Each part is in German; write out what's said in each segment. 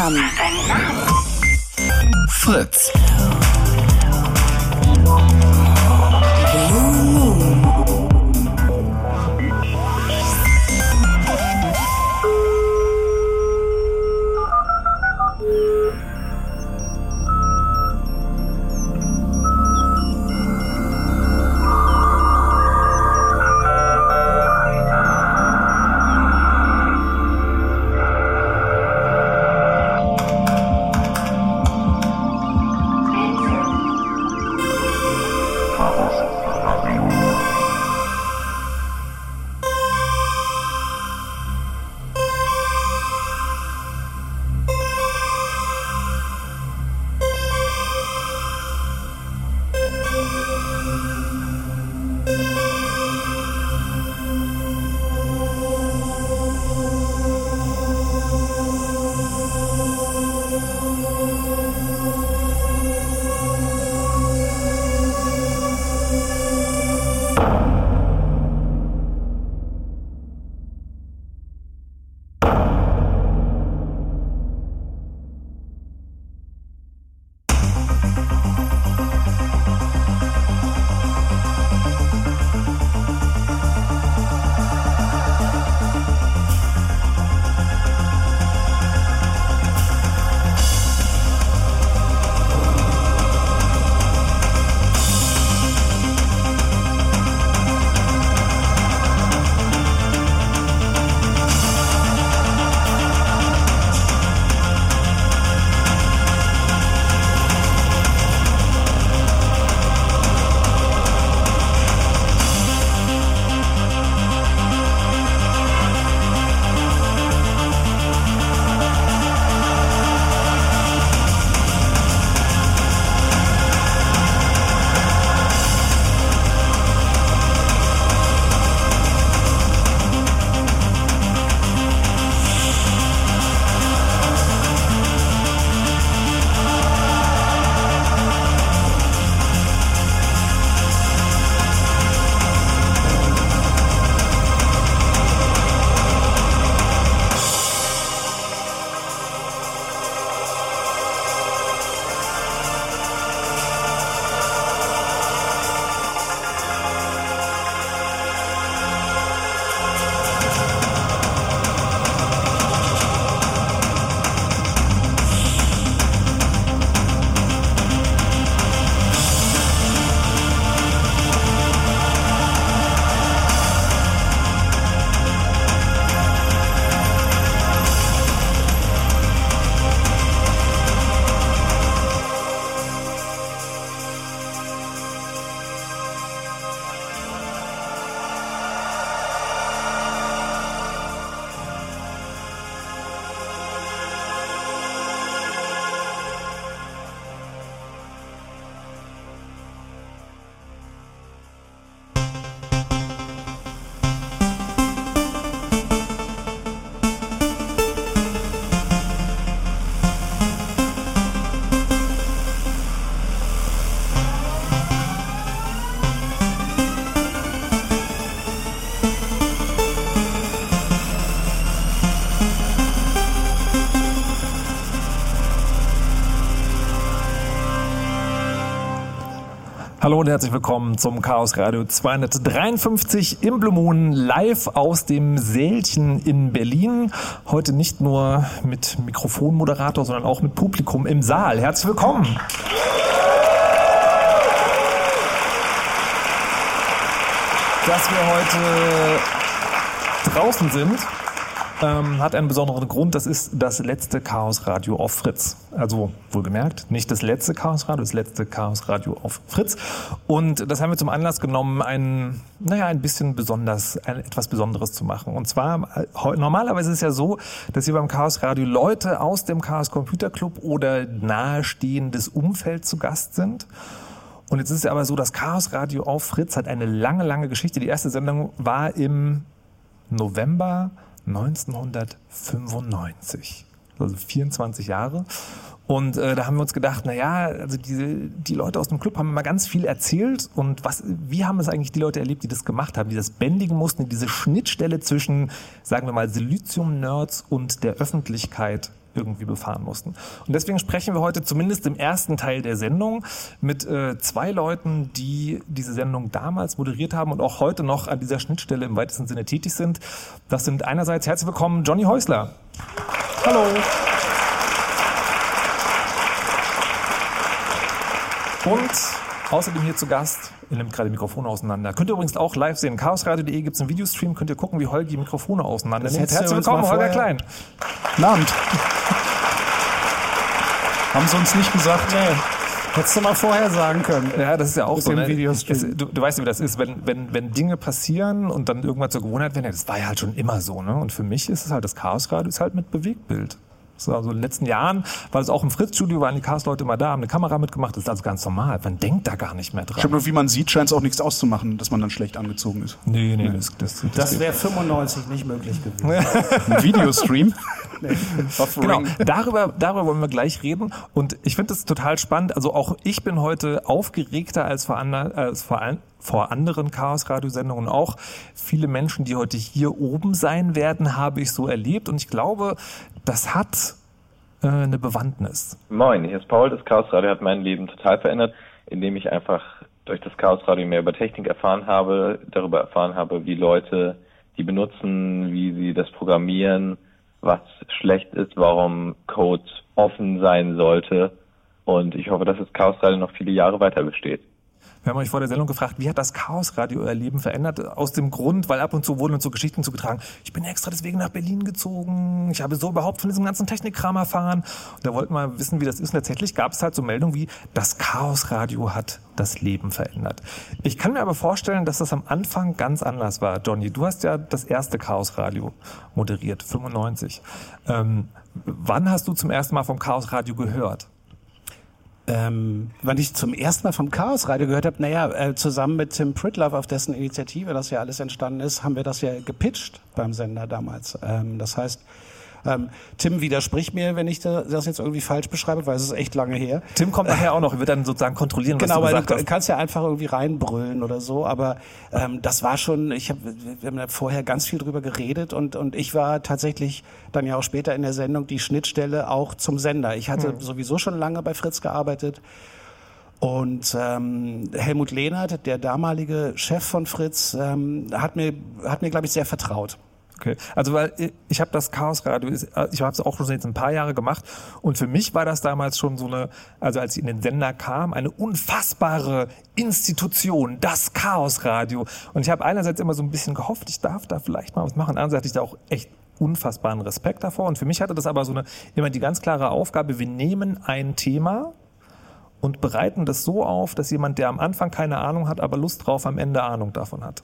Namen? Fritz. Hallo und herzlich willkommen zum Chaos Radio 253 im Blue Moon live aus dem Sälchen in Berlin. Heute nicht nur mit Mikrofonmoderator, sondern auch mit Publikum im Saal. Herzlich willkommen. Dass wir heute draußen sind, ähm, hat einen besonderen Grund. Das ist das letzte Chaos Radio auf Fritz. Also wohlgemerkt, nicht das letzte Chaos Radio, das letzte Chaos Radio auf Fritz. Und das haben wir zum Anlass genommen, ein, naja, ein bisschen besonders, ein, etwas Besonderes zu machen. Und zwar, äh, normalerweise ist es ja so, dass hier beim Chaos Radio Leute aus dem Chaos Computer Club oder nahestehendes Umfeld zu Gast sind. Und jetzt ist es aber so, das Chaos Radio auf Fritz hat eine lange, lange Geschichte. Die erste Sendung war im November 1995, also 24 Jahre. Und äh, da haben wir uns gedacht, na ja, also diese, die Leute aus dem Club haben immer ganz viel erzählt und was, wie haben es eigentlich die Leute erlebt, die das gemacht haben, die das bändigen mussten, diese Schnittstelle zwischen, sagen wir mal, Silizium-Nerds und der Öffentlichkeit irgendwie befahren mussten. Und deswegen sprechen wir heute zumindest im ersten Teil der Sendung mit äh, zwei Leuten, die diese Sendung damals moderiert haben und auch heute noch an dieser Schnittstelle im weitesten Sinne tätig sind. Das sind einerseits herzlich willkommen Johnny Häusler. Hallo. Und außerdem hier zu Gast, ihr nimmt gerade Mikrofone auseinander. Könnt ihr übrigens auch live sehen. chaosradio.de gibt es einen Videostream, könnt ihr gucken, wie Holgi Mikrofone auseinander nimmt. Herzlich willkommen, Holger Klein. Guten Abend. Haben sie uns nicht gesagt? Nee. Hättest du mal vorher sagen können. Ja, das ist ja auch Mit so. Ne? Videostream. Es, du, du weißt ja, wie das ist, wenn, wenn, wenn Dinge passieren und dann irgendwann zur Gewohnheit werden, ja, das war ja halt schon immer so. Ne? Und für mich ist es halt, das Chaosradio ist halt mit Bewegtbild. So, also in den letzten Jahren war es auch im Fritz-Studio, waren die Chaos-Leute immer da, haben eine Kamera mitgemacht. Das ist also ganz normal. Man denkt da gar nicht mehr dran. Stimmt, und wie man sieht, scheint es auch nichts auszumachen, dass man dann schlecht angezogen ist. Nee, nee, das, das, Das wäre 95 nicht möglich gewesen. Ein Videostream. Genau, darüber, darüber wollen wir gleich reden. Und ich finde das total spannend. Also auch ich bin heute aufgeregter als vor, ander, als vor, ein, vor anderen Chaos-Radiosendungen. Auch viele Menschen, die heute hier oben sein werden, habe ich so erlebt. Und ich glaube, das hat äh, eine Bewandtnis. Moin, hier ist Paul. Das Chaos Radio hat mein Leben total verändert, indem ich einfach durch das Chaos Radio mehr über Technik erfahren habe, darüber erfahren habe, wie Leute die benutzen, wie sie das programmieren, was schlecht ist, warum Code offen sein sollte. Und ich hoffe, dass das Chaos Radio noch viele Jahre weiter besteht. Wir haben euch vor der Sendung gefragt, wie hat das Chaosradio euer Leben verändert? Aus dem Grund, weil ab und zu wurden uns so Geschichten zugetragen. Ich bin extra deswegen nach Berlin gezogen. Ich habe so überhaupt von diesem ganzen Technikkram erfahren. Und da wollten wir wissen, wie das ist. Und tatsächlich gab es halt so Meldungen wie, das Chaosradio hat das Leben verändert. Ich kann mir aber vorstellen, dass das am Anfang ganz anders war. Johnny, du hast ja das erste Chaosradio moderiert, 95. Ähm, wann hast du zum ersten Mal vom Chaosradio gehört? Ähm, wann ich zum ersten Mal vom Chaos Radio gehört habe, naja, äh, zusammen mit Tim Pritlove, auf dessen Initiative das ja alles entstanden ist, haben wir das ja gepitcht beim Sender damals. Ähm, das heißt, ähm, Tim widerspricht mir, wenn ich da, das jetzt irgendwie falsch beschreibe, weil es ist echt lange her. Tim kommt nachher auch noch, wird dann sozusagen kontrollieren, was Genau, du weil gesagt du hast. kannst ja einfach irgendwie reinbrüllen oder so, aber ähm, das war schon, ich hab, wir haben da vorher ganz viel drüber geredet und, und ich war tatsächlich dann ja auch später in der Sendung die Schnittstelle auch zum Sender. Ich hatte sowieso schon lange bei Fritz gearbeitet und ähm, Helmut Lehnert, der damalige Chef von Fritz, ähm, hat mir, hat mir glaube ich, sehr vertraut. Okay. Also weil ich- ich habe das Chaos Radio, ich habe es auch schon jetzt ein paar Jahre gemacht und für mich war das damals schon so eine, also als ich in den Sender kam, eine unfassbare Institution, das Chaos Radio. Und ich habe einerseits immer so ein bisschen gehofft, ich darf da vielleicht mal was machen. Andererseits hatte ich da auch echt unfassbaren Respekt davor. Und für mich hatte das aber so eine immer die ganz klare Aufgabe: Wir nehmen ein Thema und bereiten das so auf, dass jemand, der am Anfang keine Ahnung hat, aber Lust drauf, am Ende Ahnung davon hat.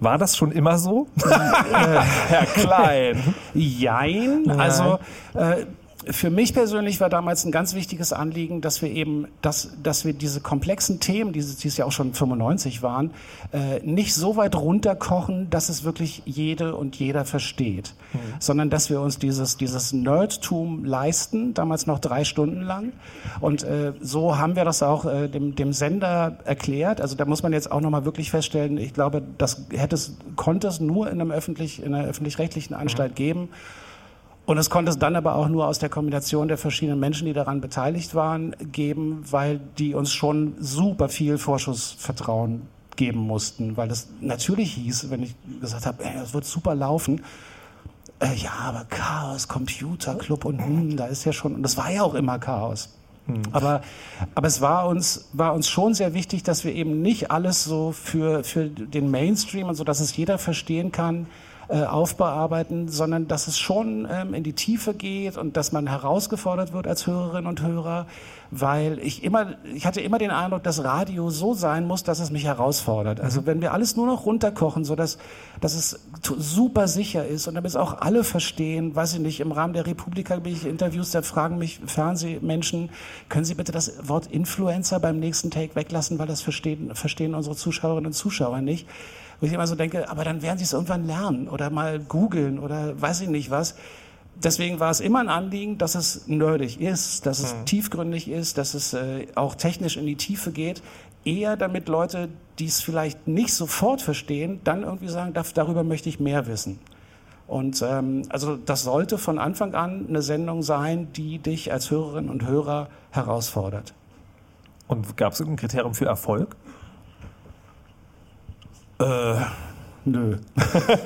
War das schon immer so? Herr Klein. Jein. Also äh, für mich persönlich war damals ein ganz wichtiges Anliegen, dass wir eben, dass, dass wir diese komplexen Themen, die, die es ja auch schon 95 waren, äh, nicht so weit runterkochen, dass es wirklich jede und jeder versteht, sondern dass wir uns dieses, dieses Nerdtum leisten, damals noch drei Stunden lang. Und äh, so haben wir das auch äh, dem, dem Sender erklärt. Also da muss man jetzt auch nochmal wirklich feststellen, ich glaube, das hätte es, konnte es nur in einem öffentlich, in einer öffentlich-rechtlichen Anstalt geben. Und es konnte es dann aber auch nur aus der Kombination der verschiedenen Menschen, die daran beteiligt waren, geben, weil die uns schon super viel Vorschussvertrauen geben mussten. Weil das natürlich hieß, wenn ich gesagt habe, das wird super laufen, äh, ja, aber Chaos, Computer Club und hm, da ist ja schon, und das war ja auch immer Chaos. Aber, aber es war uns, war uns schon sehr wichtig, dass wir eben nicht alles so für, für den Mainstream und so, dass es jeder verstehen kann, äh, aufbearbeiten, sondern dass es schon ähm, in die Tiefe geht und dass man herausgefordert wird als Hörerin und Hörer, weil ich immer, ich hatte immer den Eindruck, dass Radio so sein muss, dass es mich herausfordert. Also wenn wir alles nur noch runterkochen, so dass, dass es super sicher ist und damit es auch alle verstehen, weiß ich nicht, im Rahmen der Republika bin ich Interviews, da fragen mich Fernsehmenschen, können Sie bitte das Wort Influencer beim nächsten Take weglassen, weil das verstehen, verstehen unsere Zuschauerinnen und Zuschauer nicht. Wo ich immer so denke, aber dann werden sie es irgendwann lernen oder mal googeln oder weiß ich nicht was. Deswegen war es immer ein Anliegen, dass es nerdig ist, dass es tiefgründig ist, dass es äh, auch technisch in die Tiefe geht. Eher damit Leute, die es vielleicht nicht sofort verstehen, dann irgendwie sagen, darüber möchte ich mehr wissen. Und ähm, also das sollte von Anfang an eine Sendung sein, die dich als Hörerin und Hörer herausfordert. Und gab es irgendein Kriterium für Erfolg? Äh, nö.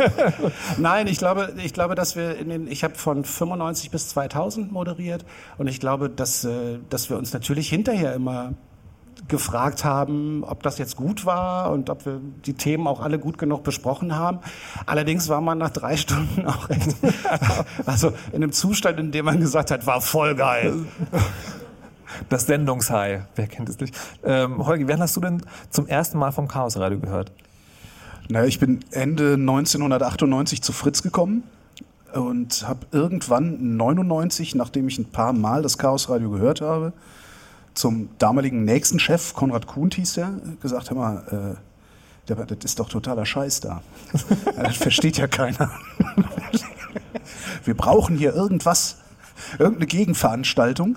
Nein, ich glaube, ich glaube, dass wir in den, ich habe von 95 bis 2000 moderiert und ich glaube, dass, äh, dass wir uns natürlich hinterher immer gefragt haben, ob das jetzt gut war und ob wir die Themen auch alle gut genug besprochen haben. Allerdings war man nach drei Stunden auch echt, also in einem Zustand, in dem man gesagt hat, war voll geil. Das Sendungshigh, wer kennt es nicht? Ähm, Holgi, wann hast du denn zum ersten Mal vom Chaos Radio gehört? Naja, ich bin Ende 1998 zu Fritz gekommen und habe irgendwann 99, nachdem ich ein paar Mal das Chaos Radio gehört habe, zum damaligen nächsten Chef, Konrad Kuhn hieß der, gesagt, hör mal, äh, das ist doch totaler Scheiß da. das versteht ja keiner. Wir brauchen hier irgendwas, irgendeine Gegenveranstaltung,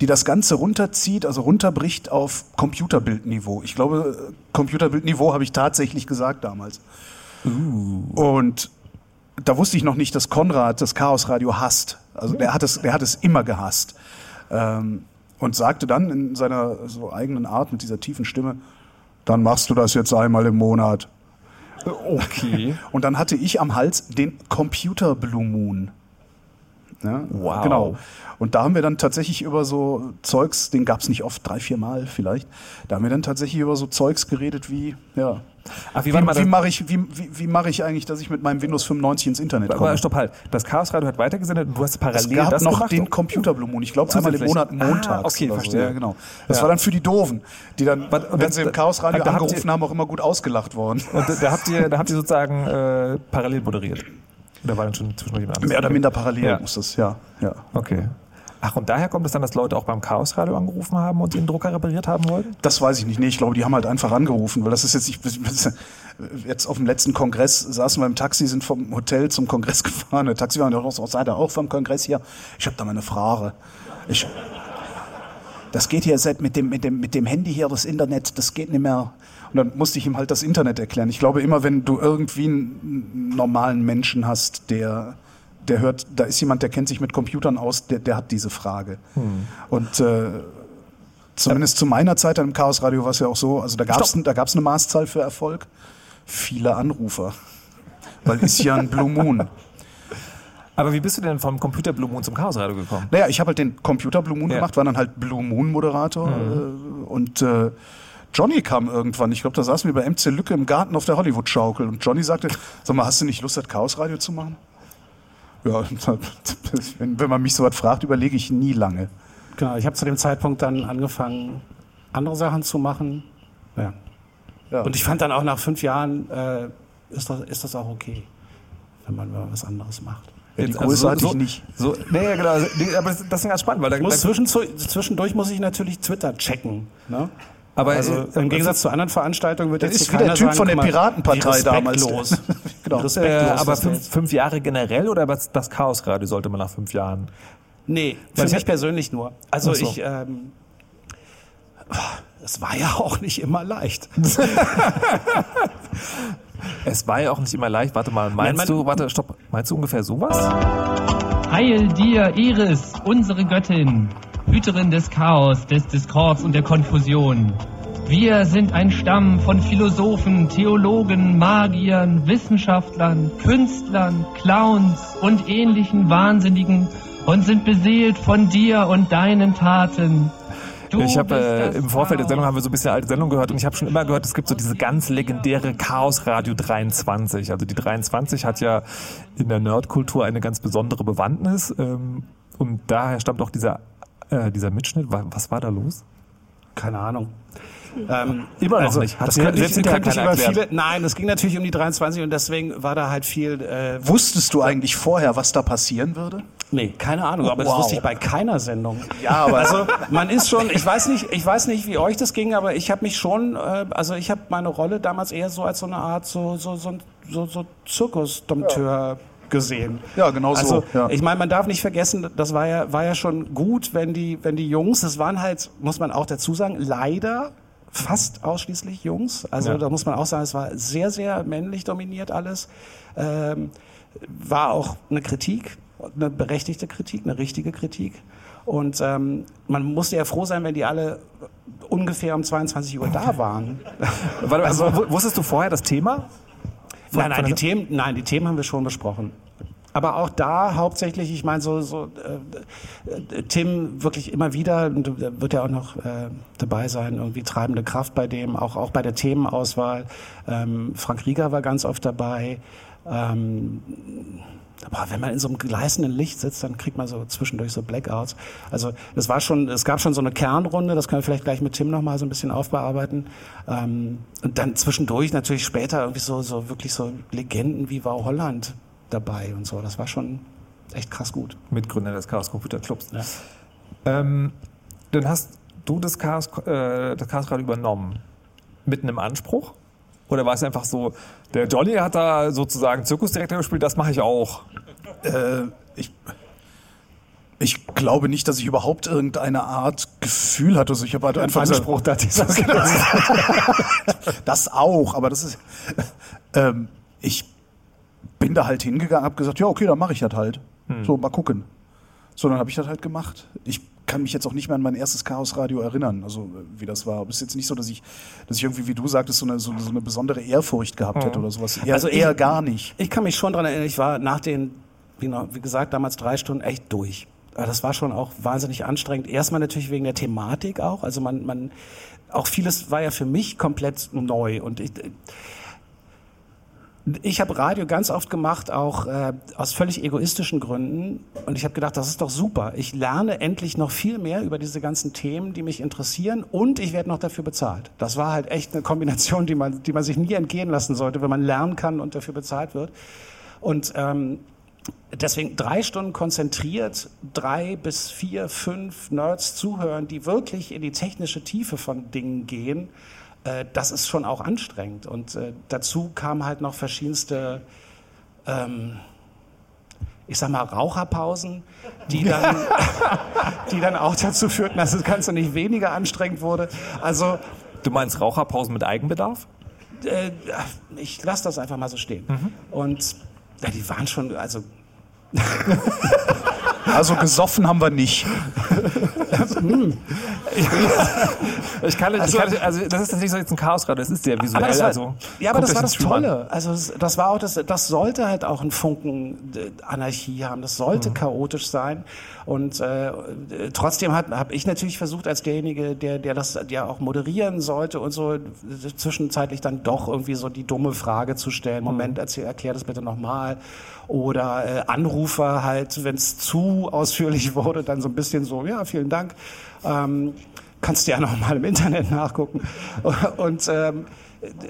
die das Ganze runterzieht, also runterbricht auf Computerbildniveau. Ich glaube, Computerbildniveau habe ich tatsächlich gesagt damals. Uh. Und da wusste ich noch nicht, dass Konrad das Chaos Radio hasst. Also der hat es, der hat es immer gehasst. Ähm, und sagte dann in seiner so eigenen Art mit dieser tiefen Stimme, dann machst du das jetzt einmal im Monat. Okay. Und dann hatte ich am Hals den Computer Blue Moon. Ja, wow. Genau. Und da haben wir dann tatsächlich über so Zeugs, den gab es nicht oft, drei, vier Mal vielleicht, da haben wir dann tatsächlich über so Zeugs geredet wie, ja. Ach, wie wie, wie mache ich, wie, wie, wie mache ich eigentlich, dass ich mit meinem Windows 95 ins Internet komme? Aber stopp halt. Das Chaos Radio hat weitergesendet und du hast parallel es gab das noch gemacht? den Computer Blue Moon. Ich glaube einmal im. Monat montags. Ah, okay, oder so. verstehe. Ja, genau. Das Ja. war dann für die Doofen, die dann, Warte, wenn das- sie im Chaos Radio habt ihr- angerufen haben, auch immer gut ausgelacht worden. Und da, da habt ihr, da habt ihr sozusagen äh, parallel moderiert. Oder war dann schon zwischendurch anderes? Mehr oder minder parallel Ja. muss das, ja. ja. Okay. Ach, und daher kommt es dann, dass Leute auch beim Chaos Radio angerufen haben und den Drucker repariert haben wollten? Das weiß ich nicht. Nee, ich glaube, die haben halt einfach angerufen, weil das ist jetzt, ich, jetzt auf dem letzten Kongress saßen wir im Taxi, sind vom Hotel zum Kongress gefahren. Der Taxi war auch, seid ihr auch vom Kongress hier? Ich habe da mal eine Frage. Ich, das geht hier seit mit dem, mit dem, mit dem Handy hier, das Internet, das geht nicht mehr. Und dann musste ich ihm halt das Internet erklären. Ich glaube immer, wenn du irgendwie einen normalen Menschen hast, der, der hört, da ist jemand, der kennt sich mit Computern aus, der, der hat diese Frage. Und äh, zumindest zu meiner Zeit im Chaos Radio war es ja auch so, also da gab es da gab's eine Maßzahl für Erfolg. Viele Anrufer. Weil ist ja ein Blue Moon. Aber wie bist du denn vom Computer Blue Moon zum Chaos Radio gekommen? Naja, ich habe halt den Computer Blue Moon Ja. gemacht, war dann halt Blue Moon Moderator äh, und äh, Johnny kam irgendwann. Ich glaube, da saßen wir bei MC Lücke im Garten auf der Hollywood-Schaukel und Johnny sagte, sag mal, hast du nicht Lust, das Chaos Radio zu machen? Ja, wenn, wenn man mich so was fragt, überlege ich nie lange. Genau, ich habe zu dem Zeitpunkt dann angefangen, andere Sachen zu machen. Ja. Ja. Und ich fand dann auch nach fünf Jahren, äh, ist, das, ist das auch okay, wenn man mal was anderes macht. Ja, die Jetzt, Größe hatte so, ich nicht. So, nee, ja, genau. Also, nee, aber das, ist ganz spannend, weil da, muss da, zwischen, zwischendurch muss ich natürlich Twitter checken. Ne? Aber Also äh, im Gegensatz zu anderen Veranstaltungen wird Das jetzt ist wie der Typ von sagen, der guck mal, Piratenpartei damals. respektlos. Genau. äh, respektlos. aber das fünf, fünf Jahre generell oder was das Chaos Radio sollte man nach fünf Jahren? Nee, für Weil mich ich- persönlich nur. Also so. ich, ähm, es war ja auch nicht immer leicht. Es war ja auch nicht immer leicht. Warte mal, meinst man- du, warte, stopp, meinst du ungefähr sowas? Heil dir, Iris, unsere Göttin, Hüterin des Chaos, des Diskords und der Konfusion. Wir sind ein Stamm von Philosophen, Theologen, Magiern, Wissenschaftlern, Künstlern, Clowns und ähnlichen Wahnsinnigen und sind beseelt von dir und deinen Taten. Du ich habe äh, im Vorfeld der. Sendung haben wir so ein bisschen alte Sendung gehört und ich habe schon immer gehört, es gibt so diese ganz legendäre Chaos Radio 23. Also die 23 hat ja in der Nerdkultur eine ganz besondere Bewandtnis ähm, und daher stammt auch dieser äh, dieser Mitschnitt. Wa- Was war da los? Keine Ahnung. Ähm, Immer noch nicht. Hat Das ich, selbst ich keiner über viele, nein, es ging natürlich um die 23 und deswegen war da halt viel. Äh, Wusstest du eigentlich vorher, was da passieren würde? nee, keine Ahnung, aber das Wow. wusste ich bei keiner Sendung. Ja, aber- also man ist schon, ich weiß nicht, ich weiß nicht, wie euch das ging, aber ich habe mich schon, äh, also ich habe meine Rolle damals eher so als so eine Art so so so so, so Zirkusdompteur gesehen. Ja, genau so, Also ja. ich meine, man darf nicht vergessen, das war ja war ja schon gut, wenn die wenn die Jungs, das waren halt, muss man auch dazu sagen, leider fast ausschließlich Jungs. Also Ja. da muss man auch sagen, es war sehr sehr männlich dominiert alles. Ähm, war auch eine Kritik, eine berechtigte Kritik, eine richtige Kritik. Und ähm, man musste ja froh sein, wenn die alle ungefähr um 22 Uhr da waren. Warte, also, also, wusstest du vorher das Thema? Von, nein, nein, die Themen, nein, die Themen haben wir schon besprochen. Aber auch da hauptsächlich, ich meine, so, so äh, Tim wirklich immer wieder, und wird ja auch noch äh, dabei sein, irgendwie treibende Kraft bei dem, auch, auch bei der Themenauswahl. Ähm, Frank Rieger war ganz oft dabei. Ähm, aber wenn man in so einem gleißenden Licht sitzt, dann kriegt man so zwischendurch so Blackouts. Also es war schon, es gab schon so eine Kernrunde, das können wir vielleicht gleich mit Tim noch mal so ein bisschen aufbearbeiten. Ähm, und dann zwischendurch natürlich später irgendwie so, so wirklich so Legenden wie Wow Holland dabei und so. Das war schon echt krass gut. Mitgründer des Chaos Computer Clubs. Ja. Ähm, dann hast du das Chaos, äh, das Chaos Radio übernommen. Mit einem Anspruch? Oder war es einfach so, der Johnny hat da sozusagen Zirkusdirektor gespielt, das mache ich auch? Äh, ich, ich glaube nicht, dass ich überhaupt irgendeine Art Gefühl hatte. Also ich habe halt einfach Anspruch, da dieser Das auch, aber das ist. Ähm, ich bin da halt hingegangen, habe gesagt, ja okay, dann mache ich das halt. Hm. So mal gucken. So dann habe ich das halt gemacht. Ich kann mich jetzt auch nicht mehr an mein erstes Chaosradio erinnern, also wie das war. Aber es ist jetzt nicht so, dass ich, dass ich irgendwie, wie du sagtest, so eine, so, so eine besondere Ehrfurcht gehabt hätte oder sowas. Eher, also eher gar nicht. Ich kann mich schon daran erinnern, ich war nach den, wie, gesagt, damals drei Stunden echt durch. Aber das war schon auch wahnsinnig anstrengend. Erstmal natürlich wegen der Thematik auch. Also man, man, auch vieles war ja für mich komplett neu und ich, ich habe Radio ganz oft gemacht, auch äh, aus völlig egoistischen Gründen. Und ich habe gedacht, das ist doch super. Ich lerne endlich noch viel mehr über diese ganzen Themen, die mich interessieren. Und ich werde noch dafür bezahlt. Das war halt echt eine Kombination, die man, die man sich nie entgehen lassen sollte, wenn man lernen kann und dafür bezahlt wird. Und ähm, deswegen drei Stunden konzentriert, drei bis vier, fünf Nerds zuhören, die wirklich in die technische Tiefe von Dingen gehen das ist schon auch anstrengend. Und äh, dazu kamen halt noch verschiedenste, ähm, ich sag mal, Raucherpausen, die dann, die dann auch dazu führten, dass das Ganze nicht weniger anstrengend wurde. Also, du meinst Raucherpausen mit Eigenbedarf? Äh, ich lasse das einfach mal so stehen. Mhm. Und ja, die waren schon, also Also gesoffen haben wir nicht. ich kann, also, ich kann, also das ist natürlich so jetzt ein Chaosrad, das ist sehr visuell. War, also, ja, aber das war das Tolle. Also das war auch das, das sollte halt auch ein Funken äh, Anarchie haben. Das sollte mhm. chaotisch sein. Und äh, trotzdem habe hab ich natürlich versucht, als derjenige, der, der das ja auch moderieren sollte und so, zwischenzeitlich dann doch irgendwie so die dumme Frage zu stellen. Mhm. Moment, erzähl, erklär das bitte nochmal. Oder äh, Anrufer halt, wenn es zu ausführlich wurde, dann so ein bisschen so, ja, vielen Dank. Ähm, kannst du ja noch mal im Internet nachgucken. Und ähm,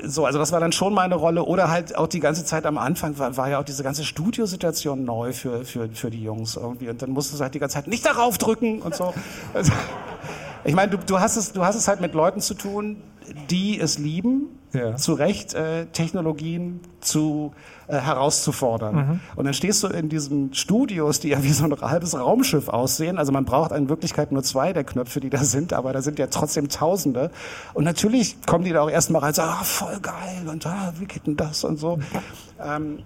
so, also das war dann schon meine Rolle. Oder halt auch die ganze Zeit am Anfang war, war ja auch diese ganze Studiosituation neu für, für, für die Jungs irgendwie. Und dann musstest du halt die ganze Zeit nicht darauf drücken und so. Also, ich meine, du, du, hast es, du hast es halt mit Leuten zu tun, die es lieben, ja. zu Recht äh, Technologien zu äh, herauszufordern. Mhm. Und dann stehst du in diesen Studios, die ja wie so ein halbes Raumschiff aussehen. Also man braucht in Wirklichkeit nur zwei der Knöpfe, die da sind, aber da sind ja trotzdem Tausende. Und natürlich kommen die da auch erstmal rein und sagen, ah, voll geil und ah, wie geht denn das und so. Ähm,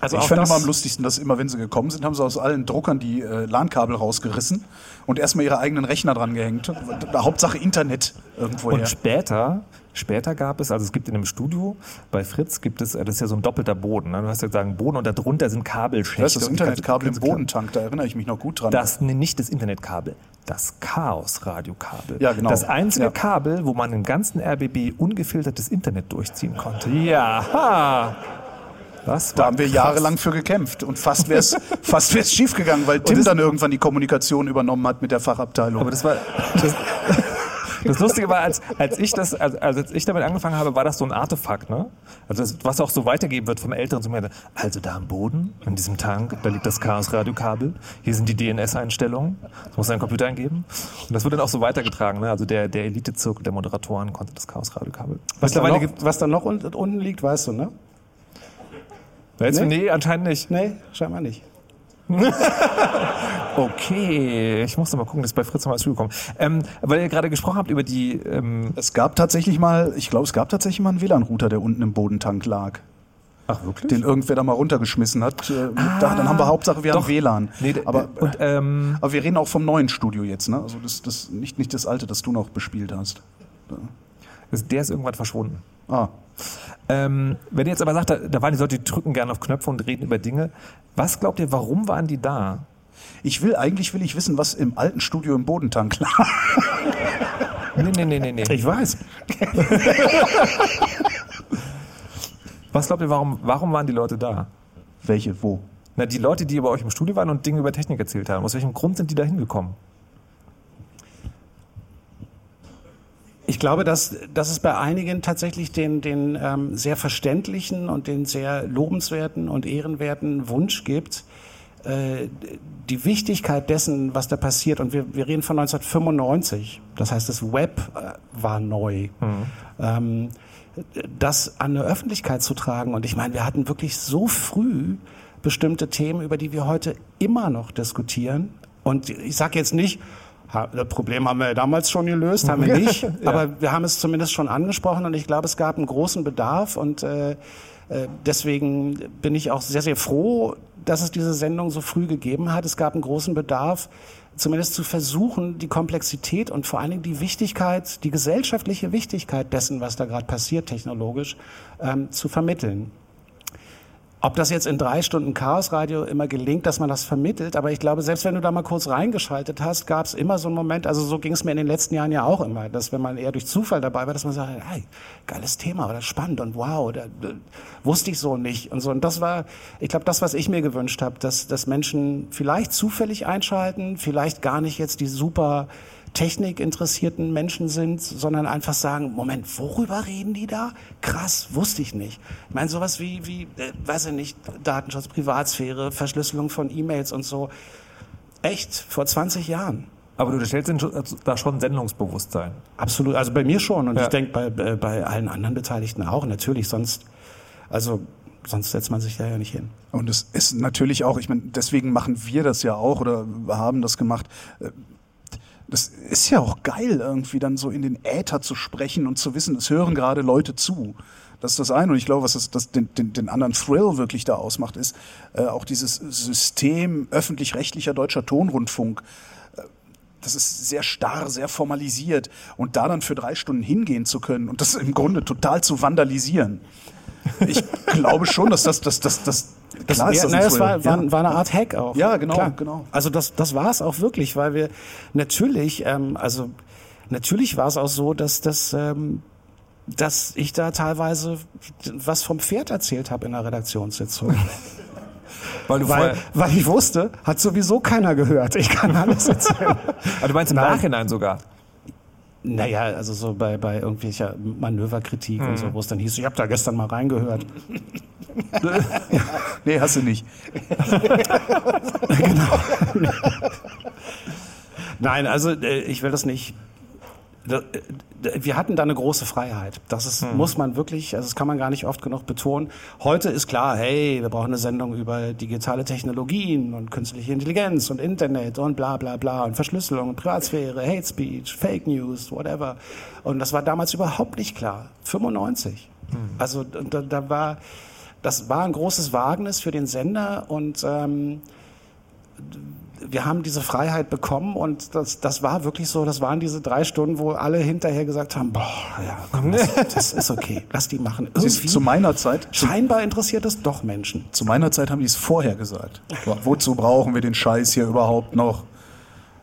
also ich fand immer am lustigsten, dass immer, wenn sie gekommen sind, haben sie aus allen Druckern die äh, LAN-Kabel rausgerissen und erstmal ihre eigenen Rechner dran gehängt. Hauptsache Internet irgendwo. Und später, später gab es, also es gibt in einem Studio bei Fritz gibt es, das ist ja so ein doppelter Boden. Ne? Du hast ja gesagt Boden und darunter sind Kabelschächte. Das ist das Internetkabel im Bodentank, da erinnere ich mich noch gut dran. Das nicht das Internetkabel, das Chaos-Radiokabel. Ja, genau. Das einzige ja. Kabel, wo man im ganzen RBB ungefiltertes Internet durchziehen konnte. Ja. Ha. Was? Da haben wir krass. jahrelang für gekämpft und fast wäre es fast wär's schiefgegangen, weil Tim dann irgendwann die Kommunikation übernommen hat mit der Fachabteilung. Aber das war das, das Lustige war, als, als ich das, also als ich damit angefangen habe, war das so ein Artefakt, ne? Also das, was auch so weitergeben wird vom Älteren zu mir. Also da am Boden, in diesem Tank, da liegt das Chaos-Radiokabel. Hier sind die DNS-Einstellungen. Das muss ein Computer eingeben. Und das wird dann auch so weitergetragen, ne? Also der, der Elite-Zirkel der Moderatoren konnte das Chaos-Radiokabel. Was, da noch, was da noch unten liegt, weißt du, ne? Weißt nee? nee, anscheinend nicht. Nee, scheinbar nicht. okay, ich muss noch mal gucken, das ist bei Fritz noch mal zugekommen. Ähm, weil ihr gerade gesprochen habt über die. Ähm es gab tatsächlich mal, ich glaube, es gab tatsächlich mal einen WLAN-Router, der unten im Bodentank lag. Ach, wirklich? Den irgendwer da mal runtergeschmissen hat. Äh, da, dann haben wir Hauptsache, wir Doch. haben WLAN. Nee, aber, und, ähm, aber wir reden auch vom neuen Studio jetzt, ne? Also das, das nicht, nicht das alte, das du noch bespielt hast. das- der ist irgendwann verschwunden. Ah. Ähm, wenn ihr jetzt aber sagt, da, da waren die Leute, die drücken gerne auf Knöpfe und reden über Dinge. Was glaubt ihr, warum waren die da? Ich will, eigentlich will ich wissen, was im alten Studio im Bodentank lag. Nee, nee, nee, nee, nee. Ich weiß. Was glaubt ihr, warum, warum waren die Leute da? Welche, wo? Na, die Leute, die bei euch im Studio waren und Dinge über Technik erzählt haben. Aus welchem Grund sind die da hingekommen? Ich glaube, dass, dass es bei einigen tatsächlich den, den ähm, sehr verständlichen und den sehr lobenswerten und ehrenwerten Wunsch gibt, äh, die Wichtigkeit dessen, was da passiert, und wir, wir reden von 1995, das heißt, das Web äh, war neu, ähm, das an eine Öffentlichkeit zu tragen. Und ich meine, wir hatten wirklich so früh bestimmte Themen, über die wir heute immer noch diskutieren. Und ich sage jetzt nicht, das Problem haben wir ja damals schon gelöst, haben wir nicht, aber wir haben es zumindest schon angesprochen und ich glaube, es gab einen großen Bedarf und äh, äh, deswegen bin ich auch sehr, sehr froh, dass es diese Sendung so früh gegeben hat. Es gab einen großen Bedarf, zumindest zu versuchen, die Komplexität und vor allen Dingen die Wichtigkeit, die gesellschaftliche Wichtigkeit dessen, was da gerade passiert technologisch, ähm, zu vermitteln. Ob das jetzt in drei Stunden Chaosradio immer gelingt, dass man das vermittelt, aber ich glaube, selbst wenn du da mal kurz reingeschaltet hast, gab es immer so einen Moment, also so ging es mir in den letzten Jahren ja auch immer, dass wenn man eher durch Zufall dabei war, dass man sagt, hey, geiles Thema oder spannend und wow, da, wusste ich so nicht und so. Und das war, ich glaube, das, was ich mir gewünscht habe, dass, dass Menschen vielleicht zufällig einschalten, vielleicht gar nicht jetzt die super technikinteressierten Menschen sind, sondern einfach sagen, Moment, worüber reden die da? Krass, wusste ich nicht. Ich meine, sowas wie, wie äh, weiß ich nicht, Datenschutz, Privatsphäre, Verschlüsselung von E-Mails und so. Echt, vor 20 Jahren. Aber du stellst den schon- da schon Sendungsbewusstsein. Absolut, also bei mir schon und Ja. ich denke bei, bei bei allen anderen Beteiligten auch, natürlich, sonst, also sonst setzt man sich da ja nicht hin. Und es ist natürlich auch, ich meine, deswegen machen wir das ja auch oder haben das gemacht. Das ist ja auch geil, irgendwie dann so in den Äther zu sprechen und zu wissen, es hören gerade Leute zu. Das ist das eine. Und ich glaube, was das, das den, den, den anderen Thrill wirklich da ausmacht, ist äh, auch dieses System öffentlich-rechtlicher deutscher Tonrundfunk. Äh, Das ist sehr starr, sehr formalisiert. Und da dann für drei Stunden hingehen zu können und das im Grunde total zu vandalisieren. Ich glaube schon, dass das, das, das, das, klar ist ja, das es Thrill. war, war, Ja. war eine Art Hack auch. Ja, genau, Klar. genau. Also das, das war es auch wirklich, weil wir natürlich, ähm, also natürlich war es auch so, dass das, ähm, dass ich da teilweise was vom Pferd erzählt habe in der Redaktionssitzung. Weil du weil, weil ich wusste, hat sowieso keiner gehört. Ich kann alles erzählen. aber du meinst im Nein. Nachhinein sogar. Naja, also so bei, bei irgendwelcher Manöverkritik und Mhm. so, wo es dann hieß, ich habe da gestern mal reingehört. Nee, hast du nicht. Nein, also äh, ich will das nicht. Äh, Wir hatten da eine große Freiheit. Das ist, Hm. muss man wirklich, also das kann man gar nicht oft genug betonen. Heute ist klar, hey, wir brauchen eine Sendung über digitale Technologien und künstliche Intelligenz und Internet und bla bla bla und Verschlüsselung und Privatsphäre, Hate Speech, Fake News, whatever. Und das war damals überhaupt nicht klar. 95. Hm. Also da, da war, das war ein großes Wagnis für den Sender und ähm, wir haben diese Freiheit bekommen und das, das war wirklich so, das waren diese drei Stunden, wo alle hinterher gesagt haben, boah, ja, komm, das, das ist okay, lass die machen. Irgendwie, zu meiner Zeit, scheinbar interessiert es doch Menschen. zu meiner Zeit haben die es vorher gesagt. Wozu brauchen wir den Scheiß hier überhaupt noch?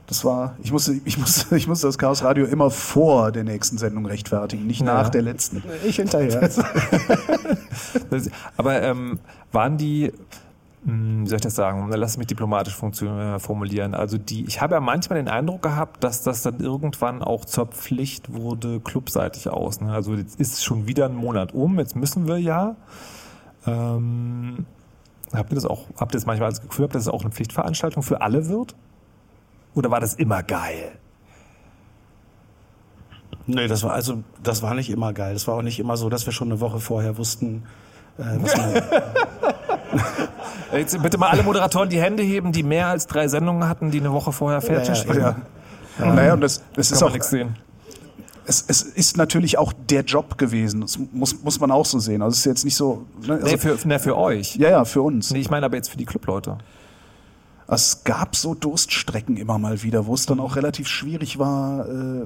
Das war, ich musste, ich musste, ich musste das Chaos Radio immer vor der nächsten Sendung rechtfertigen, nicht nach der letzten. Ich hinterher. Aber ähm, waren die, wie soll ich das sagen, lass mich diplomatisch äh, formulieren. Also die, ich habe ja manchmal den Eindruck gehabt, dass das dann irgendwann auch zur Pflicht wurde, clubseitig aus. Ne? Also jetzt ist schon wieder ein Monat um, jetzt müssen wir ja. Ähm, habt ihr das auch, habt ihr das manchmal das Gefühl, dass es auch eine Pflichtveranstaltung für alle wird? Oder war das immer geil? nee, das war also, das war nicht immer geil. Das war auch nicht immer so, dass wir schon eine Woche vorher wussten, Jetzt bitte mal alle Moderatoren die Hände heben, die mehr als drei Sendungen hatten, die eine Woche vorher fertig Ja, stehen. Ja. Naja, und das, das ist auch, nichts sehen. es, es ist natürlich auch der Job gewesen. Das muss, muss man auch so sehen. Also es ist jetzt nicht so. Ne, also, nee, für, nee, für euch. Ja, ja, für uns. Nee, ich meine aber jetzt für die Clubleute. Es gab so Durststrecken immer mal wieder, wo es dann auch relativ schwierig war, äh,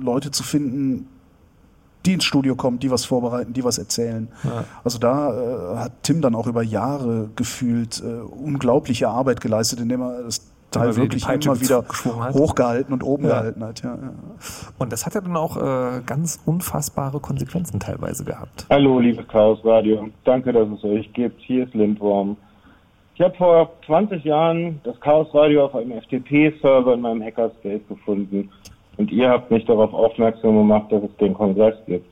Leute zu finden, die ins Studio kommen, die was vorbereiten, die was erzählen. Ja. Also da äh, hat Tim dann auch über Jahre gefühlt äh, unglaubliche Arbeit geleistet, indem er das Teil wirklich immer wieder hochgehalten und oben ja. gehalten hat. Ja, ja. Und das hat ja dann auch äh, ganz unfassbare Konsequenzen teilweise gehabt. Hallo, liebes Chaos Radio. Danke, dass es euch gibt. Hier ist Lindworm. Ich habe vor 20 Jahren das Chaos Radio auf einem FTP-Server in meinem Hackerspace gefunden. Und ihr habt mich darauf aufmerksam gemacht, dass es den Kongress gibt.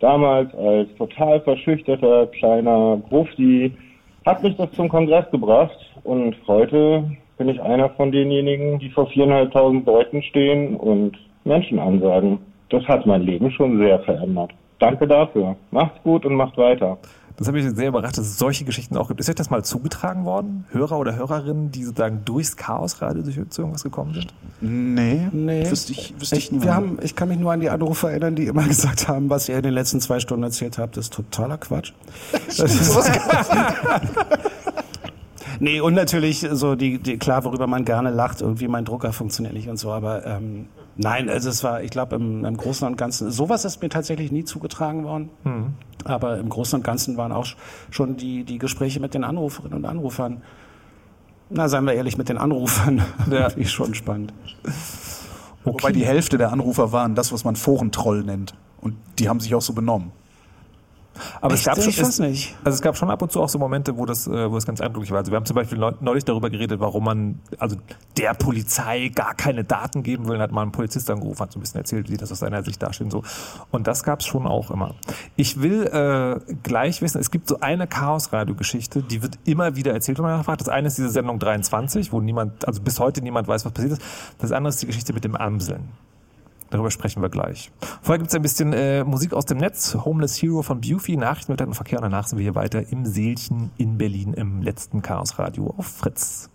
Damals als total verschüchterter kleiner Grufti hat mich das zum Kongress gebracht. Und heute bin ich einer von denjenigen, die vor viereinhalbtausend Leuten stehen und Menschen ansagen. Das hat mein Leben schon sehr verändert. Danke dafür. Macht's gut und macht weiter. Das habe ich sehr überrascht, dass es solche Geschichten auch gibt. Ist euch das mal zugetragen worden? Hörer oder Hörerinnen, die sozusagen durchs Chaosradio zu irgendwas gekommen sind? Nee, nee. Wüsste ich, wüsste ich, ich, wir haben, ich kann mich nur an die Anrufer erinnern, die immer gesagt haben, was ihr in den letzten zwei Stunden erzählt habt, ist totaler Quatsch. nee, und natürlich so die, die, klar, worüber man gerne lacht, irgendwie mein Drucker funktioniert nicht und so, aber ähm, nein, also es war, ich glaube, im, im Großen und Ganzen, sowas ist mir tatsächlich nie zugetragen worden. Mhm. Aber im Großen und Ganzen waren auch schon die, die Gespräche mit den Anruferinnen und Anrufern, na, seien wir ehrlich, mit den Anrufern, ja. schon spannend. Okay. Wobei die Hälfte der Anrufer waren das, was man Forentroll nennt. Und die haben sich auch so benommen. Aber Echt? es gab schon, es, nicht. Also es gab schon ab und zu auch so Momente, wo das, äh, wo es ganz eindrücklich war. Also wir haben zum Beispiel neulich darüber geredet, warum man also der Polizei gar keine Daten geben will. Hat mal ein Polizist angerufen, hat so ein bisschen erzählt, wie das aus seiner Sicht dasteht und so. Und das gab es schon auch immer. Ich will äh, gleich wissen, es gibt so eine Chaos-Radio-Geschichte, die wird immer wieder erzählt, wenn man nachfragt. Das eine ist diese Sendung 23, wo niemand, also bis heute niemand weiß, was passiert ist. Das andere ist die Geschichte mit dem Amseln. Darüber sprechen wir gleich. Vorher gibt es ein bisschen äh, Musik aus dem Netz. Homeless Hero von Buffy, Nachrichten mit und Verkehr. Und danach sind wir hier weiter im Seelchen in Berlin im letzten Chaos Radio auf Fritz.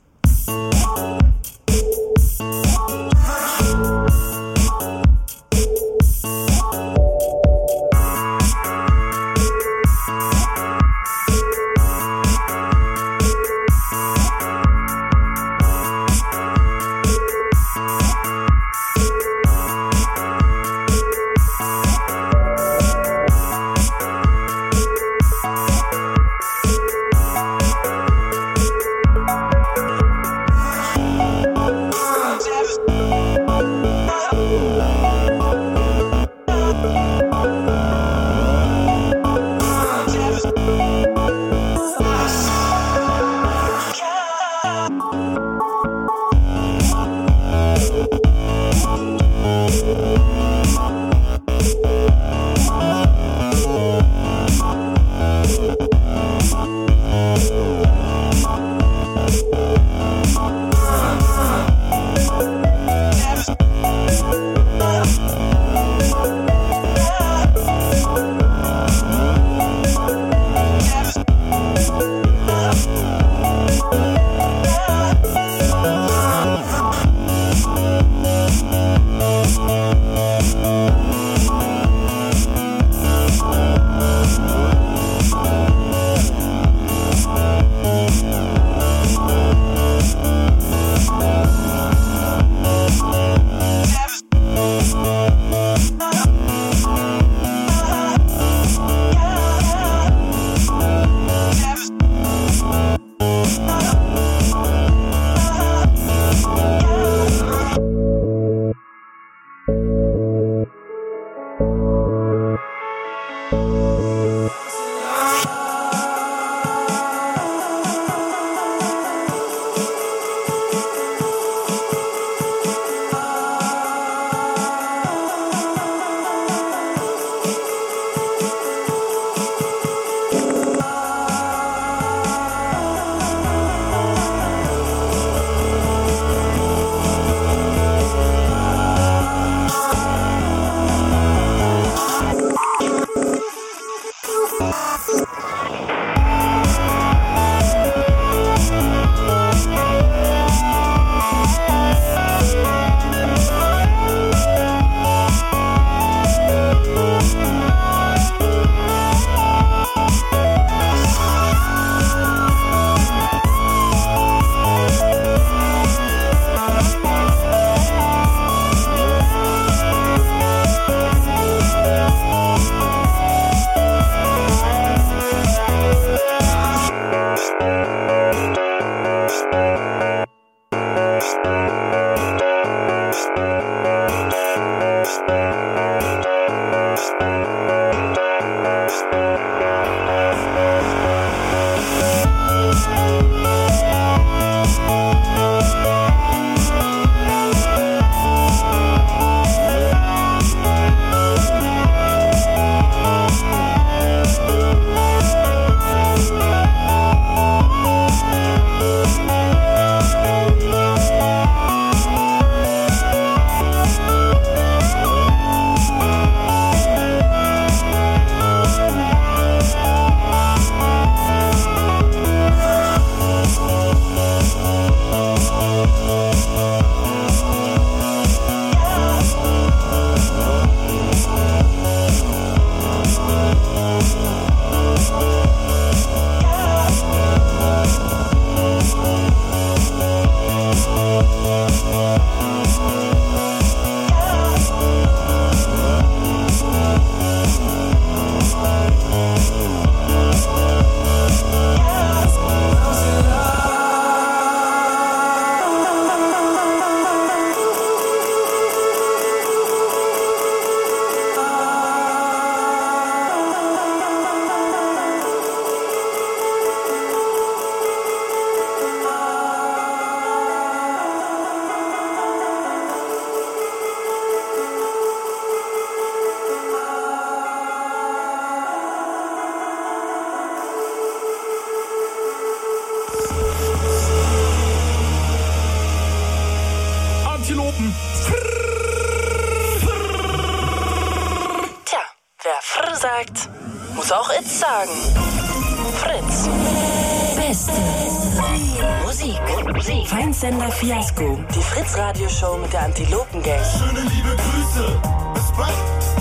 Fiasko. Die Fritz-Radioshow mit der Antilopen-Gang. Schöne liebe Grüße. Bis bald.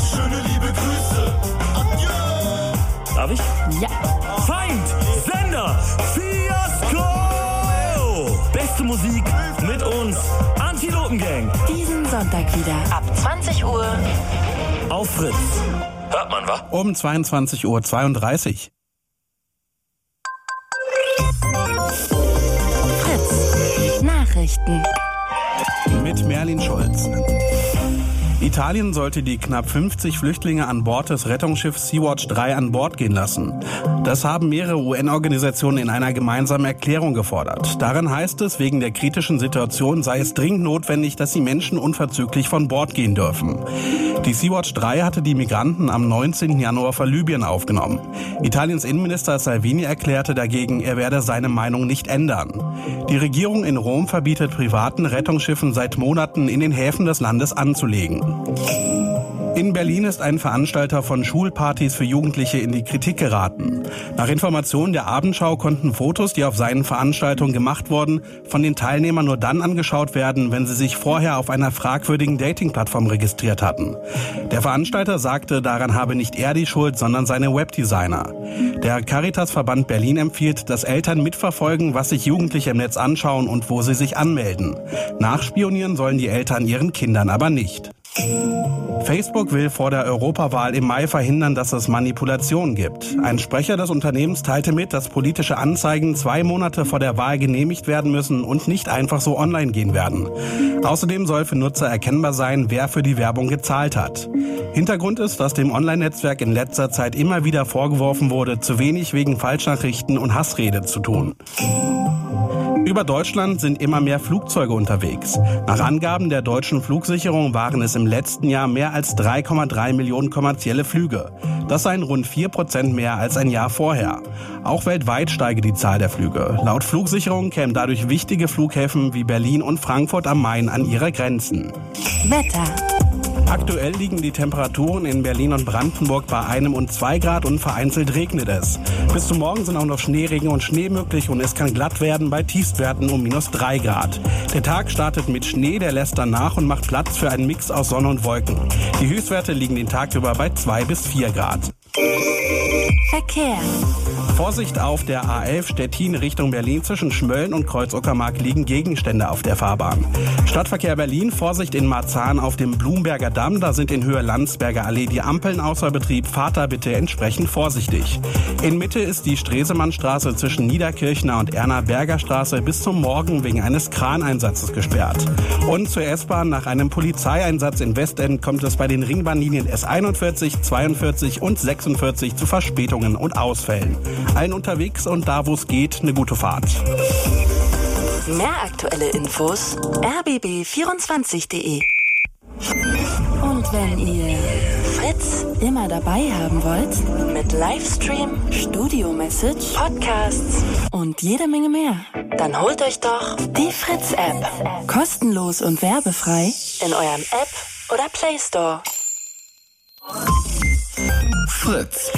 Schöne liebe Grüße. Adieu. Darf ich? Ja. Feind. Sender. Fiasko. Beste Musik mit uns. Antilopengang. Diesen Sonntag wieder. Ab 20 Uhr. Auf Fritz. Hört man, wa? Um 22.32 Uhr. Italien sollte die knapp 50 Flüchtlinge an Bord des Rettungsschiffs Sea-Watch 3 an Bord gehen lassen. Das haben mehrere UN-Organisationen in einer gemeinsamen Erklärung gefordert. Darin heißt es, wegen der kritischen Situation sei es dringend notwendig, dass die Menschen unverzüglich von Bord gehen dürfen. Die Sea-Watch 3 hatte die Migranten am 19. Januar vor Libyen aufgenommen. Italiens Innenminister Salvini erklärte dagegen, er werde seine Meinung nicht ändern. Die Regierung in Rom verbietet privaten Rettungsschiffen seit Monaten in den Häfen des Landes anzulegen. In Berlin ist ein Veranstalter von Schulpartys für Jugendliche in die Kritik geraten. Nach Informationen der Abendschau konnten Fotos, die auf seinen Veranstaltungen gemacht wurden, von den Teilnehmern nur dann angeschaut werden, wenn sie sich vorher auf einer fragwürdigen Dating-Plattform registriert hatten. Der Veranstalter sagte, daran habe nicht er die Schuld, sondern seine Webdesigner. Der Caritas-Verband Berlin empfiehlt, dass Eltern mitverfolgen, was sich Jugendliche im Netz anschauen und wo sie sich anmelden. Nachspionieren sollen die Eltern ihren Kindern aber nicht. Facebook will vor der Europawahl im Mai verhindern, dass es Manipulationen gibt. Ein Sprecher des Unternehmens teilte mit, dass politische Anzeigen zwei Monate vor der Wahl genehmigt werden müssen und nicht einfach so online gehen werden. Außerdem soll für Nutzer erkennbar sein, wer für die Werbung gezahlt hat. Hintergrund ist, dass dem Online-Netzwerk in letzter Zeit immer wieder vorgeworfen wurde, zu wenig wegen Falschnachrichten und Hassrede zu tun. Über Deutschland sind immer mehr Flugzeuge unterwegs. Nach Angaben der deutschen Flugsicherung waren es im letzten Jahr mehr als 3,3 Millionen kommerzielle Flüge. Das seien rund 4 Prozent mehr als ein Jahr vorher. Auch weltweit steige die Zahl der Flüge. Laut Flugsicherung kämen dadurch wichtige Flughäfen wie Berlin und Frankfurt am Main an ihre Grenzen. Wetter. Aktuell liegen die Temperaturen in Berlin und Brandenburg bei einem und zwei Grad und vereinzelt regnet es. Bis zum Morgen sind auch noch Schneeregen und Schnee möglich und es kann glatt werden bei Tiefstwerten um minus drei Grad. Der Tag startet mit Schnee, der lässt dann nach und macht Platz für einen Mix aus Sonne und Wolken. Die Höchstwerte liegen den Tag über bei zwei bis vier Grad. Verkehr. Vorsicht auf der A11 Stettin Richtung Berlin zwischen Schmölln und Kreuzuckermark liegen Gegenstände auf der Fahrbahn. Stadtverkehr Berlin, Vorsicht in Marzahn auf dem Blumberger Damm, da sind in Höhe Landsberger Allee die Ampeln außer Betrieb. Fahrt da bitte entsprechend vorsichtig. In Mitte ist die Stresemannstraße zwischen Niederkirchner und Erna Berger Straße bis zum Morgen wegen eines Kraneinsatzes gesperrt. Und zur S-Bahn nach einem Polizeieinsatz in Westend kommt es bei den Ringbahnlinien S41, 42 und 46 zu Verspätungen und Ausfällen. Allen unterwegs und da, wo es geht, eine gute Fahrt. Mehr aktuelle Infos rbb24.de. Und wenn ihr Fritz immer dabei haben wollt, mit Livestream, Studio-Message, Podcasts und jede Menge mehr, dann holt euch doch die Fritz-App. Kostenlos und werbefrei in eurem App oder Play Store. Fritz.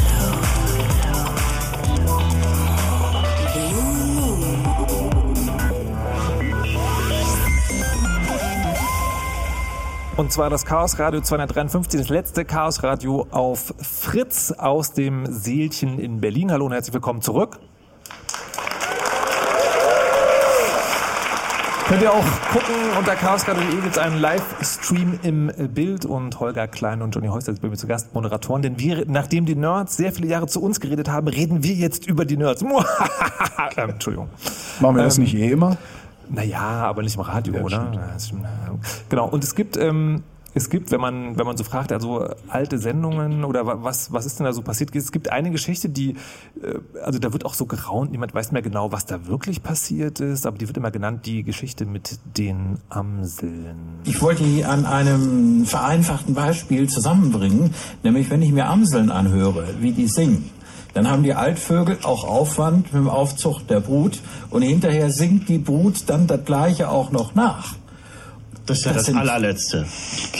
Und zwar das Chaos Radio 253, das letzte Chaos Radio auf Fritz aus dem Seelchen in Berlin. Hallo und herzlich willkommen zurück. Könnt ihr auch gucken, unter chaosradio.de gibt es einen Livestream im Bild und Holger Klein und Johnny Häuser sind bei mir zu Gast, Moderatoren, denn wir, nachdem die Nerds sehr viele Jahre zu uns geredet haben, reden wir jetzt über die Nerds. ähm, Entschuldigung. Machen wir das Ähm, nicht eh immer? Naja, aber nicht im Radio, oder? Ja, das stimmt. Genau. Und es gibt, ähm, es gibt, wenn man, wenn man so fragt, also alte Sendungen oder wa- was, was ist denn da so passiert? Es gibt eine Geschichte, die, äh, also da wird auch so geraunt, niemand weiß mehr genau, was da wirklich passiert ist, aber die wird immer genannt, die Geschichte mit den Amseln. Ich wollte die an einem vereinfachten Beispiel zusammenbringen, nämlich wenn ich mir Amseln anhöre, wie die singen. Dann haben die Altvögel auch Aufwand mit dem Aufzug der Brut und hinterher singt die Brut dann das gleiche auch noch nach. Das ist ja das, sind- allerletzte.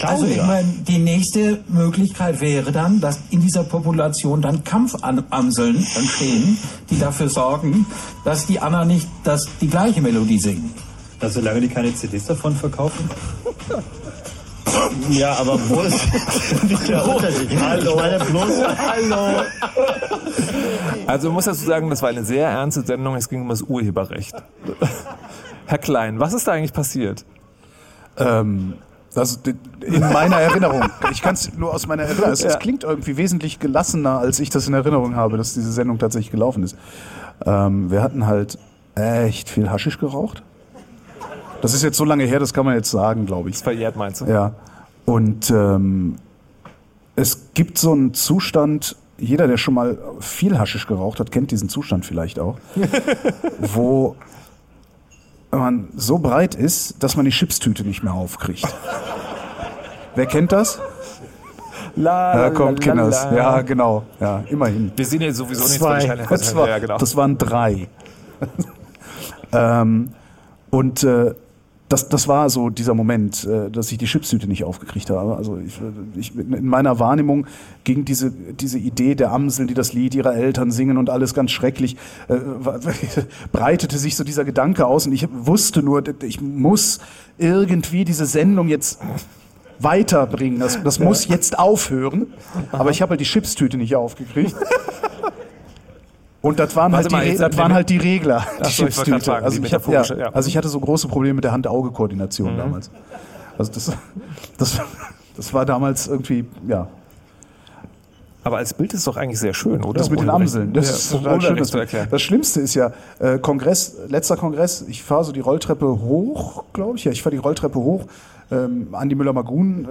Also ich meine, die nächste Möglichkeit wäre dann, dass in dieser Population dann Kampfamseln entstehen, die dafür sorgen, dass die Anna nicht das, die gleiche Melodie singen. Also solange die keine CDs davon verkaufen? Ja, aber wo ist nicht der Unterschied? Hallo. Bloß, hallo. Also man muss dazu sagen, das war eine sehr ernste Sendung, es ging um das Urheberrecht. Herr Klein, was ist da eigentlich passiert? Ähm, das, in meiner Erinnerung. Ich kann es nur aus meiner Erinnerung. Es, es Ja. klingt irgendwie wesentlich gelassener, als ich das in Erinnerung habe, dass diese Sendung tatsächlich gelaufen ist. Ähm, wir hatten halt echt viel Haschisch geraucht. Das ist jetzt so lange her, das kann man jetzt sagen, glaube ich. Verjährt meinst du? Ja. Und ähm, es gibt so einen Zustand, jeder, der schon mal viel Haschisch geraucht hat, kennt diesen Zustand vielleicht auch, wo man so breit ist, dass man die Chipstüte nicht mehr aufkriegt. Wer kennt das? La, Ja, kommt, Kinders. Ja, genau. Ja, immerhin. Wir sehen ja sowieso nichts Zwei. von Das, war, ja, genau. das waren drei. ähm, und äh, das, das war so dieser Moment, äh, dass ich die Chipstüte nicht aufgekriegt habe. Also ich, ich, in meiner Wahrnehmung ging diese, diese Idee der Amseln, die das Lied ihrer Eltern singen und alles ganz schrecklich, äh, breitete sich so dieser Gedanke aus und ich wusste nur, ich muss irgendwie diese Sendung jetzt weiterbringen. Das, das muss jetzt aufhören. Aber ich habe halt die Chipstüte nicht aufgekriegt. Und das waren, Warte halt die, mal, das waren halt die Regler, die so, Chipstüte. fragen, Also die ich, hab, ja, ja. also ich hatte so große Probleme mit der Hand-Auge-Koordination Mhm. damals. Also das, das, das war damals irgendwie, ja. Aber als Bild ist es doch eigentlich sehr schön, oder? Das mit den Amseln, das ja, ist total schön. Das, zu erklären. das Schlimmste ist ja, äh, Kongress, letzter Kongress, ich fahre so die Rolltreppe hoch, glaube ich, ja, ich fahre die Rolltreppe hoch. Ähm, Andi Müller-Magun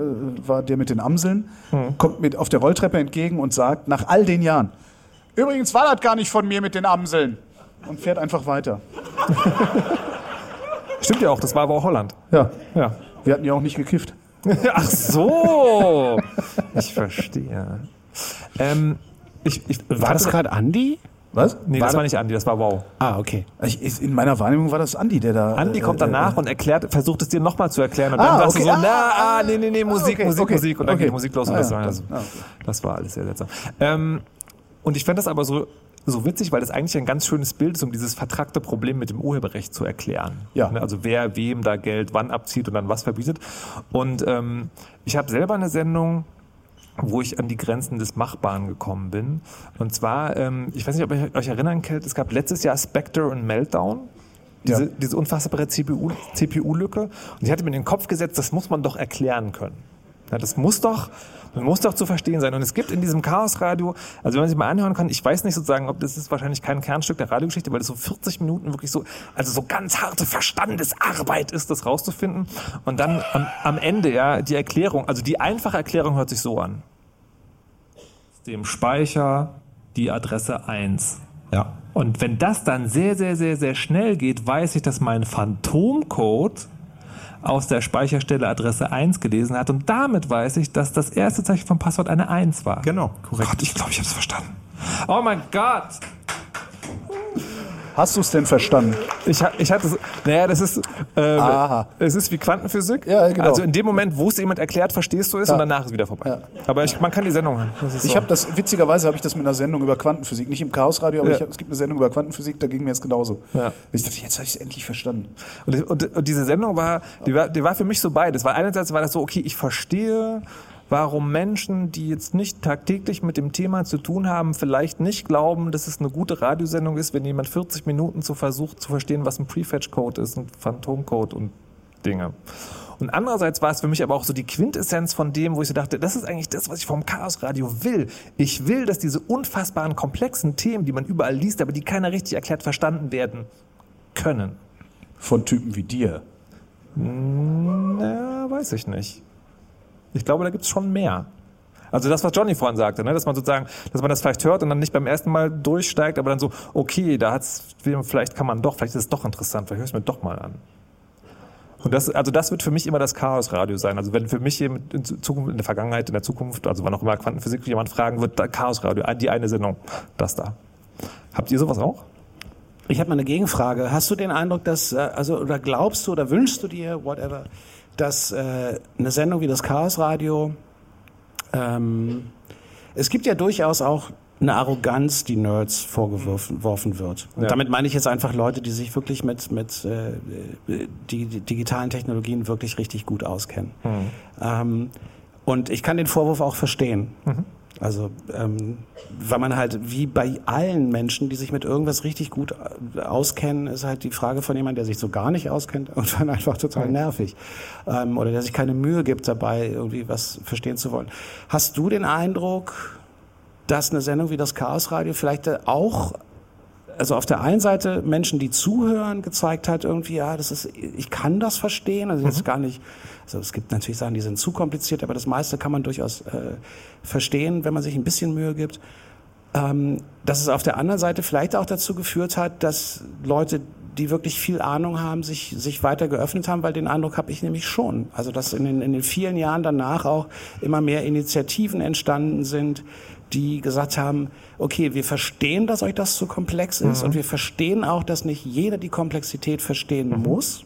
äh, war der mit den Amseln, Hm. kommt mit auf der Rolltreppe entgegen und sagt, nach all den Jahren, übrigens war das gar nicht von mir mit den Amseln. Und fährt einfach weiter. Stimmt ja auch, das war aber auch Holland. Ja. Ja. Wir hatten ja auch nicht gekifft. Ach so. Ich verstehe. Ähm, ich, ich, War das gerade Andi? Was? Nee, War das war das- nicht Andi, das war Wow. Ah, okay. Ich, in meiner Wahrnehmung war das Andi, der da. Andi äh, kommt äh, danach und erklärt, versucht es dir nochmal zu erklären und Ah, dann sagst okay. du so, Ah, na, ah, nee, nee, nee, Musik, okay, Musik, okay, Musik und dann okay. geht die Musik los und Ah, das, ja, war, dann- also, ah, okay. das war alles sehr seltsam. Ähm, und ich fand das aber so, so witzig, weil das eigentlich ein ganz schönes Bild ist, um dieses vertrackte Problem mit dem Urheberrecht zu erklären. Ja. Ne, Also wer wem da Geld wann abzieht und dann was verbietet. Und ähm, ich habe selber eine Sendung, wo ich an die Grenzen des Machbaren gekommen bin. Und zwar, ähm, ich weiß nicht, ob ihr euch erinnern könnt, es gab letztes Jahr Spectre und Meltdown. Diese, Ja. diese unfassbare CPU CPU-Lücke. und ich hatte mir in den Kopf gesetzt, das muss man doch erklären können. Ja, das muss doch, das muss doch zu verstehen sein. Und es gibt in diesem Chaosradio, also wenn man sich mal anhören kann, ich weiß nicht sozusagen, ob das ist wahrscheinlich kein Kernstück der Radiogeschichte, weil das so 40 Minuten wirklich so, also so ganz harte Verstandesarbeit ist, das rauszufinden. Und dann am, am Ende, ja, die Erklärung, also die einfache Erklärung hört sich so an. Dem Speicher die Adresse 1. Ja. Und wenn das dann sehr, sehr, sehr, sehr schnell geht, weiß ich, dass mein Phantomcode aus der Speicherstelle Adresse 1 gelesen hat. Und damit weiß ich, dass das erste Zeichen vom Passwort eine 1 war. Genau, korrekt. Gott, ich glaube, ich habe es verstanden. Oh mein Gott! Hast du es denn verstanden? Ich, ich hatte so, naja, das ist, ähm, Aha. es ist wie Quantenphysik. Ja, genau. Also in dem Moment, wo es jemand erklärt, verstehst du es Ja. und danach ist es wieder vorbei. Aber ich, man kann die Sendung hören. Ist Ich so. habe das, witzigerweise habe ich das mit einer Sendung über Quantenphysik, nicht im Chaosradio, aber Ja. ich hab, es gibt eine Sendung über Quantenphysik, da ging mir jetzt genauso. Ja. Ich dachte, jetzt habe ich es endlich verstanden. Und, und, und diese Sendung war die, war, die war für mich so beides. Weil einerseits war das so, okay, ich verstehe, warum Menschen, die jetzt nicht tagtäglich mit dem Thema zu tun haben, vielleicht nicht glauben, dass es eine gute Radiosendung ist, wenn jemand 40 Minuten so versucht zu verstehen, was ein Prefetch-Code ist, ein Phantomcode und Dinge. Und andererseits war es für mich aber auch so die Quintessenz von dem, wo ich so dachte, das ist eigentlich das, was ich vom Chaosradio will. Ich will, dass diese unfassbaren komplexen Themen, die man überall liest, aber die keiner richtig erklärt verstanden werden können. Von Typen wie dir. Na, weiß ich nicht. Ich glaube, da gibt es schon mehr. Also das, was Johnny vorhin sagte, ne? dass man sozusagen, dass man das vielleicht hört und dann nicht beim ersten Mal durchsteigt, aber dann so, okay, da hat's, vielleicht kann man doch, vielleicht ist es doch interessant, vielleicht höre ich es mir doch mal an. Und das, also das wird für mich immer das Chaosradio sein. Also wenn für mich in Zukunft, in der Vergangenheit, in der Zukunft, also wann auch immer Quantenphysik jemand fragen wird, Chaosradio, die eine Sendung, das da. Habt ihr sowas auch? Ich habe mal eine Gegenfrage. Hast du den Eindruck, dass, äh, also, oder glaubst du oder wünschst du dir, whatever, dass äh, eine Sendung wie das Chaosradio, ähm, es gibt ja durchaus auch eine Arroganz, die Nerds vorgeworfen geworfen wird. Und Ja. damit meine ich jetzt einfach Leute, die sich wirklich mit, mit äh, die, die digitalen Technologien wirklich richtig gut auskennen. Ähm, und ich kann den Vorwurf auch verstehen. Also, ähm, weil man halt, wie bei allen Menschen, die sich mit irgendwas richtig gut äh, auskennen, ist halt die Frage von jemandem, der sich so gar nicht auskennt und dann einfach total nervig. Ähm, oder der sich keine Mühe gibt dabei, irgendwie was verstehen zu wollen. Hast du den Eindruck, dass eine Sendung wie das Chaosradio vielleicht auch also auf der einen Seite Menschen, die zuhören, gezeigt hat, irgendwie, ja, das ist, ich kann das verstehen, also jetzt gar nicht, also es gibt natürlich Sachen, die sind zu kompliziert, aber das meiste kann man durchaus äh, verstehen, wenn man sich ein bisschen Mühe gibt. Ähm, dass es auf der anderen Seite vielleicht auch dazu geführt hat, dass Leute, die wirklich viel Ahnung haben, sich, sich weiter geöffnet haben, weil den Eindruck habe ich nämlich schon. Also dass in den, in den vielen Jahren danach auch immer mehr Initiativen entstanden sind, die gesagt haben, okay, wir verstehen, dass euch das zu komplex ist Mhm. und wir verstehen auch, dass nicht jeder die Komplexität verstehen muss,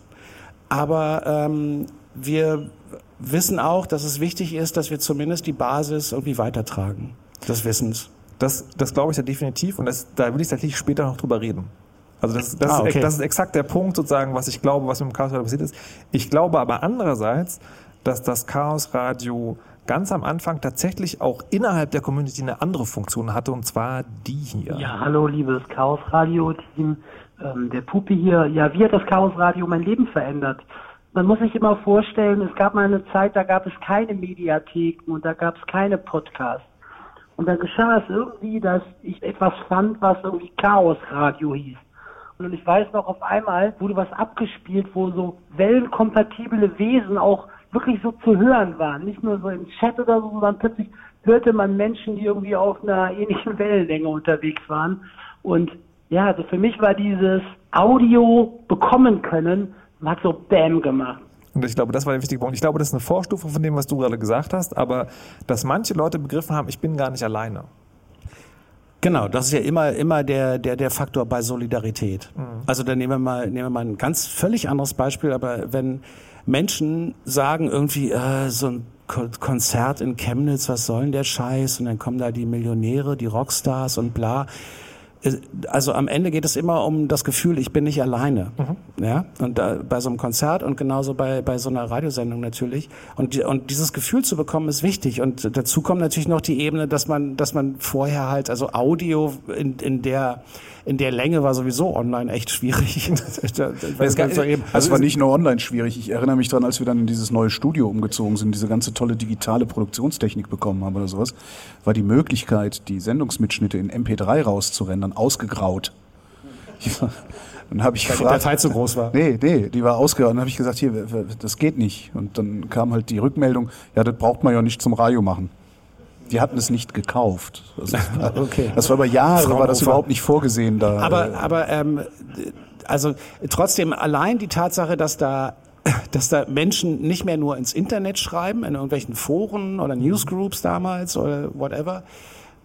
aber ähm, wir wissen auch, dass es wichtig ist, dass wir zumindest die Basis irgendwie weitertragen des Wissens. Das, das glaube ich ja definitiv und das, da will ich tatsächlich später noch drüber reden. Also das, das, Ah, ist, okay. das ist exakt der Punkt sozusagen, was ich glaube, was mit dem Chaosradio passiert ist. Ich glaube aber andererseits, dass das Chaosradio ganz am Anfang tatsächlich auch innerhalb der Community eine andere Funktion hatte und zwar die hier. Ja, hallo, liebes Chaos Radio Team. Ähm, der Pupi hier. Ja, wie hat das Chaos Radio mein Leben verändert? Man muss sich immer vorstellen, es gab mal eine Zeit, da gab es keine Mediatheken und da gab es keine Podcasts. Und dann geschah es irgendwie, dass ich etwas fand, was irgendwie Chaos Radio hieß. Und ich weiß noch, auf einmal wurde was abgespielt, wo so wellenkompatible Wesen auch wirklich so zu hören waren. Nicht nur so im Chat oder so, sondern plötzlich hörte man Menschen, die irgendwie auf einer ähnlichen Wellenlänge unterwegs waren. Und ja, also für mich war dieses Audio bekommen können, hat so Bam gemacht. Und ich glaube, das war der wichtige Punkt. Ich glaube, das ist eine Vorstufe von dem, was du gerade gesagt hast, aber dass manche Leute begriffen haben, ich bin gar nicht alleine. Genau, das ist ja immer, immer der, der, der Faktor bei Solidarität. Also dann nehmen wir mal, nehmen wir mal ein ganz völlig anderes Beispiel, aber wenn Menschen sagen irgendwie, äh, so ein Ko- Konzert in Chemnitz, was soll denn der Scheiß? Und dann kommen da die Millionäre, die Rockstars und bla. also am Ende geht es immer um das Gefühl, ich bin nicht alleine. Ja, und da, bei so einem Konzert und genauso bei, bei so einer Radiosendung natürlich. Und, und dieses Gefühl zu bekommen ist wichtig. Und dazu kommt natürlich noch die Ebene, dass man, dass man vorher halt, also Audio in, in der, in der Länge war sowieso online echt schwierig. Es also war nicht nur online schwierig. Ich erinnere mich dran, als wir dann in dieses neue Studio umgezogen sind, diese ganze tolle digitale Produktionstechnik bekommen haben oder sowas, war die Möglichkeit, die Sendungsmitschnitte in MP3 rauszurendern, ausgegraut. Dann habe ich Weil die gefragt, Datei zu groß war. Nee, nee, die war ausgegraut. Dann habe ich gesagt, hier, das geht nicht. Und dann kam halt die Rückmeldung, ja, das braucht man ja nicht zum Radio machen. Die hatten es nicht gekauft. Das, war, Okay. das war über Jahre, war das überhaupt nicht vorgesehen da. Aber, aber ähm, also trotzdem allein die Tatsache, dass da dass da Menschen nicht mehr nur ins Internet schreiben, in irgendwelchen Foren oder Newsgroups damals oder whatever.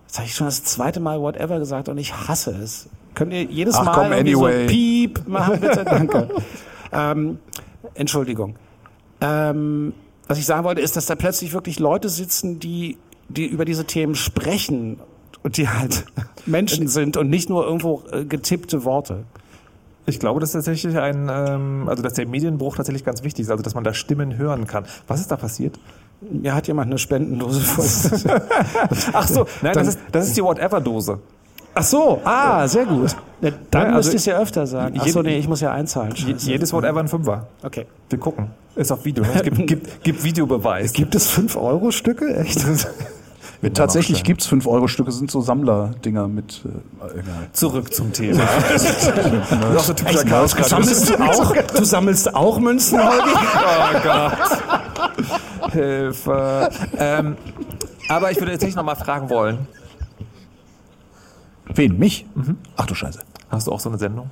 Das habe ich schon das zweite Mal whatever gesagt und ich hasse es. Könnt ihr jedes Ach, Mal komm, anyway. so Piep machen, bitte? Danke. ähm, Entschuldigung. Ähm, was ich sagen wollte, ist, dass da plötzlich wirklich Leute sitzen, die, die über diese Themen sprechen und die halt Menschen sind und nicht nur irgendwo äh, getippte Worte. Ich glaube, dass tatsächlich ein, ähm, also dass der Medienbruch tatsächlich ganz wichtig ist, also dass man da Stimmen hören kann. Was ist da passiert? Mir hat jemand eine Spendendose voll. Ach so, nein, Dann- das ist, das ist die Whatever-Dose. Ach so, ah, sehr gut. Ja, dann Ja, also- müsst ihr es ja öfter sagen. Ach so, nee, ich muss ja einzahlen. Scheiße. jedes Whatever ein Fünfer. Okay. Wir gucken. Ist auf Video. Ne? Es gibt, gibt, gibt Videobeweis. Gibt es 5-Euro-Stücke? Echt? Tatsächlich gibt's 5-Euro-Stücke, sind so Sammlerdinger mit. Äh, egal. Zurück zum Thema. das ist so typischer Chaos Sammelst du auch? Du sammelst auch Münzen, Holgi? Oh Gott. Hilfe. Ähm, aber ich würde jetzt nicht nochmal fragen wollen. Wen? Mich? Ach du Scheiße. Hast du auch so eine Sendung?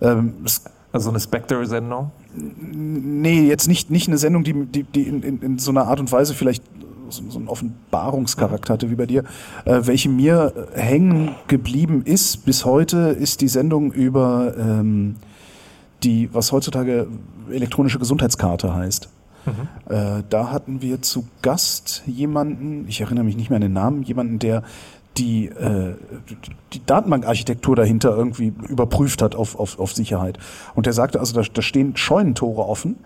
Ähm, es, Also so eine Spectre-Sendung? nee, jetzt nicht, nicht eine Sendung, die, die, die in, in, in so einer Art und Weise vielleicht so, so einen Offenbarungscharakter hatte wie bei dir. Äh, welche mir hängen geblieben ist bis heute, ist die Sendung über ähm, die, was heutzutage elektronische Gesundheitskarte heißt. Äh, da hatten wir zu Gast jemanden, ich erinnere mich nicht mehr an den Namen, jemanden, der die, äh, die Datenbankarchitektur dahinter irgendwie überprüft hat auf, auf, auf Sicherheit. Und der sagte, also da, da stehen Scheunentore offen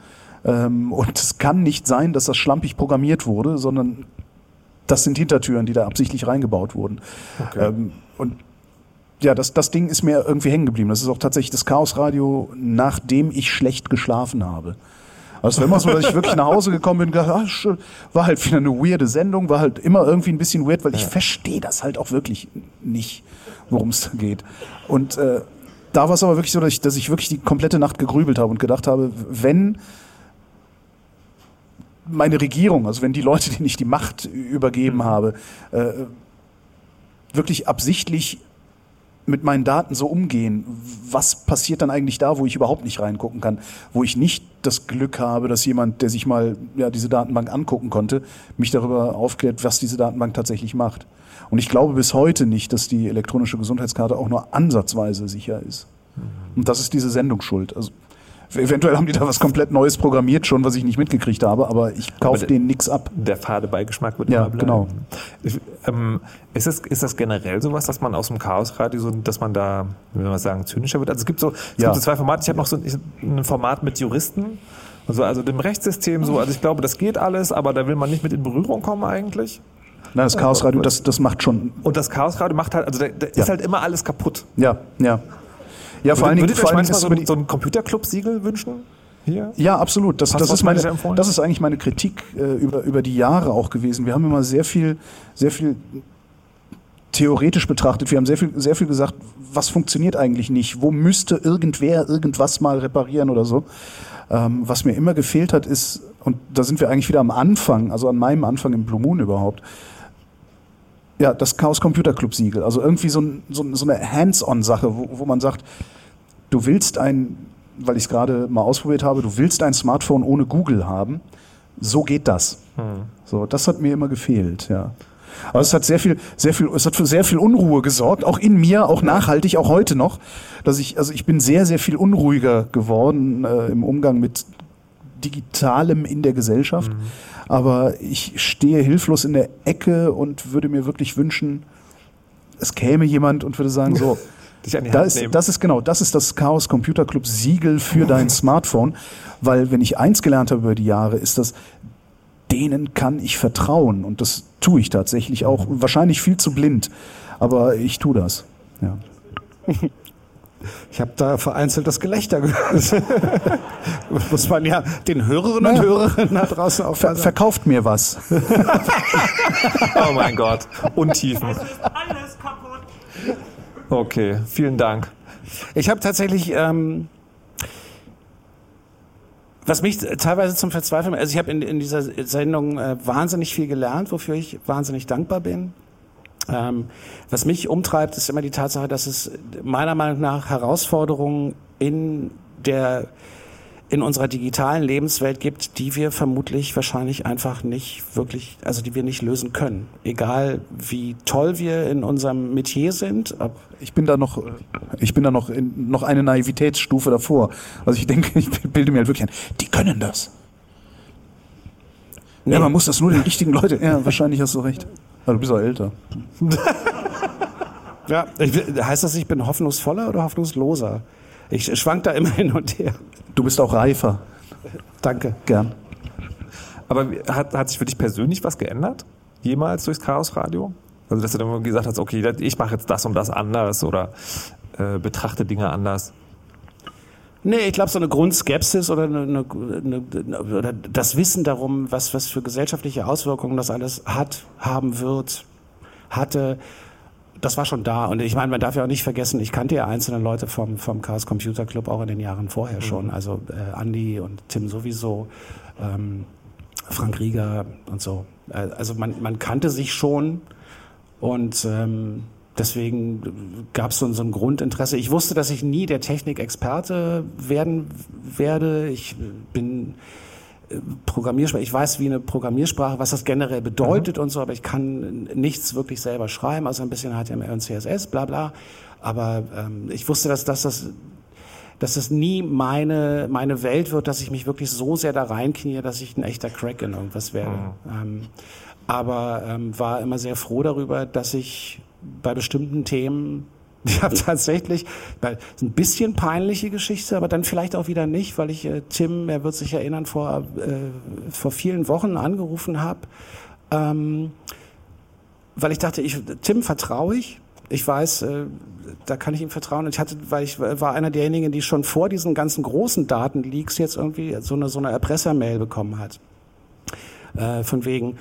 ähm, und es kann nicht sein, dass das schlampig programmiert wurde, sondern das sind Hintertüren, die da absichtlich reingebaut wurden. Ähm, und ja, das, das Ding ist mir irgendwie hängen geblieben. Das ist auch tatsächlich das Chaosradio, nachdem ich schlecht geschlafen habe. Also war immer so, dass ich wirklich nach Hause gekommen bin gedacht, ah, schön. war halt wieder eine weirde Sendung, war halt immer irgendwie ein bisschen weird, weil ich verstehe das halt auch wirklich nicht, worum es da geht. Und äh, da war es aber wirklich so, dass ich, dass ich wirklich die komplette Nacht gegrübelt habe und gedacht habe, wenn meine Regierung, also wenn die Leute, denen ich die Macht übergeben habe, äh, wirklich absichtlich mit meinen Daten so umgehen, was passiert dann eigentlich da, wo ich überhaupt nicht reingucken kann, wo ich nicht das Glück habe, dass jemand, der sich mal ja, diese Datenbank angucken konnte, mich darüber aufklärt, was diese Datenbank tatsächlich macht. Und ich glaube bis heute nicht, dass die elektronische Gesundheitskarte auch nur ansatzweise sicher ist. Und das ist diese Sendung schuld. Also eventuell haben die da was komplett Neues programmiert schon, was ich nicht mitgekriegt habe, aber ich kaufe denen nichts ab. Der fade Beigeschmack wird Ja, immer bleiben. genau. Ich, ähm, ist, es, ist das generell sowas, dass man aus dem Chaosradio so, dass man da, wie soll man sagen, zynischer wird? Also es gibt so, es Ja. gibt so zwei Formate. Ich habe noch so ein, ein Format mit Juristen, also, also dem Rechtssystem so. Also ich glaube, das geht alles, aber da will man nicht mit in Berührung kommen eigentlich. Nein, das Chaosradio, das, das macht schon. Und das Chaosradio macht halt, also da, da Ja. ist halt immer alles kaputt. Ja, ja. Ja, vor allen Dingen, Würdet ihr euch manchmal so, ein- so ein Computerclub-Siegel wünschen? Hier? Ja, absolut. Das, das, ist meine, das ist eigentlich meine Kritik äh, über, über die Jahre auch gewesen. Wir haben immer sehr viel, sehr viel theoretisch betrachtet. Wir haben sehr viel, sehr viel gesagt, was funktioniert eigentlich nicht? Wo müsste irgendwer irgendwas mal reparieren oder so? Ähm, was mir immer gefehlt hat, ist, und da sind wir eigentlich wieder am Anfang, also an meinem Anfang im Blue Moon überhaupt, ja, das Chaos Computer Club Siegel. Also irgendwie so, ein, so, so eine Hands-on-Sache, wo, wo man sagt, du willst ein, weil ich es gerade mal ausprobiert habe, du willst ein Smartphone ohne Google haben. So geht das. So, das hat mir immer gefehlt, ja. Aber es hat sehr viel, sehr viel, es hat für sehr viel Unruhe gesorgt, auch in mir, auch nachhaltig, auch heute noch, dass ich, also ich bin sehr, sehr viel unruhiger geworden äh, im Umgang mit Digitalem in der Gesellschaft. Aber ich stehe hilflos in der Ecke und würde mir wirklich wünschen, es käme jemand und würde sagen, so, Dich an die da Hand ist, nehmen. das ist genau, das ist das Chaos Computer Club Siegel für dein Smartphone, weil wenn ich eins gelernt habe über die Jahre, ist das, denen kann ich vertrauen und das tue ich tatsächlich auch, wahrscheinlich viel zu blind, aber ich tue das. Ja. Ich habe da vereinzelt das Gelächter gehört. Muss man ja den Hörerinnen und Naja. Hörerinnen da draußen auch Ver verkauft mir was. Oh mein Gott. Untiefen. Okay, vielen Dank. Ich habe tatsächlich, ähm, was mich teilweise zum Verzweifeln, also ich habe in, in dieser Sendung äh, wahnsinnig viel gelernt, wofür ich wahnsinnig dankbar bin. Ähm, was mich umtreibt, ist immer die Tatsache, dass es meiner Meinung nach Herausforderungen in der in unserer digitalen Lebenswelt gibt, die wir vermutlich wahrscheinlich einfach nicht wirklich, also die wir nicht lösen können. Egal wie toll wir in unserem Metier sind, Ich bin da noch, ich bin da noch, in, noch eine Naivitätsstufe davor. Also ich denke, ich bilde mir halt wirklich ein, die können das. Ja, man muss das nur den richtigen Leuten. Ja, wahrscheinlich hast du recht. Aber du bist auch älter. Ja, ich, heißt das, ich bin hoffnungsvoller oder hoffnungsloser? Ich schwank da immer hin und her. Du bist auch reifer. Danke. Gern. Aber hat, hat sich für dich persönlich was geändert? Jemals durchs Chaos Radio? Also, dass du dann gesagt hast, okay, ich mache jetzt das und das anders oder äh, betrachte Dinge anders. Nee, ich glaube, so eine Grundskepsis oder, eine, eine, eine, oder das Wissen darum, was, was für gesellschaftliche Auswirkungen das alles hat, haben wird, hatte, das war schon da. Und ich meine, man darf ja auch nicht vergessen, ich kannte ja einzelne Leute vom, vom Chaos Computer Club auch in den Jahren vorher schon. Also äh, Andy und Tim sowieso, ähm, Frank Rieger und so. Äh, Also man, man kannte sich schon und ähm, deswegen gab es so, so ein Grundinteresse. Ich wusste, dass ich nie der Technikexperte werden werde. Ich bin Programmiersprache, ich weiß, wie eine Programmiersprache, was das generell bedeutet und so, aber ich kann nichts wirklich selber schreiben, also ein bisschen HTML und CSS, bla bla. Aber ähm, ich wusste, dass, dass das dass das nie meine, meine Welt wird, dass ich mich wirklich so sehr da reinknie, dass ich ein echter Crack in irgendwas werde. Ähm, aber ähm, war immer sehr froh darüber, dass ich bei bestimmten Themen, ich habe tatsächlich, ein bisschen peinliche Geschichte, aber dann vielleicht auch wieder nicht, weil ich äh, Tim, er wird sich erinnern, vor, äh, vor vielen Wochen angerufen habe, ähm, weil ich dachte, ich, Tim vertraue ich. Ich weiß, äh, da kann ich ihm vertrauen. Und ich hatte, weil ich war einer derjenigen, die schon vor diesen ganzen großen Datenleaks jetzt irgendwie so eine, so eine Erpressermail bekommen hat. Äh, von wegen,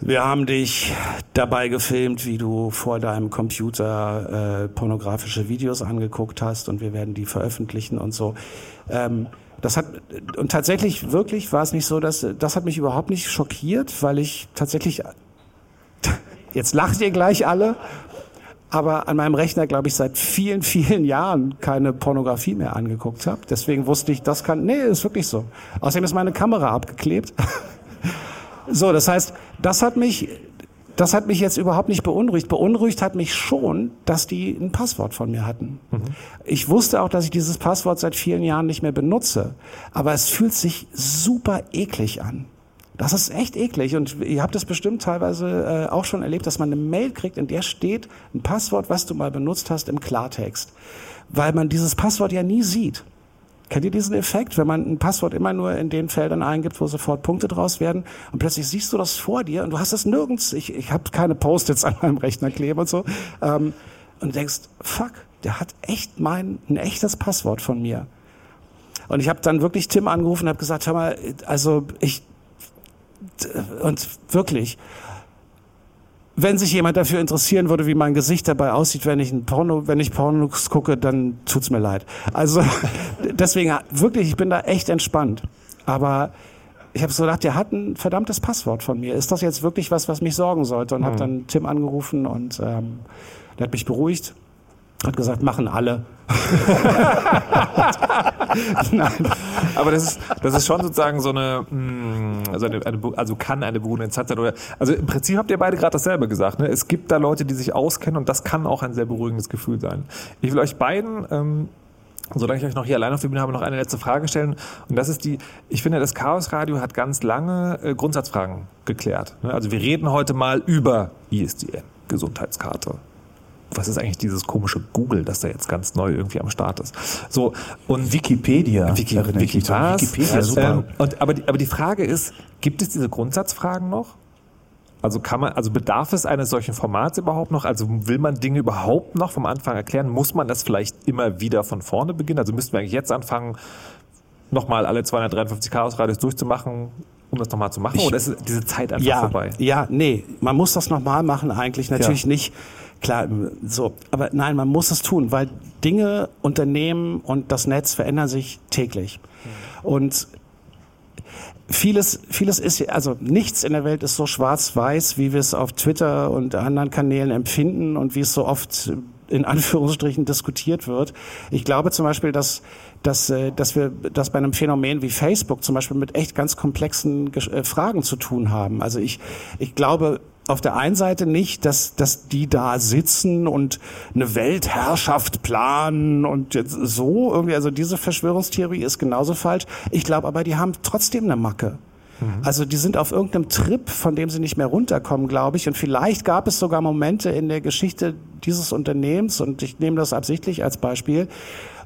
wir haben dich dabei gefilmt, wie du vor deinem Computer äh, pornografische Videos angeguckt hast und wir werden die veröffentlichen und so. Ähm, das hat und tatsächlich wirklich war es nicht so, dass das hat mich überhaupt nicht schockiert, weil ich tatsächlich jetzt lacht ihr gleich alle, aber an meinem Rechner glaube ich seit vielen vielen Jahren keine Pornografie mehr angeguckt habe. Deswegen wusste ich, das kann nee, ist wirklich so. Außerdem ist meine Kamera abgeklebt. So, das heißt, das hat mich, das hat mich jetzt überhaupt nicht beunruhigt. Beunruhigt hat mich schon, dass die ein Passwort von mir hatten. Ich wusste auch, dass ich dieses Passwort seit vielen Jahren nicht mehr benutze. Aber es fühlt sich super eklig an. Das ist echt eklig und ihr habt es bestimmt teilweise äh, auch schon erlebt, dass man eine Mail kriegt, in der steht ein Passwort, was du mal benutzt hast im Klartext, weil man dieses Passwort ja nie sieht. Kennt ihr diesen Effekt, wenn man ein Passwort immer nur in den Feldern eingibt, wo sofort Punkte draus werden und plötzlich siehst du das vor dir und du hast das nirgends, ich, ich habe keine Post-its an meinem Rechner kleben und so ähm, und denkst, fuck, der hat echt mein, ein echtes Passwort von mir. Und ich habe dann wirklich Tim angerufen und habe gesagt, hör mal, also ich, und wirklich, wenn sich jemand dafür interessieren würde, wie mein Gesicht dabei aussieht, wenn ich ein Porno, wenn ich Pornos gucke, dann tut's mir leid. Also deswegen wirklich, ich bin da echt entspannt. Aber ich habe so gedacht, der hat ein verdammtes Passwort von mir. Ist das jetzt wirklich was, was mich sorgen sollte? Und Mhm. habe dann Tim angerufen und ähm, der hat mich beruhigt, hat gesagt, machen alle. Nein. Aber das ist, das ist schon sozusagen so eine, mh, also, eine, eine also kann eine beruhigende Instanz sein. Also im Prinzip habt ihr beide gerade dasselbe gesagt. Ne? Es gibt da Leute, die sich auskennen und das kann auch ein sehr beruhigendes Gefühl sein. Ich will euch beiden, ähm, solange ich euch noch hier allein auf der Bühne habe, noch eine letzte Frage stellen. Und das ist die, ich finde, das Chaos Radio hat ganz lange äh, Grundsatzfragen geklärt. Ne? Also wir reden heute mal über ISDN, Gesundheitskarte. Was ist eigentlich dieses komische Google, das da jetzt ganz neu irgendwie am Start ist. So und Wikipedia. Wiki, Wiki? Wikipedia, super. Ähm, und, aber, die, aber die Frage ist, gibt es diese Grundsatzfragen noch? Also kann man, also bedarf es eines solchen Formats überhaupt noch? Also will man Dinge überhaupt noch vom Anfang erklären? Muss man das vielleicht immer wieder von vorne beginnen? Also müssten wir eigentlich jetzt anfangen, nochmal alle 253 Chaos-Radios durchzumachen, um das nochmal zu machen? Ich- Oder ist diese Zeit einfach ja, vorbei? Ja, nee, man muss das nochmal machen eigentlich, natürlich Ja. nicht. Klar, so, aber nein, man muss es tun, weil Dinge, Unternehmen und das Netz verändern sich täglich. Und vieles, vieles ist, also nichts in der Welt ist so schwarz-weiß, wie wir es auf Twitter und anderen Kanälen empfinden und wie es so oft in Anführungsstrichen diskutiert wird. Ich glaube zum Beispiel, dass, dass, äh, dass wir das bei einem Phänomen wie Facebook zum Beispiel mit echt ganz komplexen äh, Fragen zu tun haben. Also ich, ich glaube, auf der einen Seite nicht, dass, dass die da sitzen und eine Weltherrschaft planen und jetzt so irgendwie, also diese Verschwörungstheorie ist genauso falsch. Ich glaube aber, die haben trotzdem eine Macke. Also die sind auf irgendeinem Trip, von dem sie nicht mehr runterkommen, glaube ich. Und vielleicht gab es sogar Momente in der Geschichte dieses Unternehmens, und ich nehme das absichtlich als Beispiel,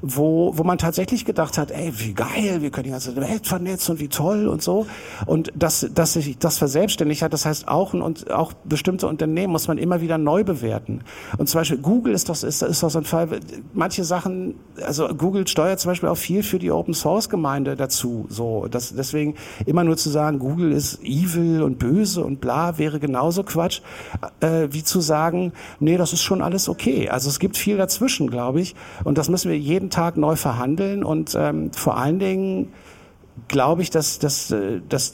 wo, wo man tatsächlich gedacht hat, ey, wie geil, wir können die ganze Welt vernetzen und wie toll und so. Und dass, dass sich das verselbstständigt hat, das heißt auch, und auch bestimmte Unternehmen muss man immer wieder neu bewerten. Und zum Beispiel Google ist das, ist, ist das ein Fall, manche Sachen, also Google steuert zum Beispiel auch viel für die Open Source Gemeinde dazu, so. Das, deswegen immer nur zu sagen, Google ist evil und böse und bla, wäre genauso Quatsch, äh, wie zu sagen, nee, das ist schon alles okay. Also es gibt viel dazwischen, glaube ich. Und das müssen wir jeden Tag neu verhandeln und ähm, vor allen Dingen glaube ich, dass, dass, äh, dass,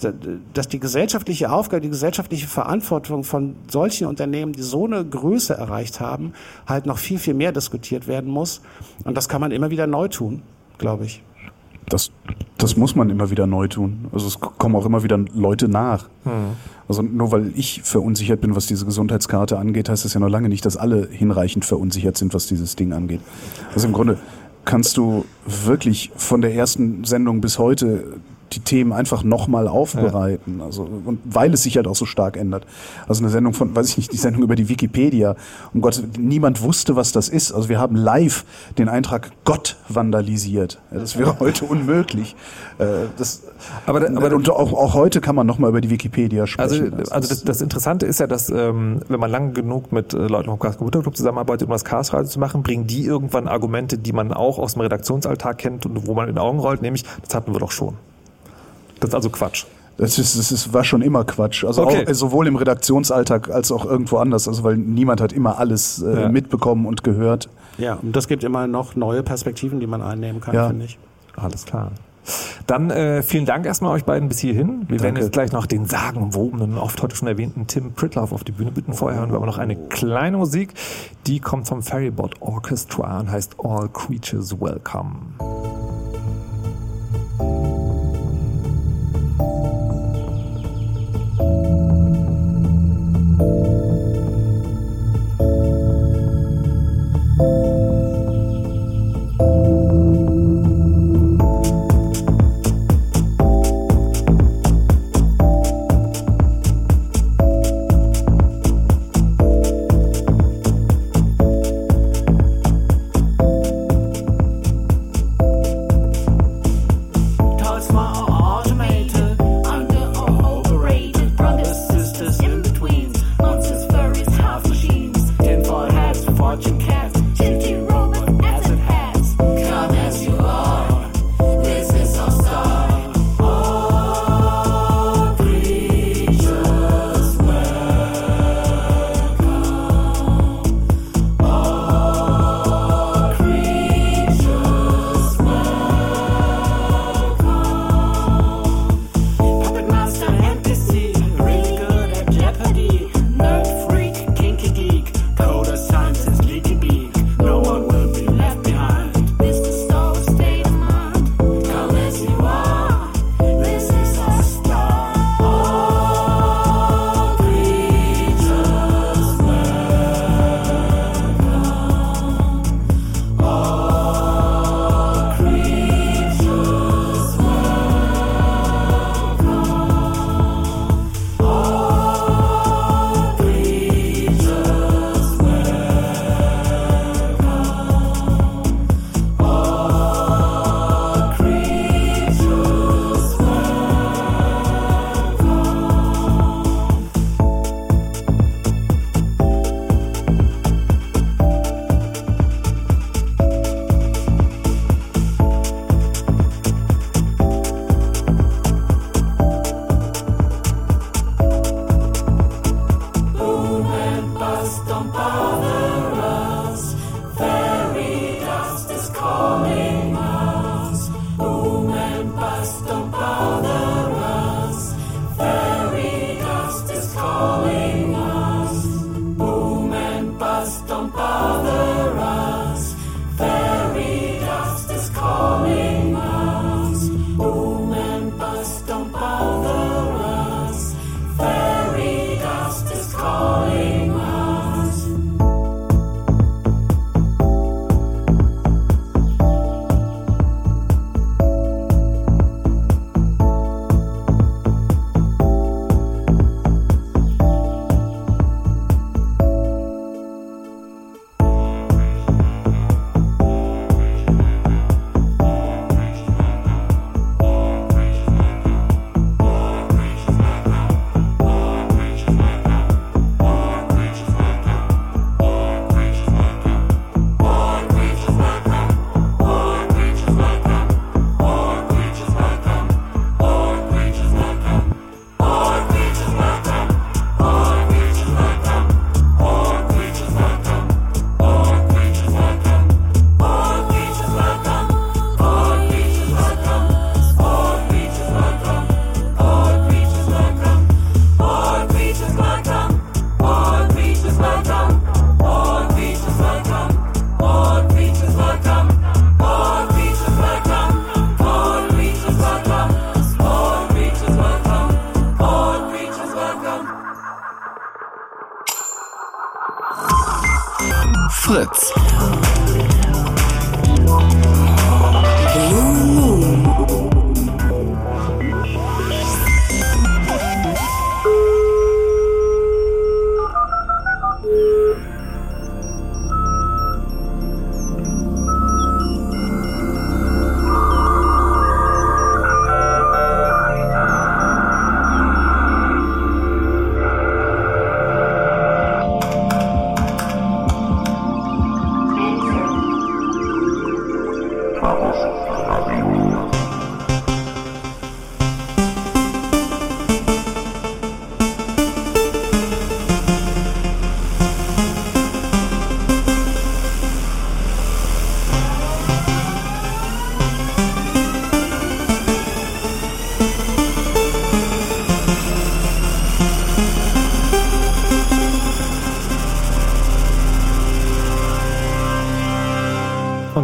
dass die gesellschaftliche Aufgabe, die gesellschaftliche Verantwortung von solchen Unternehmen, die so eine Größe erreicht haben, halt noch viel, viel mehr diskutiert werden muss. Und das kann man immer wieder neu tun, glaube ich. Das, das muss man immer wieder neu tun. Also es kommen auch immer wieder Leute nach. Also nur weil ich verunsichert bin, was diese Gesundheitskarte angeht, heißt das ja noch lange nicht, dass alle hinreichend verunsichert sind, was dieses Ding angeht. Also im Grunde kannst du wirklich von der ersten Sendung bis heute die Themen einfach nochmal aufbereiten. Also, und weil es sich halt auch so stark ändert. Also eine Sendung von, weiß ich nicht, die Sendung über die Wikipedia. Um Gott, niemand wusste, was das ist. Also wir haben live den Eintrag Gott vandalisiert. Ja, das wäre heute unmöglich. Äh, Das, Aber da- aber und auch, auch heute kann man nochmal über die Wikipedia Also, sprechen. also das, das Interessante ist ja, dass ähm, wenn man lange genug mit äh, Leuten vom Chaos Computer Club zusammenarbeitet, um das Chaos Radio zu machen, bringen die irgendwann Argumente, die man auch aus dem Redaktionsalltag kennt und wo man in die Augen rollt, nämlich, das hatten wir doch schon. Das ist also Quatsch. Das, ist, das ist, war schon immer Quatsch. Also Okay. auch, sowohl im Redaktionsalltag als auch irgendwo anders. Also weil niemand hat immer alles äh, Ja. mitbekommen und gehört. Ja, und das gibt immer noch neue Perspektiven, die man einnehmen kann, Ja. finde ich. Alles klar. Dann äh, vielen Dank erstmal euch beiden bis hierhin. Wir werden Danke. jetzt gleich noch den sagenumwobenen, oft heute schon erwähnten Tim Pritloff auf die Bühne bitten. Vorher hören wir aber noch eine kleine Musik. Die kommt vom Ferryboat Orchestra und heißt All Creatures Welcome.